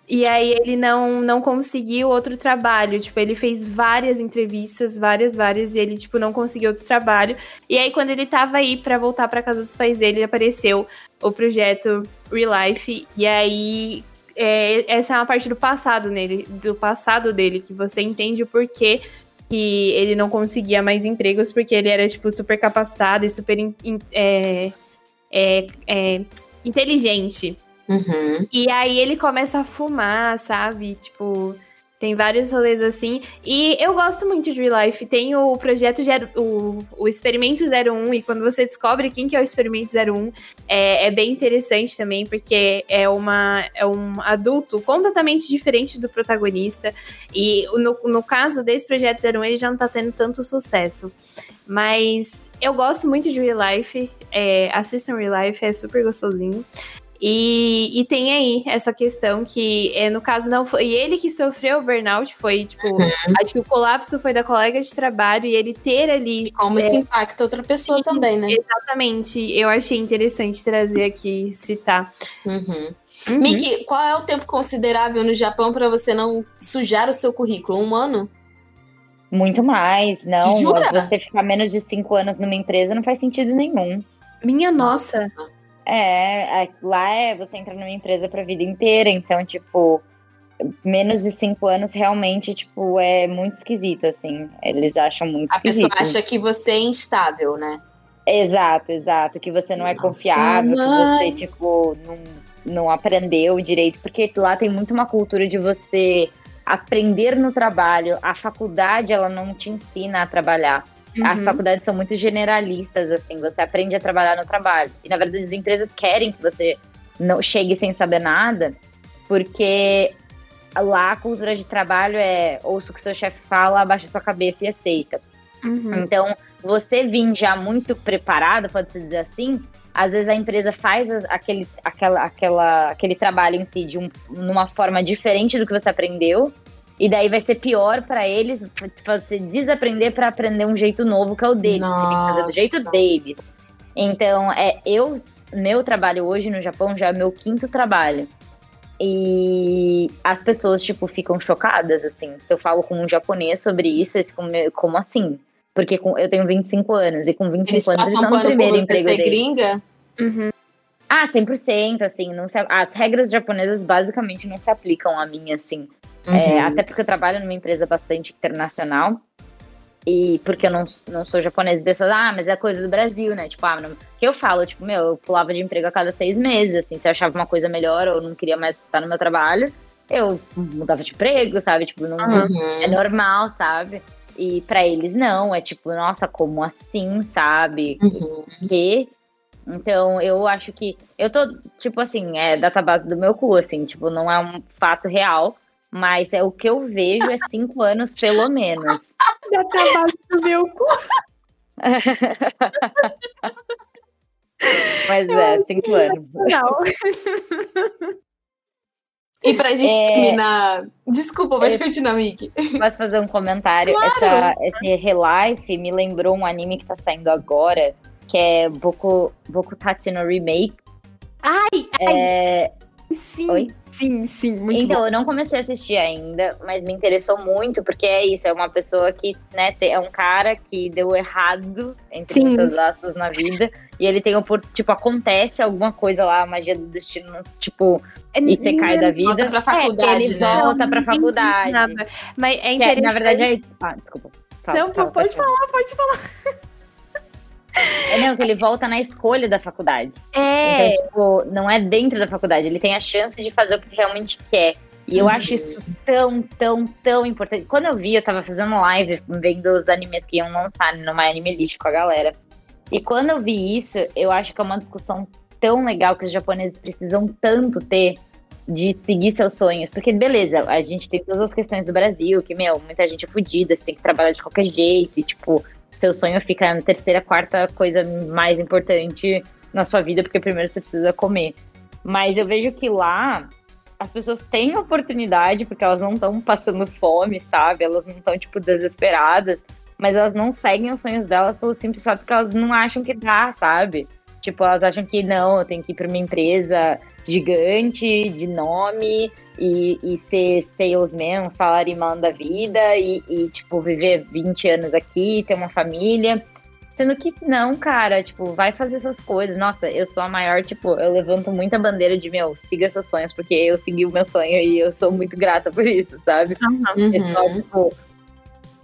E aí ele não, não conseguiu outro trabalho. Tipo, ele fez várias entrevistas, várias, várias, e ele, tipo, não conseguiu outro trabalho. E aí, quando ele tava aí pra voltar pra casa dos pais dele, apareceu o projeto Real Life. E aí. É, essa é uma parte do passado nele, do passado dele, que você entende o porquê que ele não conseguia mais empregos, porque ele era, tipo, super capacitado e super in- in- é, é, é, inteligente. Uhum. E aí ele começa a fumar, sabe? Tipo, tem vários rolês assim. E eu gosto muito de Real Life. Tem o projeto, o, o Experimento 01, e quando você descobre quem que é o Experimento 01, é, é bem interessante também, porque é, uma, é um adulto completamente diferente do protagonista. E no, no caso desse projeto 01, ele já não tá tendo tanto sucesso. Mas eu gosto muito de Real Life. É, assistam Real Life, é super gostosinho. E, e tem aí essa questão que, é, no caso, não foi ele que sofreu o burnout, foi, tipo, acho que o colapso foi da colega de trabalho e ele ter ali. Como isso impacta outra pessoa Sim. também, né? Exatamente, eu achei interessante trazer aqui, citar. Uhum. Uhum. Miki, qual é o tempo considerável no Japão para você não sujar o seu currículo? Um ano? Muito mais, não. Jura? Você ficar menos de cinco anos numa empresa não faz sentido nenhum. Minha nossa. É, é, lá é você entra numa empresa pra vida inteira, então, tipo, menos de cinco anos realmente, tipo, é muito esquisito, assim. Eles acham muito A pessoa esquisito. acha que você é instável, né? Exato, exato. Que você não é Nossa, confiável, mãe. que você, tipo, não, não aprendeu direito. Porque lá tem muito uma cultura de você aprender no trabalho. A faculdade, ela não te ensina a trabalhar. As Uhum. faculdades são muito generalistas, assim, você aprende a trabalhar no trabalho. E na verdade as empresas querem que você não chegue sem saber nada, porque lá a cultura de trabalho é ouça o que seu chefe fala, abaixa sua cabeça e aceita. Uhum. Então, você vir já muito preparado, pode-se dizer assim, às vezes a empresa faz as- aquele, aquela, aquela, aquele trabalho em si de um, numa forma diferente do que você aprendeu. E daí vai ser pior pra eles você desaprender pra aprender um jeito novo que é o deles. Você tem que fazer do Nossa. jeito deles. Então, é, eu meu trabalho hoje no Japão já é meu quinto trabalho. E as pessoas, tipo, ficam chocadas, assim. Se eu falo com um japonês sobre isso, eles ficam, meio, como assim? Porque com, eu tenho 25 anos, e com 25 Eles anos eles estão no primeiro você emprego ser deles. gringa? Uhum. Ah, 100%, assim, não se, as regras japonesas basicamente não se aplicam a mim, assim. É, Uhum. até porque eu trabalho numa empresa bastante internacional. E porque eu não, não sou japonesa, pessoas, ah, mas é coisa do Brasil, né? Tipo, ah, não... que eu falo, tipo, meu, eu pulava de emprego a cada seis meses, assim, se eu achava uma coisa melhor ou não queria mais estar no meu trabalho, eu mudava de emprego, sabe? Tipo, não, é Uhum. normal, sabe? E pra eles não, é tipo, nossa, como assim, sabe? Uhum. que. Então, eu acho que. Eu tô, tipo assim, é database do meu cu, assim, tipo, não é um fato real, mas é o que eu vejo é cinco anos, pelo menos. [LAUGHS] Dá trabalho do meu cu. [LAUGHS] Mas é, cinco anos. Não. E pra gente É. terminar. Desculpa, pode É. continuar, Miki. Posso fazer um comentário? Essa, esse Relife me lembrou um anime que tá saindo agora, que é Boku, Boku Tachi no Remake. Ai, É, sim. Oi? Sim, sim, muito então, bom. eu não comecei a assistir ainda, mas me interessou muito, porque é isso, é uma pessoa que, né, é um cara que deu errado, entre Sim. muitas aspas, na vida, e ele tem, opor- tipo, acontece alguma coisa lá, a magia do destino, tipo, e você cai da vida. Volta pra faculdade, ele né? volta pra faculdade. Nada. Mas é Que é- interessante. na verdade, é. Ah, desculpa. Fala, Não, fala, pode falar. pode falar. É, não, que ele volta na escolha da faculdade. É. Então, tipo, não é dentro da faculdade, ele tem a chance de fazer o que realmente quer. E eu Uhum. acho isso tão, tão, tão importante. Quando eu vi, eu tava fazendo live, vendo os animes que iam lançar numa anime list com a galera. E quando eu vi isso, eu acho que é uma discussão tão legal que os japoneses precisam tanto ter de seguir seus sonhos. Porque, beleza, a gente tem todas as questões do Brasil, que, meu, muita gente é fodida, você tem que trabalhar de qualquer jeito, e, tipo, seu sonho fica na terceira, quarta coisa mais importante na sua vida, porque primeiro você precisa comer. Mas eu vejo que lá as pessoas têm oportunidade, porque elas não estão passando fome, sabe? Elas não estão, tipo, desesperadas, mas elas não seguem os sonhos delas pelo simples fato que elas não acham que dá, sabe? Tipo, elas acham que não, eu tenho que ir pra uma empresa gigante, de nome, e, e ser salesman, um salaryman da vida, e, e, tipo, viver 20 anos aqui, ter uma família. Sendo que não, cara, tipo, vai fazer essas coisas. Nossa, eu sou a maior, tipo, eu levanto muita bandeira de, meu, siga seus sonhos, porque eu segui o meu sonho e eu sou muito grata por isso, sabe? É só, Uhum. tipo,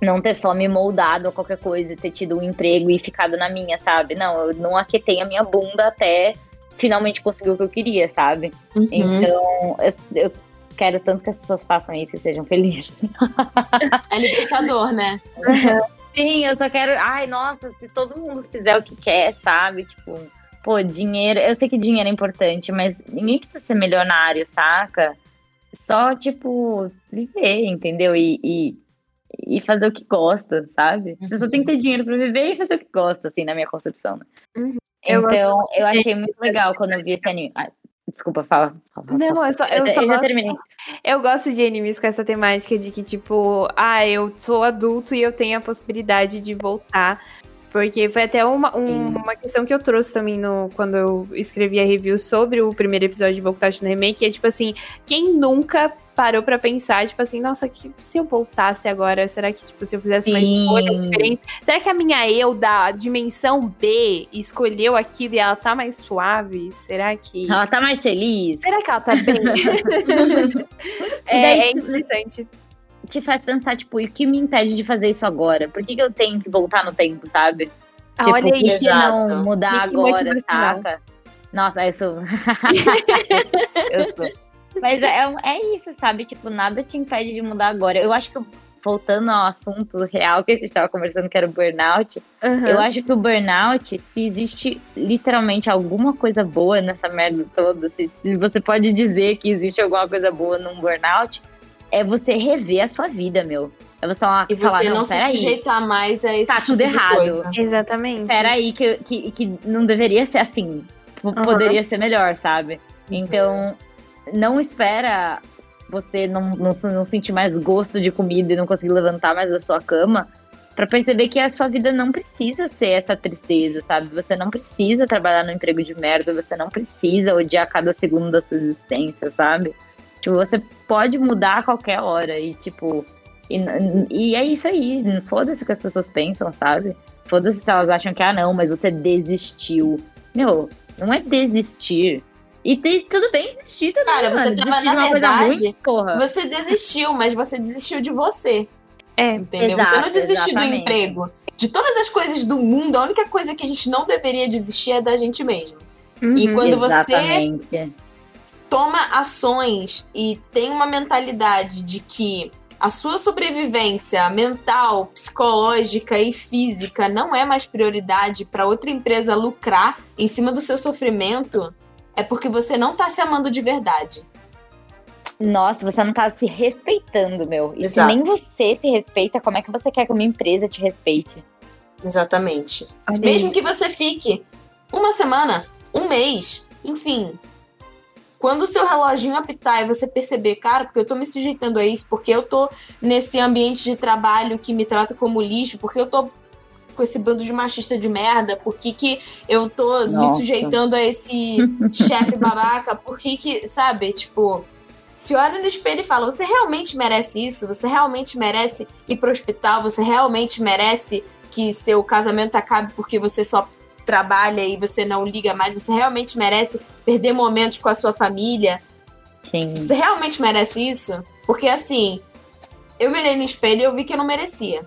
não ter só me moldado a qualquer coisa, ter tido um emprego e ficado na minha, sabe? Não, eu não aquietei a minha bunda até finalmente conseguir o que eu queria, sabe? Uhum. Então, eu, eu quero tanto que as pessoas façam isso e sejam felizes. [LAUGHS] É libertador, né? [LAUGHS] Sim, eu só quero. Ai, nossa, se todo mundo fizer o que quer, sabe? Tipo, pô, dinheiro. Eu sei que dinheiro é importante, mas ninguém precisa ser milionário, saca? Só, tipo, viver, entendeu? E, e, e fazer o que gosta, sabe? A pessoa tem que ter dinheiro pra viver e fazer o que gosta, assim, na minha concepção. Né? Uhum. Eu Então, eu de achei muito legal quando eu vi esse anime. Ai, desculpa, fala. fala, fala. Não, é só, eu, eu, só eu gosto- eu gosto de animes com essa temática de que, tipo, ah, eu sou adulto e eu tenho a possibilidade de voltar. Porque foi até uma, um- uma questão que eu trouxe também no, quando eu escrevi a review sobre o primeiro episódio de Bokutashi no Remake, é tipo assim, quem nunca parou pra pensar, tipo assim, nossa, que, se eu voltasse agora, será que, tipo, se eu fizesse uma Sim. escolha diferente, será que a minha eu da dimensão B escolheu aquilo e ela tá mais suave? Será que... Ela tá mais feliz. Será que ela tá bem? [LAUGHS] É, daí- é interessante. te faz pensar, tipo, e o que me impede de fazer isso agora? Por que, que eu tenho que voltar no tempo, sabe? Ah, tipo, olha Exato. não mudar Que agora, saca? Nossa, eu sou. [LAUGHS] eu sou. Mas é, é isso, sabe? Tipo, nada te impede de mudar agora. Eu acho que, voltando ao assunto real que a gente estava conversando, que era o burnout, Aham. eu acho que o burnout, se existe literalmente alguma coisa boa nessa merda toda, se, se você pode dizer que existe alguma coisa boa num burnout, é você rever a sua vida, meu. É você falar, E falar, você não, não se sujeitar mais a esse Tá tipo tudo de errado. coisa. Exatamente. peraí, que, que, que não deveria ser assim. P- Aham. Poderia ser melhor, sabe? Então, não espera você não, não, não sentir mais gosto de comida e não conseguir levantar mais da sua cama Pra perceber que a sua vida não precisa ser essa tristeza, sabe? Você não precisa trabalhar no emprego de merda, você não precisa odiar cada segundo da sua existência, sabe? Tipo, você pode mudar a qualquer hora e, tipo, e, e é isso aí. Foda-se o que as pessoas pensam, sabe? Foda-se se elas acham que, ah, não, mas você desistiu. Meu, não é desistir. E tem, tudo bem desistir também. Cara, você mano. tava, Desistir de na verdade, ruim. Você desistiu, mas você desistiu de você. É. Entendeu? você Exato, não desistiu do exatamente. emprego. De todas as coisas do mundo, a única coisa que a gente não deveria desistir é da gente mesmo. E Uhum. quando você Exatamente. toma ações e tem uma mentalidade de que a sua sobrevivência mental, psicológica e física não é mais prioridade para outra empresa lucrar em cima do seu sofrimento, é porque você não tá se amando de verdade. Nossa, você não tá se respeitando, meu. E Exato. se nem você se respeita, como é que você quer que uma empresa te respeite? Exatamente. Olha Mesmo que você fique uma semana, um mês, enfim. Quando o seu reloginho apitar e você perceber, cara, porque eu tô me sujeitando a isso, porque eu tô nesse ambiente de trabalho que me trata como lixo, porque eu tô com esse bando de machista de merda, por que, que eu tô me Nossa. sujeitando a esse [LAUGHS] chefe babaca, por que que, sabe, tipo, se olha no espelho e fala, você realmente merece isso? Você realmente merece ir pro hospital? Você realmente merece que seu casamento acabe porque você só trabalha e você não liga mais? Você realmente merece perder momentos com a sua família? Sim. Você realmente merece isso? Porque assim, eu me olhei no espelho e eu vi que eu não merecia.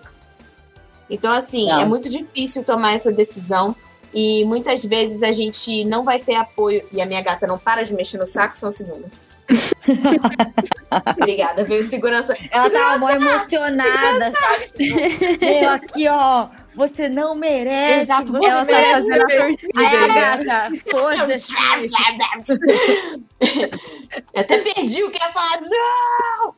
Então, assim, Não. é muito difícil tomar essa decisão. E muitas vezes a gente não vai ter apoio. E a minha gata não para de mexer no saco, só um segundo. [LAUGHS] Obrigada, veio segurança. Ela tava segurança! mó emocionada, sabe? Meu, aqui, ó. Você não merece. Exato, você Ela tá fazendo a torcida. Gata. Eu até perdi o que eu ia falar. Não!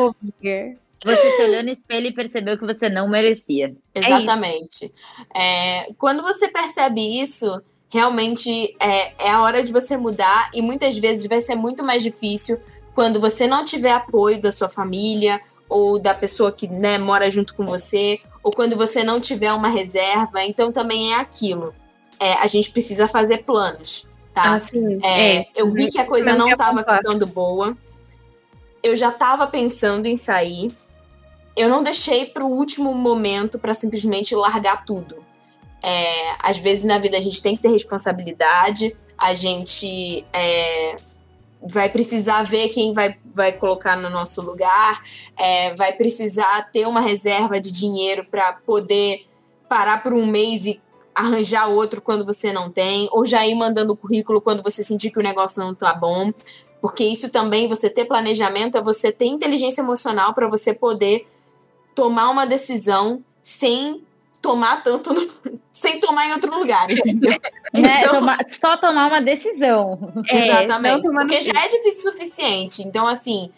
Ô, Miger. Você se olhou no espelho e percebeu que você não merecia. Exatamente. É, quando você percebe isso, realmente é, é a hora de você mudar e muitas vezes vai ser muito mais difícil quando você não tiver apoio da sua família ou da pessoa que né, mora junto com você ou quando você não tiver uma reserva. Então também é aquilo. É, a gente precisa fazer planos, tá? Ah, sim. É, É. eu vi que a coisa Não estava ficando boa. Eu já estava pensando em sair. Eu não deixei para o último momento para simplesmente largar tudo. É, às vezes na vida a gente tem que ter responsabilidade, a gente é, vai precisar ver quem vai, vai colocar no nosso lugar, é, vai precisar ter uma reserva de dinheiro para poder parar por um mês e arranjar outro quando você não tem, ou já ir mandando o currículo quando você sentir que o negócio não tá bom. Porque isso também, você ter planejamento, é você ter inteligência emocional para você poder tomar uma decisão sem tomar tanto, no- [LAUGHS] sem tomar em outro lugar, entendeu? [LAUGHS] Né? Então- Toma- só tomar uma decisão. É, Exatamente. Porque já é difícil o suficiente. Então, assim,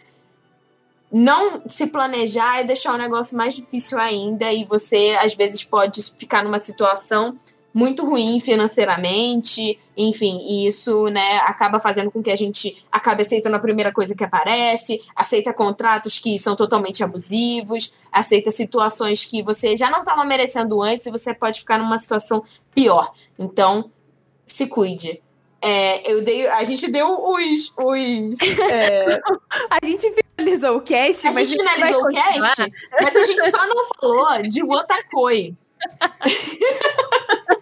não se planejar é deixar o negócio mais difícil ainda. E você, às vezes, pode ficar numa situação muito ruim financeiramente, enfim, e isso, né, acaba fazendo com que a gente acabe aceitando a primeira coisa que aparece, aceita contratos que são totalmente abusivos, aceita situações que você já não estava merecendo antes e você pode ficar numa situação pior. Então, se cuide. É, eu dei, a gente deu os. os é, [LAUGHS] A gente finalizou o cast, a mas gente finalizou o cast, mas a gente só não falou de Wotakoi. [LAUGHS]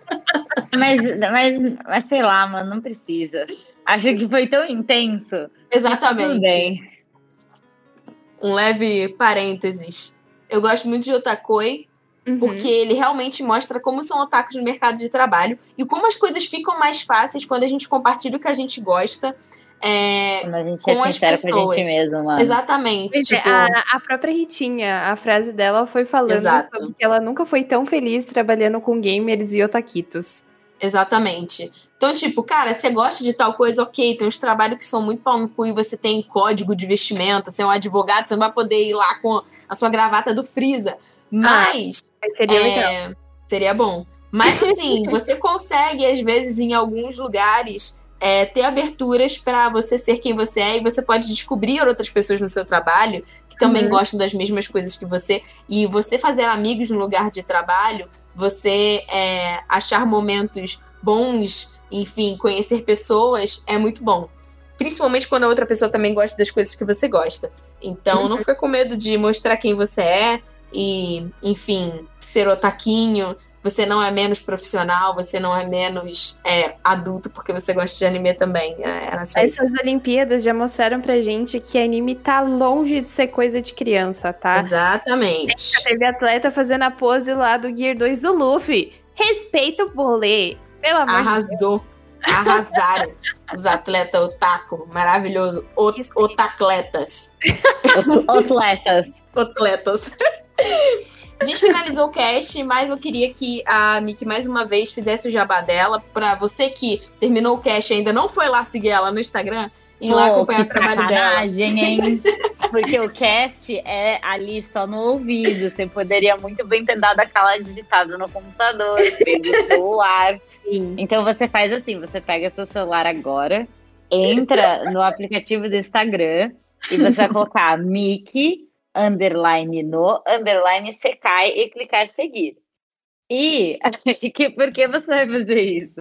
Mas, mas, mas sei lá, mano, não precisa. Acho que foi tão intenso. Exatamente. Um leve parênteses. Eu gosto muito de Otakoi, Uhum. porque ele realmente mostra como são otakus no mercado de trabalho e como as coisas ficam mais fáceis quando a gente compartilha o que a gente gosta. É, Quando a gente Com é as sincero com a pessoas. gente mesmo, mano. exatamente. É, tipo, a, a própria Ritinha, a frase dela foi falando Exato. que ela nunca foi tão feliz trabalhando com gamers e otaquitos. Exatamente. Então, tipo, cara, você gosta de tal coisa, ok, tem uns trabalhos que são muito pau no cu e você tem código de vestimenta, você é um advogado, você não vai poder ir lá com a sua gravata do Freeza. Mas Mas seria legal. é, seria bom. Mas assim, [LAUGHS] você consegue, às vezes, em alguns lugares, é, ter aberturas para você ser quem você é e você pode descobrir outras pessoas no seu trabalho que também Uhum. gostam das mesmas coisas que você e você fazer amigos no lugar de trabalho, você é, achar momentos bons, enfim, conhecer pessoas é muito bom. Principalmente quando a outra pessoa também gosta das coisas que você gosta. Então, não fica com medo de mostrar quem você é e, enfim, ser otaquinho. Você não é menos profissional, você não é menos é, adulto porque você gosta de anime também. É, Era só Essas isso. Olimpíadas já mostraram pra gente que anime tá longe de ser coisa de criança, tá? Exatamente. Teve atleta fazendo a pose lá do Gear 2 do Luffy. Respeita o bolê. Pelo amor de Deus. Arrasou. Arrasaram os atletas otaku. Maravilhoso. Ot Isso otacletas. [LAUGHS] Atletas. Atletas. A gente finalizou o cast, mas eu queria que a Miki mais uma vez fizesse o jabá dela. Pra você que terminou o cast e ainda não foi lá seguir ela no Instagram, ir lá Pô, acompanhar o trabalho dela. hein? [LAUGHS] Porque o cast é ali só no ouvido. Você poderia muito bem ter dado aquela digitada no computador, no celular. Sim. Então você faz assim: você pega seu celular agora, entra no aplicativo do Instagram e você vai colocar Mickey, underline no, underline secai e clicar seguir. E [LAUGHS] por que você vai fazer isso?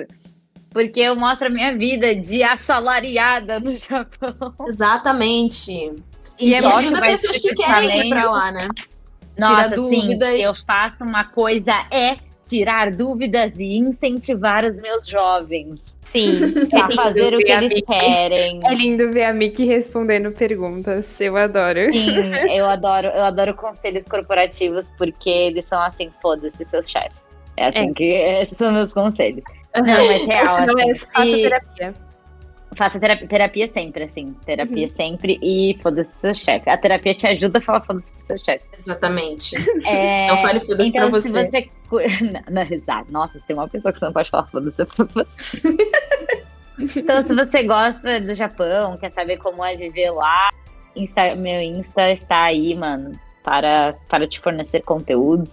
Porque eu mostro a minha vida de assalariada no [LAUGHS] Japão. Exatamente. E é E Só ajuda pessoas que querem ir pra lá, né? Nossa, Tira sim, dúvidas. eu faço uma coisa é tirar dúvidas e incentivar os meus jovens Sim. a [LAUGHS] lindo fazer o que eles querem. É lindo ver a Miki respondendo perguntas. Eu adoro. Sim, [LAUGHS] eu adoro, eu adoro conselhos corporativos porque eles são assim, foda-se seus chefes. É assim É. que esses [LAUGHS] são meus conselhos. Não, mas real, não é, assim, faça se- terapia. Faça terapia, terapia sempre, assim. Terapia Uhum. sempre e foda-se seu chefe. A terapia te ajuda a falar foda-se pro seu chefe. Exatamente. É, [LAUGHS] Não fale foda-se então, pra se você. você. cu- [LAUGHS] Não, não, exato. Nossa, se tem uma pessoa que você não pode falar foda-se pra você. [LAUGHS] então, se você gosta do Japão, quer saber como é viver lá, Insta- meu Insta está aí, mano, para, para te fornecer conteúdos.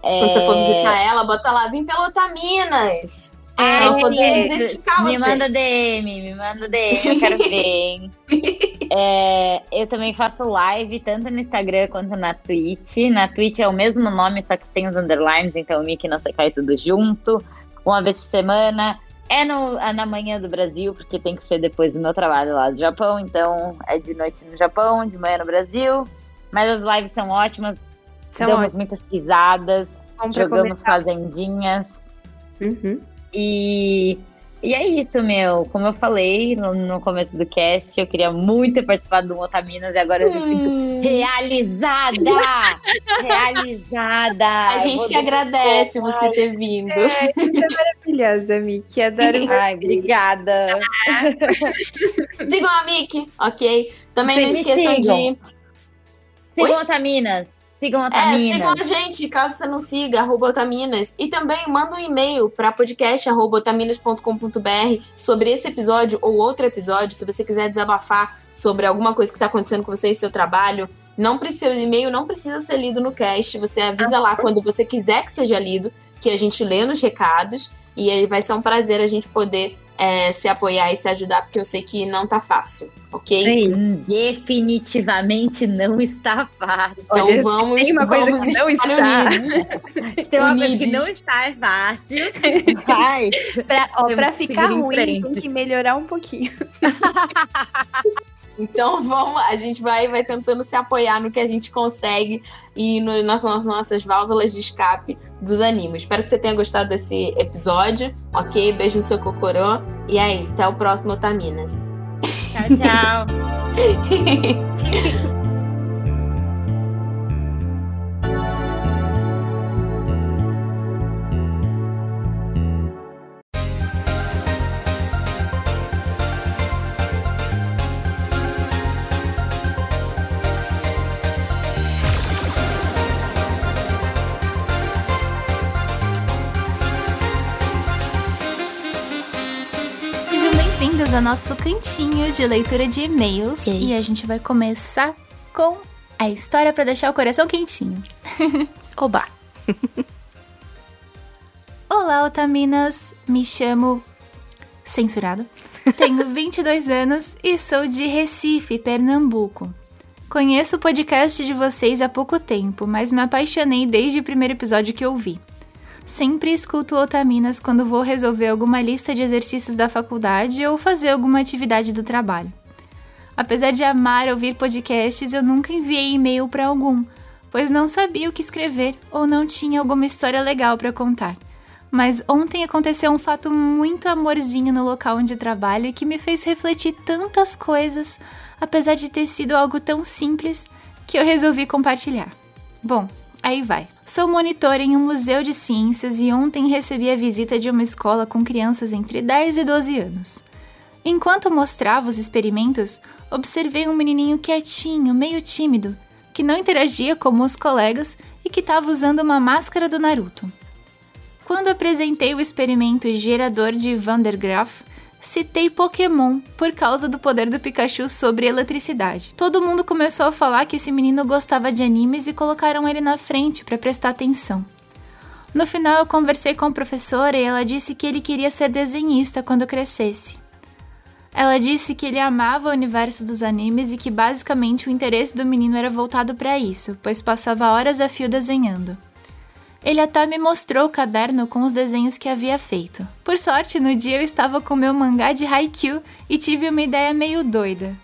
Quando você for É, visitar ela, bota lá, vim pela Otaminas. Ai, Pra poder identificar me vocês. manda DM, me manda DM, eu quero ver. hein? [LAUGHS] É, eu também faço live tanto no Instagram quanto na Twitch. Na Twitch é o mesmo nome, só que tem os underlines, então o Mickey não sei cai tudo junto. Uma vez por semana. É no, é na manhã do Brasil, porque tem que ser depois do meu trabalho lá do Japão. Então é de noite no Japão, de manhã no Brasil. Mas as lives são ótimas, São damos muitas pisadas, pra jogamos fazendinhas. Uhum. E, e é isso, meu. Como eu falei no, no começo do cast, eu queria muito ter participado do Otaminas e agora eu me sinto Hum, realizada! [LAUGHS] realizada! a gente que agradece você ter vindo. Maravilhosa, Miki. Adoro. [LAUGHS] Ai, obrigada. Sigam a Miki, ok? Também não Me esqueçam sigam. de. Sigam Otaminas. Sigam É, sigam a gente, caso você não siga, arroba Otaminas. E também manda um e-mail para podcast.otaminas.com.br sobre esse episódio ou outro episódio, se você quiser desabafar sobre alguma coisa que está acontecendo com você e seu trabalho. Não precisa, o e-mail não precisa ser lido no cast. Você avisa lá quando você quiser que seja lido, que a gente lê nos recados. E aí vai ser um prazer a gente poder é, se apoiar e se ajudar, porque eu sei que não tá fácil, ok? Hum, Definitivamente não está fácil. Então Olha, vamos, tem uma coisa vamos que não estar está. unidos. [LAUGHS] Tem uma coisa que Unidos. não está é fácil. Mas Pra, ó, pra ficar ruim, tem que melhorar um pouquinho. [LAUGHS] Então [LAUGHS] vamos, a gente vai, vai tentando se apoiar no que a gente consegue e no, nas, nas nossas válvulas de escape dos animes. Espero que você tenha gostado desse episódio, ok? Beijo no seu cocorô e é isso. Até o próximo Otaminas. tchau, tchau. [LAUGHS] ao nosso cantinho de leitura de e-mails. Yay. E a gente vai começar com a história para deixar o coração quentinho. [LAUGHS] Oba! [LAUGHS] Olá, Otaminas. Me chamo. Censurado. tenho [LAUGHS] 22 anos e sou de Recife, Pernambuco. Conheço o podcast de vocês há pouco tempo, mas me apaixonei desde o primeiro episódio que ouvi. Sempre escuto Otaminas quando vou resolver alguma lista de exercícios da faculdade ou fazer alguma atividade do trabalho. Apesar de amar ouvir podcasts, eu nunca enviei e-mail para algum, pois não sabia o que escrever ou não tinha alguma história legal para contar. Mas ontem aconteceu um fato muito amorzinho no local onde trabalho e que me fez refletir tantas coisas apesar de ter sido algo tão simples que eu resolvi compartilhar. Bom, aí vai. Sou monitor em um museu de ciências e ontem recebi a visita de uma escola com crianças entre 10 e 12 anos. Enquanto mostrava os experimentos, observei um menininho quietinho, meio tímido, que não interagia como os colegas e que estava usando uma máscara do Naruto. Quando apresentei o experimento gerador de Van der Graaf, citei Pokémon por causa do poder do Pikachu sobre eletricidade. Todo mundo começou a falar que esse menino gostava de animes e colocaram ele na frente para prestar atenção. No final, eu conversei com a professora e ela disse que ele queria ser desenhista quando crescesse. Ela disse que ele amava o universo dos animes e que basicamente o interesse do menino era voltado para isso, pois passava horas a fio desenhando. Ele até me mostrou o caderno com os desenhos que havia feito. Por sorte, no dia eu estava com meu mangá de Haikyuu e tive uma ideia meio doida.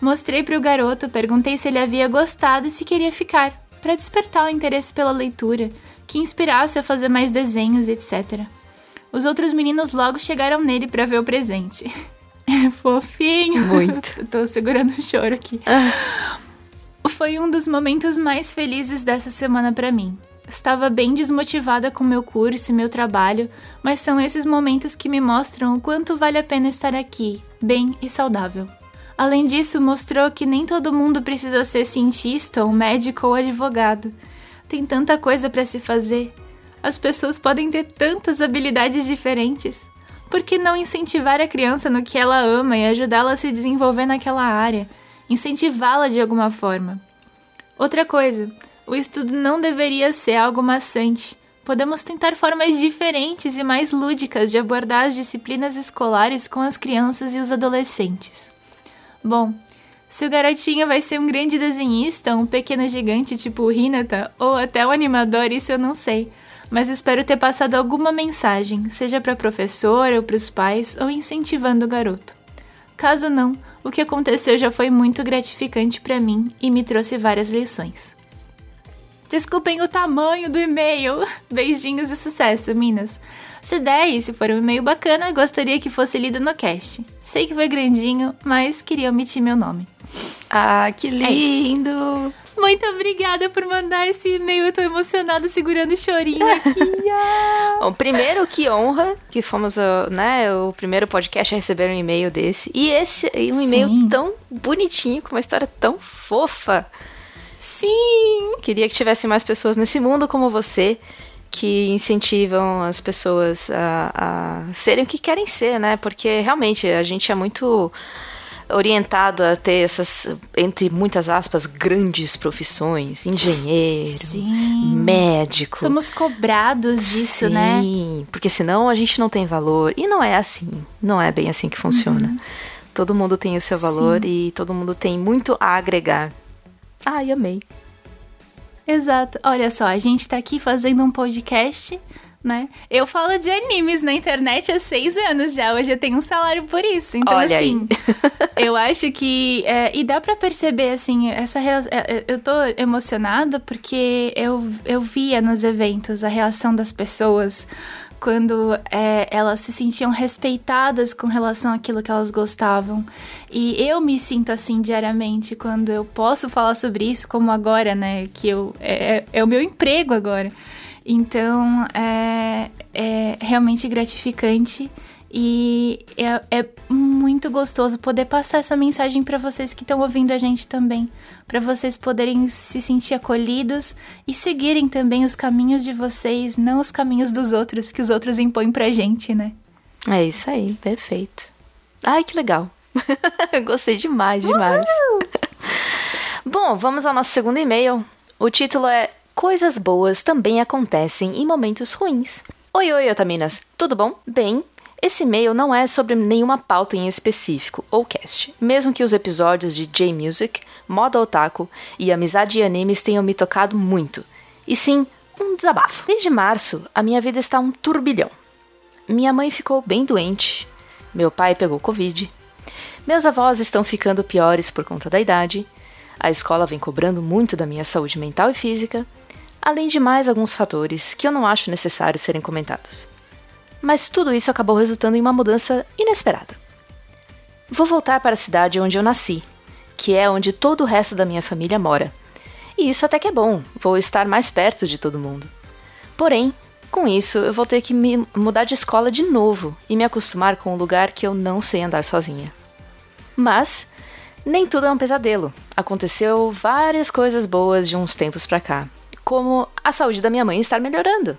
Mostrei para o garoto, perguntei se ele havia gostado e se queria ficar, para despertar o interesse pela leitura, que inspirasse a fazer mais desenhos, etc. Os outros meninos logo chegaram nele para ver o presente. [LAUGHS] É fofinho. Muito. [LAUGHS] Tô segurando o choro aqui. Foi um dos momentos mais felizes dessa semana para mim. Estava bem desmotivada com meu curso e meu trabalho, mas são esses momentos que me mostram o quanto vale a pena estar aqui, bem e saudável. Além disso, mostrou que nem todo mundo precisa ser cientista ou médico ou advogado. Tem tanta coisa para se fazer. As pessoas podem ter tantas habilidades diferentes. Por que não incentivar a criança no que ela ama e ajudá-la a se desenvolver naquela área? Incentivá-la de alguma forma. Outra coisa, o estudo não deveria ser algo maçante. Podemos tentar formas diferentes e mais lúdicas de abordar as disciplinas escolares com as crianças e os adolescentes. Bom, se o garotinho vai ser um grande desenhista, um pequeno gigante tipo o Hinata, ou até um animador, isso eu não sei. Mas espero ter passado alguma mensagem, seja para professor ou para os pais, ou incentivando o garoto. Caso não, o que aconteceu já foi muito gratificante para mim e me trouxe várias lições. Desculpem o tamanho do e-mail. [LAUGHS] Beijinhos e sucesso, Minas. Se der e se for um e-mail bacana, gostaria que fosse lido no cast. Sei que foi grandinho, mas queria omitir meu nome. Ah, que lindo! É Muito obrigada por mandar esse e-mail. Eu tô emocionada segurando o chorinho aqui. [LAUGHS] Bom, primeiro, que honra que fomos né, o primeiro podcast a receber um e-mail desse. E esse um e-mail tão bonitinho, com uma história tão fofa. Sim! Queria que tivesse mais pessoas nesse mundo como você, que incentivam as pessoas a, a serem o que querem ser, né? Porque realmente a gente é muito orientado a ter essas, entre muitas aspas, grandes profissões, engenheiro, Sim. médico. Somos cobrados disso, Sim, né? Sim, porque senão a gente não tem valor. E não é assim, não é bem assim que funciona. Uhum. Todo mundo tem o seu valor Sim. e todo mundo tem muito a agregar. Ai, amei. Exato. Olha só, a gente tá aqui fazendo um podcast, né? Eu falo de animes na internet há seis anos já. Hoje eu tenho um salário por isso. Então, Olha assim, [LAUGHS] eu acho que. É, e dá para perceber, assim, essa. É, é, eu tô emocionada porque eu, eu via nos eventos a reação das pessoas quando é, elas se sentiam respeitadas com relação àquilo que elas gostavam. E eu me sinto assim diariamente quando eu posso falar sobre isso, como agora, né? Que eu, é, é, é o meu emprego agora. Então, é, é realmente gratificante e é, é muito gostoso poder passar essa mensagem para vocês que estão ouvindo a gente também, para vocês poderem se sentir acolhidos e seguirem também os caminhos de vocês, não os caminhos dos outros que os outros impõem pra gente, né? É isso aí, perfeito. Ai, que legal. [LAUGHS] Gostei demais, demais. [LAUGHS] Bom, vamos ao nosso segundo e-mail. O título é Coisas boas também acontecem em momentos ruins. Oi, oi, Otaminas. Tudo bom? Bem, Esse e-mail não é sobre nenhuma pauta em específico ou cast, mesmo que os episódios de J-Music, Moda Otaku e Amizade e Animes tenham me tocado muito. E sim, um desabafo. Desde março, a minha vida está um turbilhão. Minha mãe ficou bem doente, meu pai pegou Covid, meus avós estão ficando piores por conta da idade, a escola vem cobrando muito da minha saúde mental e física, além de mais alguns fatores que eu não acho necessário serem comentados. Mas tudo isso acabou resultando em uma mudança inesperada. Vou voltar para a cidade onde eu nasci, que é onde todo o resto da minha família mora. E isso até que é bom, vou estar mais perto de todo mundo. Porém, com isso, eu vou ter que me mudar de escola de novo e me acostumar com um lugar que eu não sei andar sozinha. Mas nem tudo é um pesadelo. Aconteceu várias coisas boas de uns tempos pra cá, como a saúde da minha mãe estar melhorando.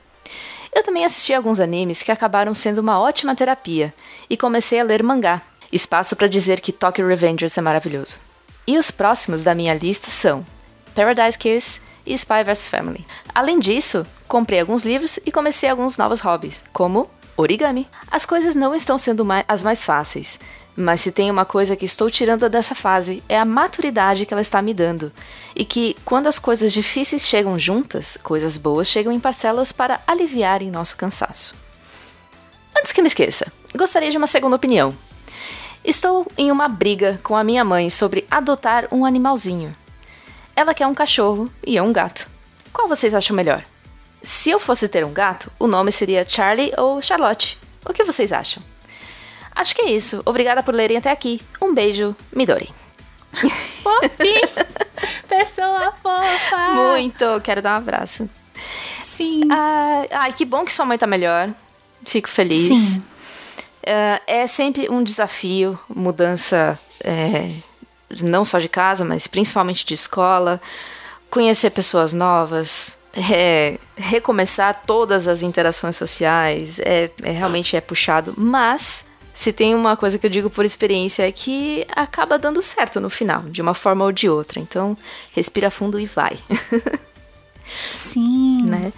Eu também assisti alguns animes que acabaram sendo uma ótima terapia e comecei a ler mangá. Espaço para dizer que Tokyo Revengers é maravilhoso. E os próximos da minha lista são Paradise Kiss e Spy vs Family. Além disso, comprei alguns livros e comecei alguns novos hobbies, como origami. As coisas não estão sendo mais, as mais fáceis, mas se tem uma coisa que estou tirando dessa fase é a maturidade que ela está me dando. E que, quando as coisas difíceis chegam juntas, coisas boas chegam em parcelas para aliviarem nosso cansaço. Antes que me esqueça, gostaria de uma segunda opinião. Estou em uma briga com a minha mãe sobre adotar um animalzinho. Ela quer um cachorro e eu um gato. Qual vocês acham melhor? Se eu fosse ter um gato, o nome seria Charlie ou Charlotte. O que vocês acham? Acho que é isso. Obrigada por lerem até aqui. Um beijo, Midori. [LAUGHS] Fofinho! Pessoa fofa! Muito! Quero dar um abraço. Sim. Ah, ai, que bom que sua mãe tá melhor. Fico feliz. Sim. Ah, é sempre um desafio, mudança é, não só de casa, mas principalmente de escola, conhecer pessoas novas, é, recomeçar todas as interações sociais, é, é, realmente é puxado, mas se tem uma coisa que eu digo por experiência é que acaba dando certo no final, de uma forma ou de outra. Então, respira fundo e vai. [LAUGHS] Sim. né?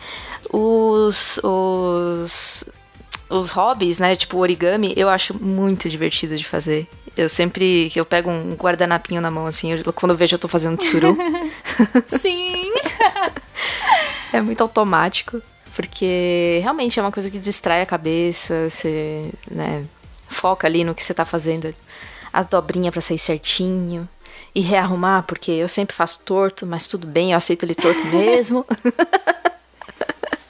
Os, os, os hobbies, né? Tipo origami, eu acho muito divertido de fazer. Eu sempre que eu pego um guardanapinho na mão, assim, eu, quando eu vejo eu tô fazendo tsuru. [LAUGHS] Sim. [LAUGHS] é muito automático. Porque realmente é uma coisa que distrai a cabeça, você, né, foca ali no que você tá fazendo. As dobrinhas para sair certinho. E rearrumar, porque eu sempre faço torto, mas tudo bem, eu aceito ele torto mesmo. [LAUGHS]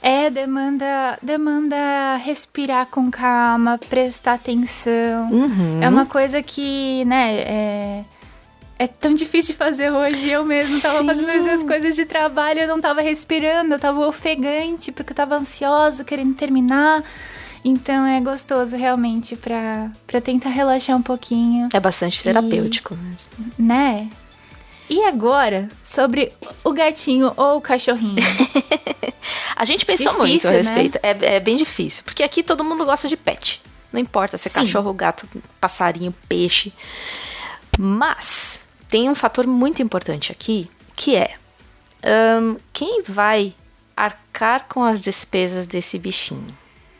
É, demanda, demanda respirar com calma, prestar atenção. Uhum. É uma coisa que, né, é, é tão difícil de fazer hoje. Eu mesmo tava fazendo essas coisas de trabalho, eu não tava respirando, eu tava ofegante, porque eu tava ansiosa, querendo terminar. Então é gostoso realmente pra tentar relaxar um pouquinho, É bastante terapêutico mesmo. né? E agora, sobre o gatinho ou o cachorrinho? [LAUGHS] A gente pensou Difícil, muito a né? respeito. É, é bem difícil. Porque aqui todo mundo gosta de pet. Não importa se é Sim. cachorro, gato, passarinho, peixe. Mas tem um fator muito importante aqui, que é ahn, quem vai arcar com as despesas desse bichinho?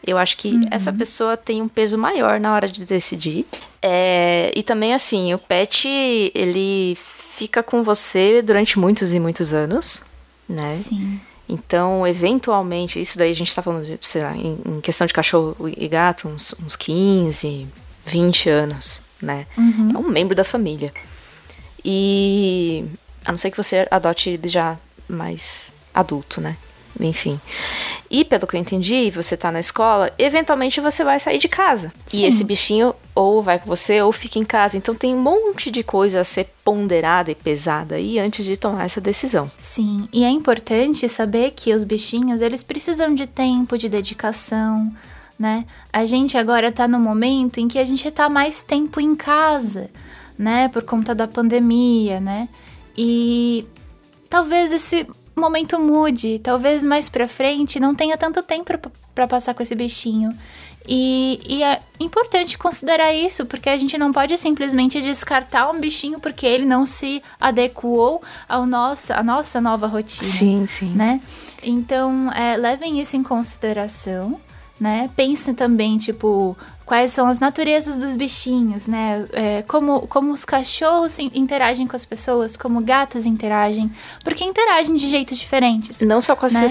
Eu acho que essa pessoa tem um peso maior na hora de decidir. É, e também, assim, o pet, ele fica com você durante muitos e muitos anos, né? Sim. Então, eventualmente, isso daí a gente tá falando, sei lá, em, questão de cachorro e gato, uns, uns 15, 20 anos, né? É um membro da família. E a não ser que você adote ele já mais adulto, né? Enfim. E pelo que eu entendi, você tá na escola, eventualmente você vai sair de casa. Sim. E esse bichinho ou vai com você ou fica em casa. Então tem um monte de coisa a ser ponderada e pesada aí antes de tomar essa decisão. Sim, e é importante saber que os bichinhos, eles precisam de tempo, de dedicação, né? A gente agora tá no momento em que a gente tá mais tempo em casa, né? Por conta da pandemia, né? E talvez esse momento mude, talvez mais pra frente não tenha tanto tempo pra- pra passar com esse bichinho. E, e é importante considerar isso, porque a gente não pode simplesmente descartar um bichinho porque ele não se adequou ao nossa, à nossa nova rotina sim. né? Então, é, levem isso em consideração, né? Pense também, tipo, quais são as naturezas dos bichinhos, né? É, como, como os cachorros interagem com as pessoas, como gatos interagem, porque interagem de jeitos diferentes. Não só com as, né?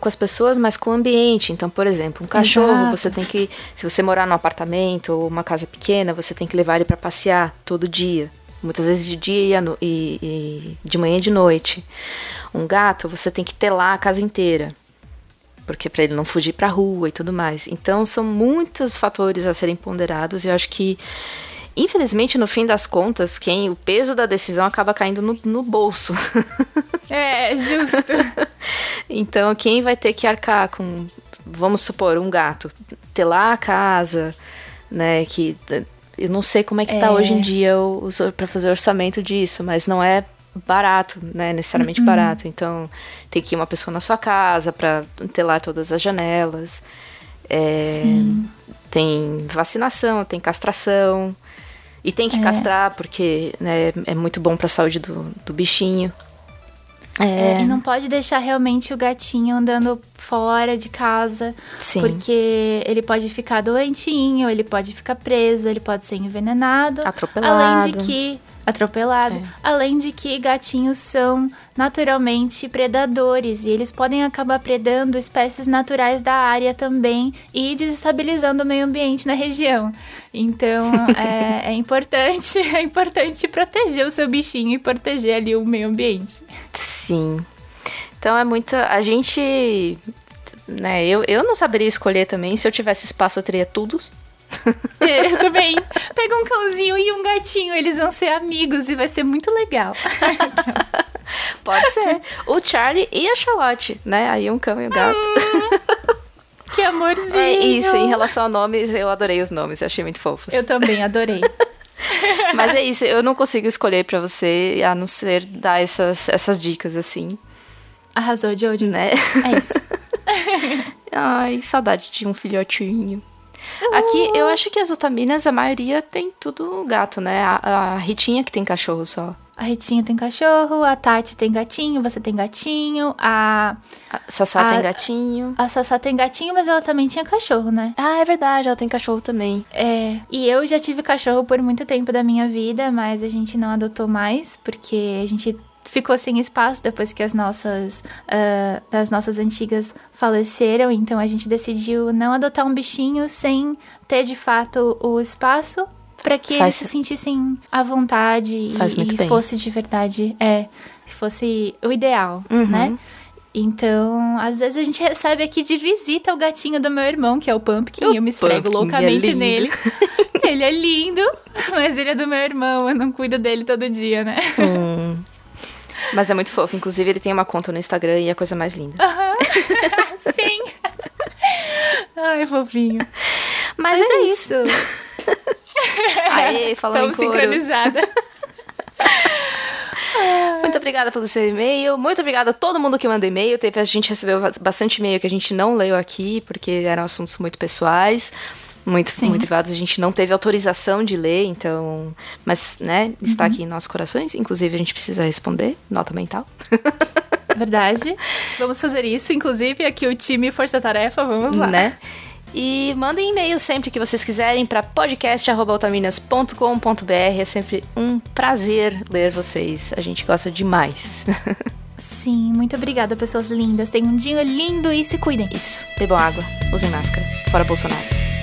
com as pessoas, mas com o ambiente. Então, por exemplo, um cachorro, Exato. você tem que, se você morar num apartamento ou uma casa pequena, você tem que levar ele para passear todo dia. Muitas vezes de dia e, e, e de manhã e de noite. Um gato, você tem que ter lá a casa inteira porque para ele não fugir para a rua e tudo mais. Então são muitos fatores a serem ponderados e eu acho que infelizmente no fim das contas quem o peso da decisão acaba caindo no, no bolso. [LAUGHS] É, justo. [LAUGHS] então quem vai ter que arcar com, vamos supor, um gato, ter lá a casa, né, que eu não sei como é que é. tá hoje em dia para fazer orçamento disso, mas não é barato, né? Necessariamente uhum. barato. Então, tem que ir uma pessoa na sua casa para ter lá todas as janelas. É, tem vacinação, tem castração. E tem que é. castrar, porque né, é muito bom para a saúde do, do bichinho. É. e não pode deixar realmente o gatinho andando fora de casa. Sim. Porque ele pode ficar doentinho, ele pode ficar preso, ele pode ser envenenado. Atropelado. Além de que atropelado. É. Além de que gatinhos são naturalmente predadores e eles podem acabar predando espécies naturais da área também e desestabilizando o meio ambiente na região. Então [LAUGHS] é, é, importante, [LAUGHS] é importante proteger o seu bichinho e proteger ali o meio ambiente. Sim. Então é muita. A gente. Né, eu, eu não saberia escolher também. Se eu tivesse espaço, eu teria tudo é, eu também. Pega um cãozinho e um gatinho, eles vão ser amigos e vai ser muito legal. [LAUGHS] Pode ser. O Charlie e a Charlotte, né? Aí um cão e um gato. Hum, que amorzinho. É isso, em relação a nomes, eu adorei os nomes, eu achei muito fofos. Eu também adorei. [LAUGHS] Mas é isso, eu não consigo escolher para você, a não ser dar essas, essas dicas assim. Arrasou, Jojo. Né? É isso. [LAUGHS] Ai, saudade de um filhotinho. Aqui, eu acho que as otaminas, a maioria tem tudo gato, né? A, a Ritinha que tem cachorro só. A Ritinha tem cachorro, a Tati tem gatinho, você tem gatinho, a. A Sassá a, tem gatinho. A Sassá tem gatinho, mas ela também tinha cachorro, né? Ah, é verdade, ela tem cachorro também. É. E eu já tive cachorro por muito tempo da minha vida, mas a gente não adotou mais, porque a gente ficou sem espaço depois que as nossas, uh, as nossas antigas faleceram, então a gente decidiu não adotar um bichinho sem ter de fato o espaço para que Faz... eles se sentissem à vontade Faz e, e fosse de verdade, é, fosse o ideal, uhum. né? Então, às vezes a gente recebe aqui de visita o gatinho do meu irmão, que é o Pumpkin, o eu me esfrego Pumpkin é loucamente é nele. [LAUGHS] ele é lindo, mas ele é do meu irmão, eu não cuido dele todo dia, né? Hum. Mas é muito fofo. Inclusive, ele tem uma conta no Instagram e é a coisa mais linda. Uhum. [LAUGHS] Sim. Ai, fofinho. Mas, Mas é, é, isso. isso. [LAUGHS] Aê, falando Tão sincronizada. [LAUGHS] Muito obrigada pelo seu e-mail. Muito obrigada a todo mundo que manda e-mail. Teve, a gente recebeu bastante e-mail que a gente não leu aqui, porque eram assuntos muito pessoais muito Sim. motivados. A gente não teve autorização de ler, então. Mas, né, está uhum. aqui em nossos corações. Inclusive, a gente precisa responder. Nota mental. [LAUGHS] Verdade. Vamos fazer isso. Inclusive, aqui o time Força Tarefa, vamos lá. Né? E mandem e-mail sempre que vocês quiserem para podcast.altaminas.com.br. É sempre um prazer ler vocês. A gente gosta demais. [LAUGHS] Sim, muito obrigada, pessoas lindas. Tenham um dia lindo e se cuidem. Isso. Bebam água, usem máscara. Fora Bolsonaro.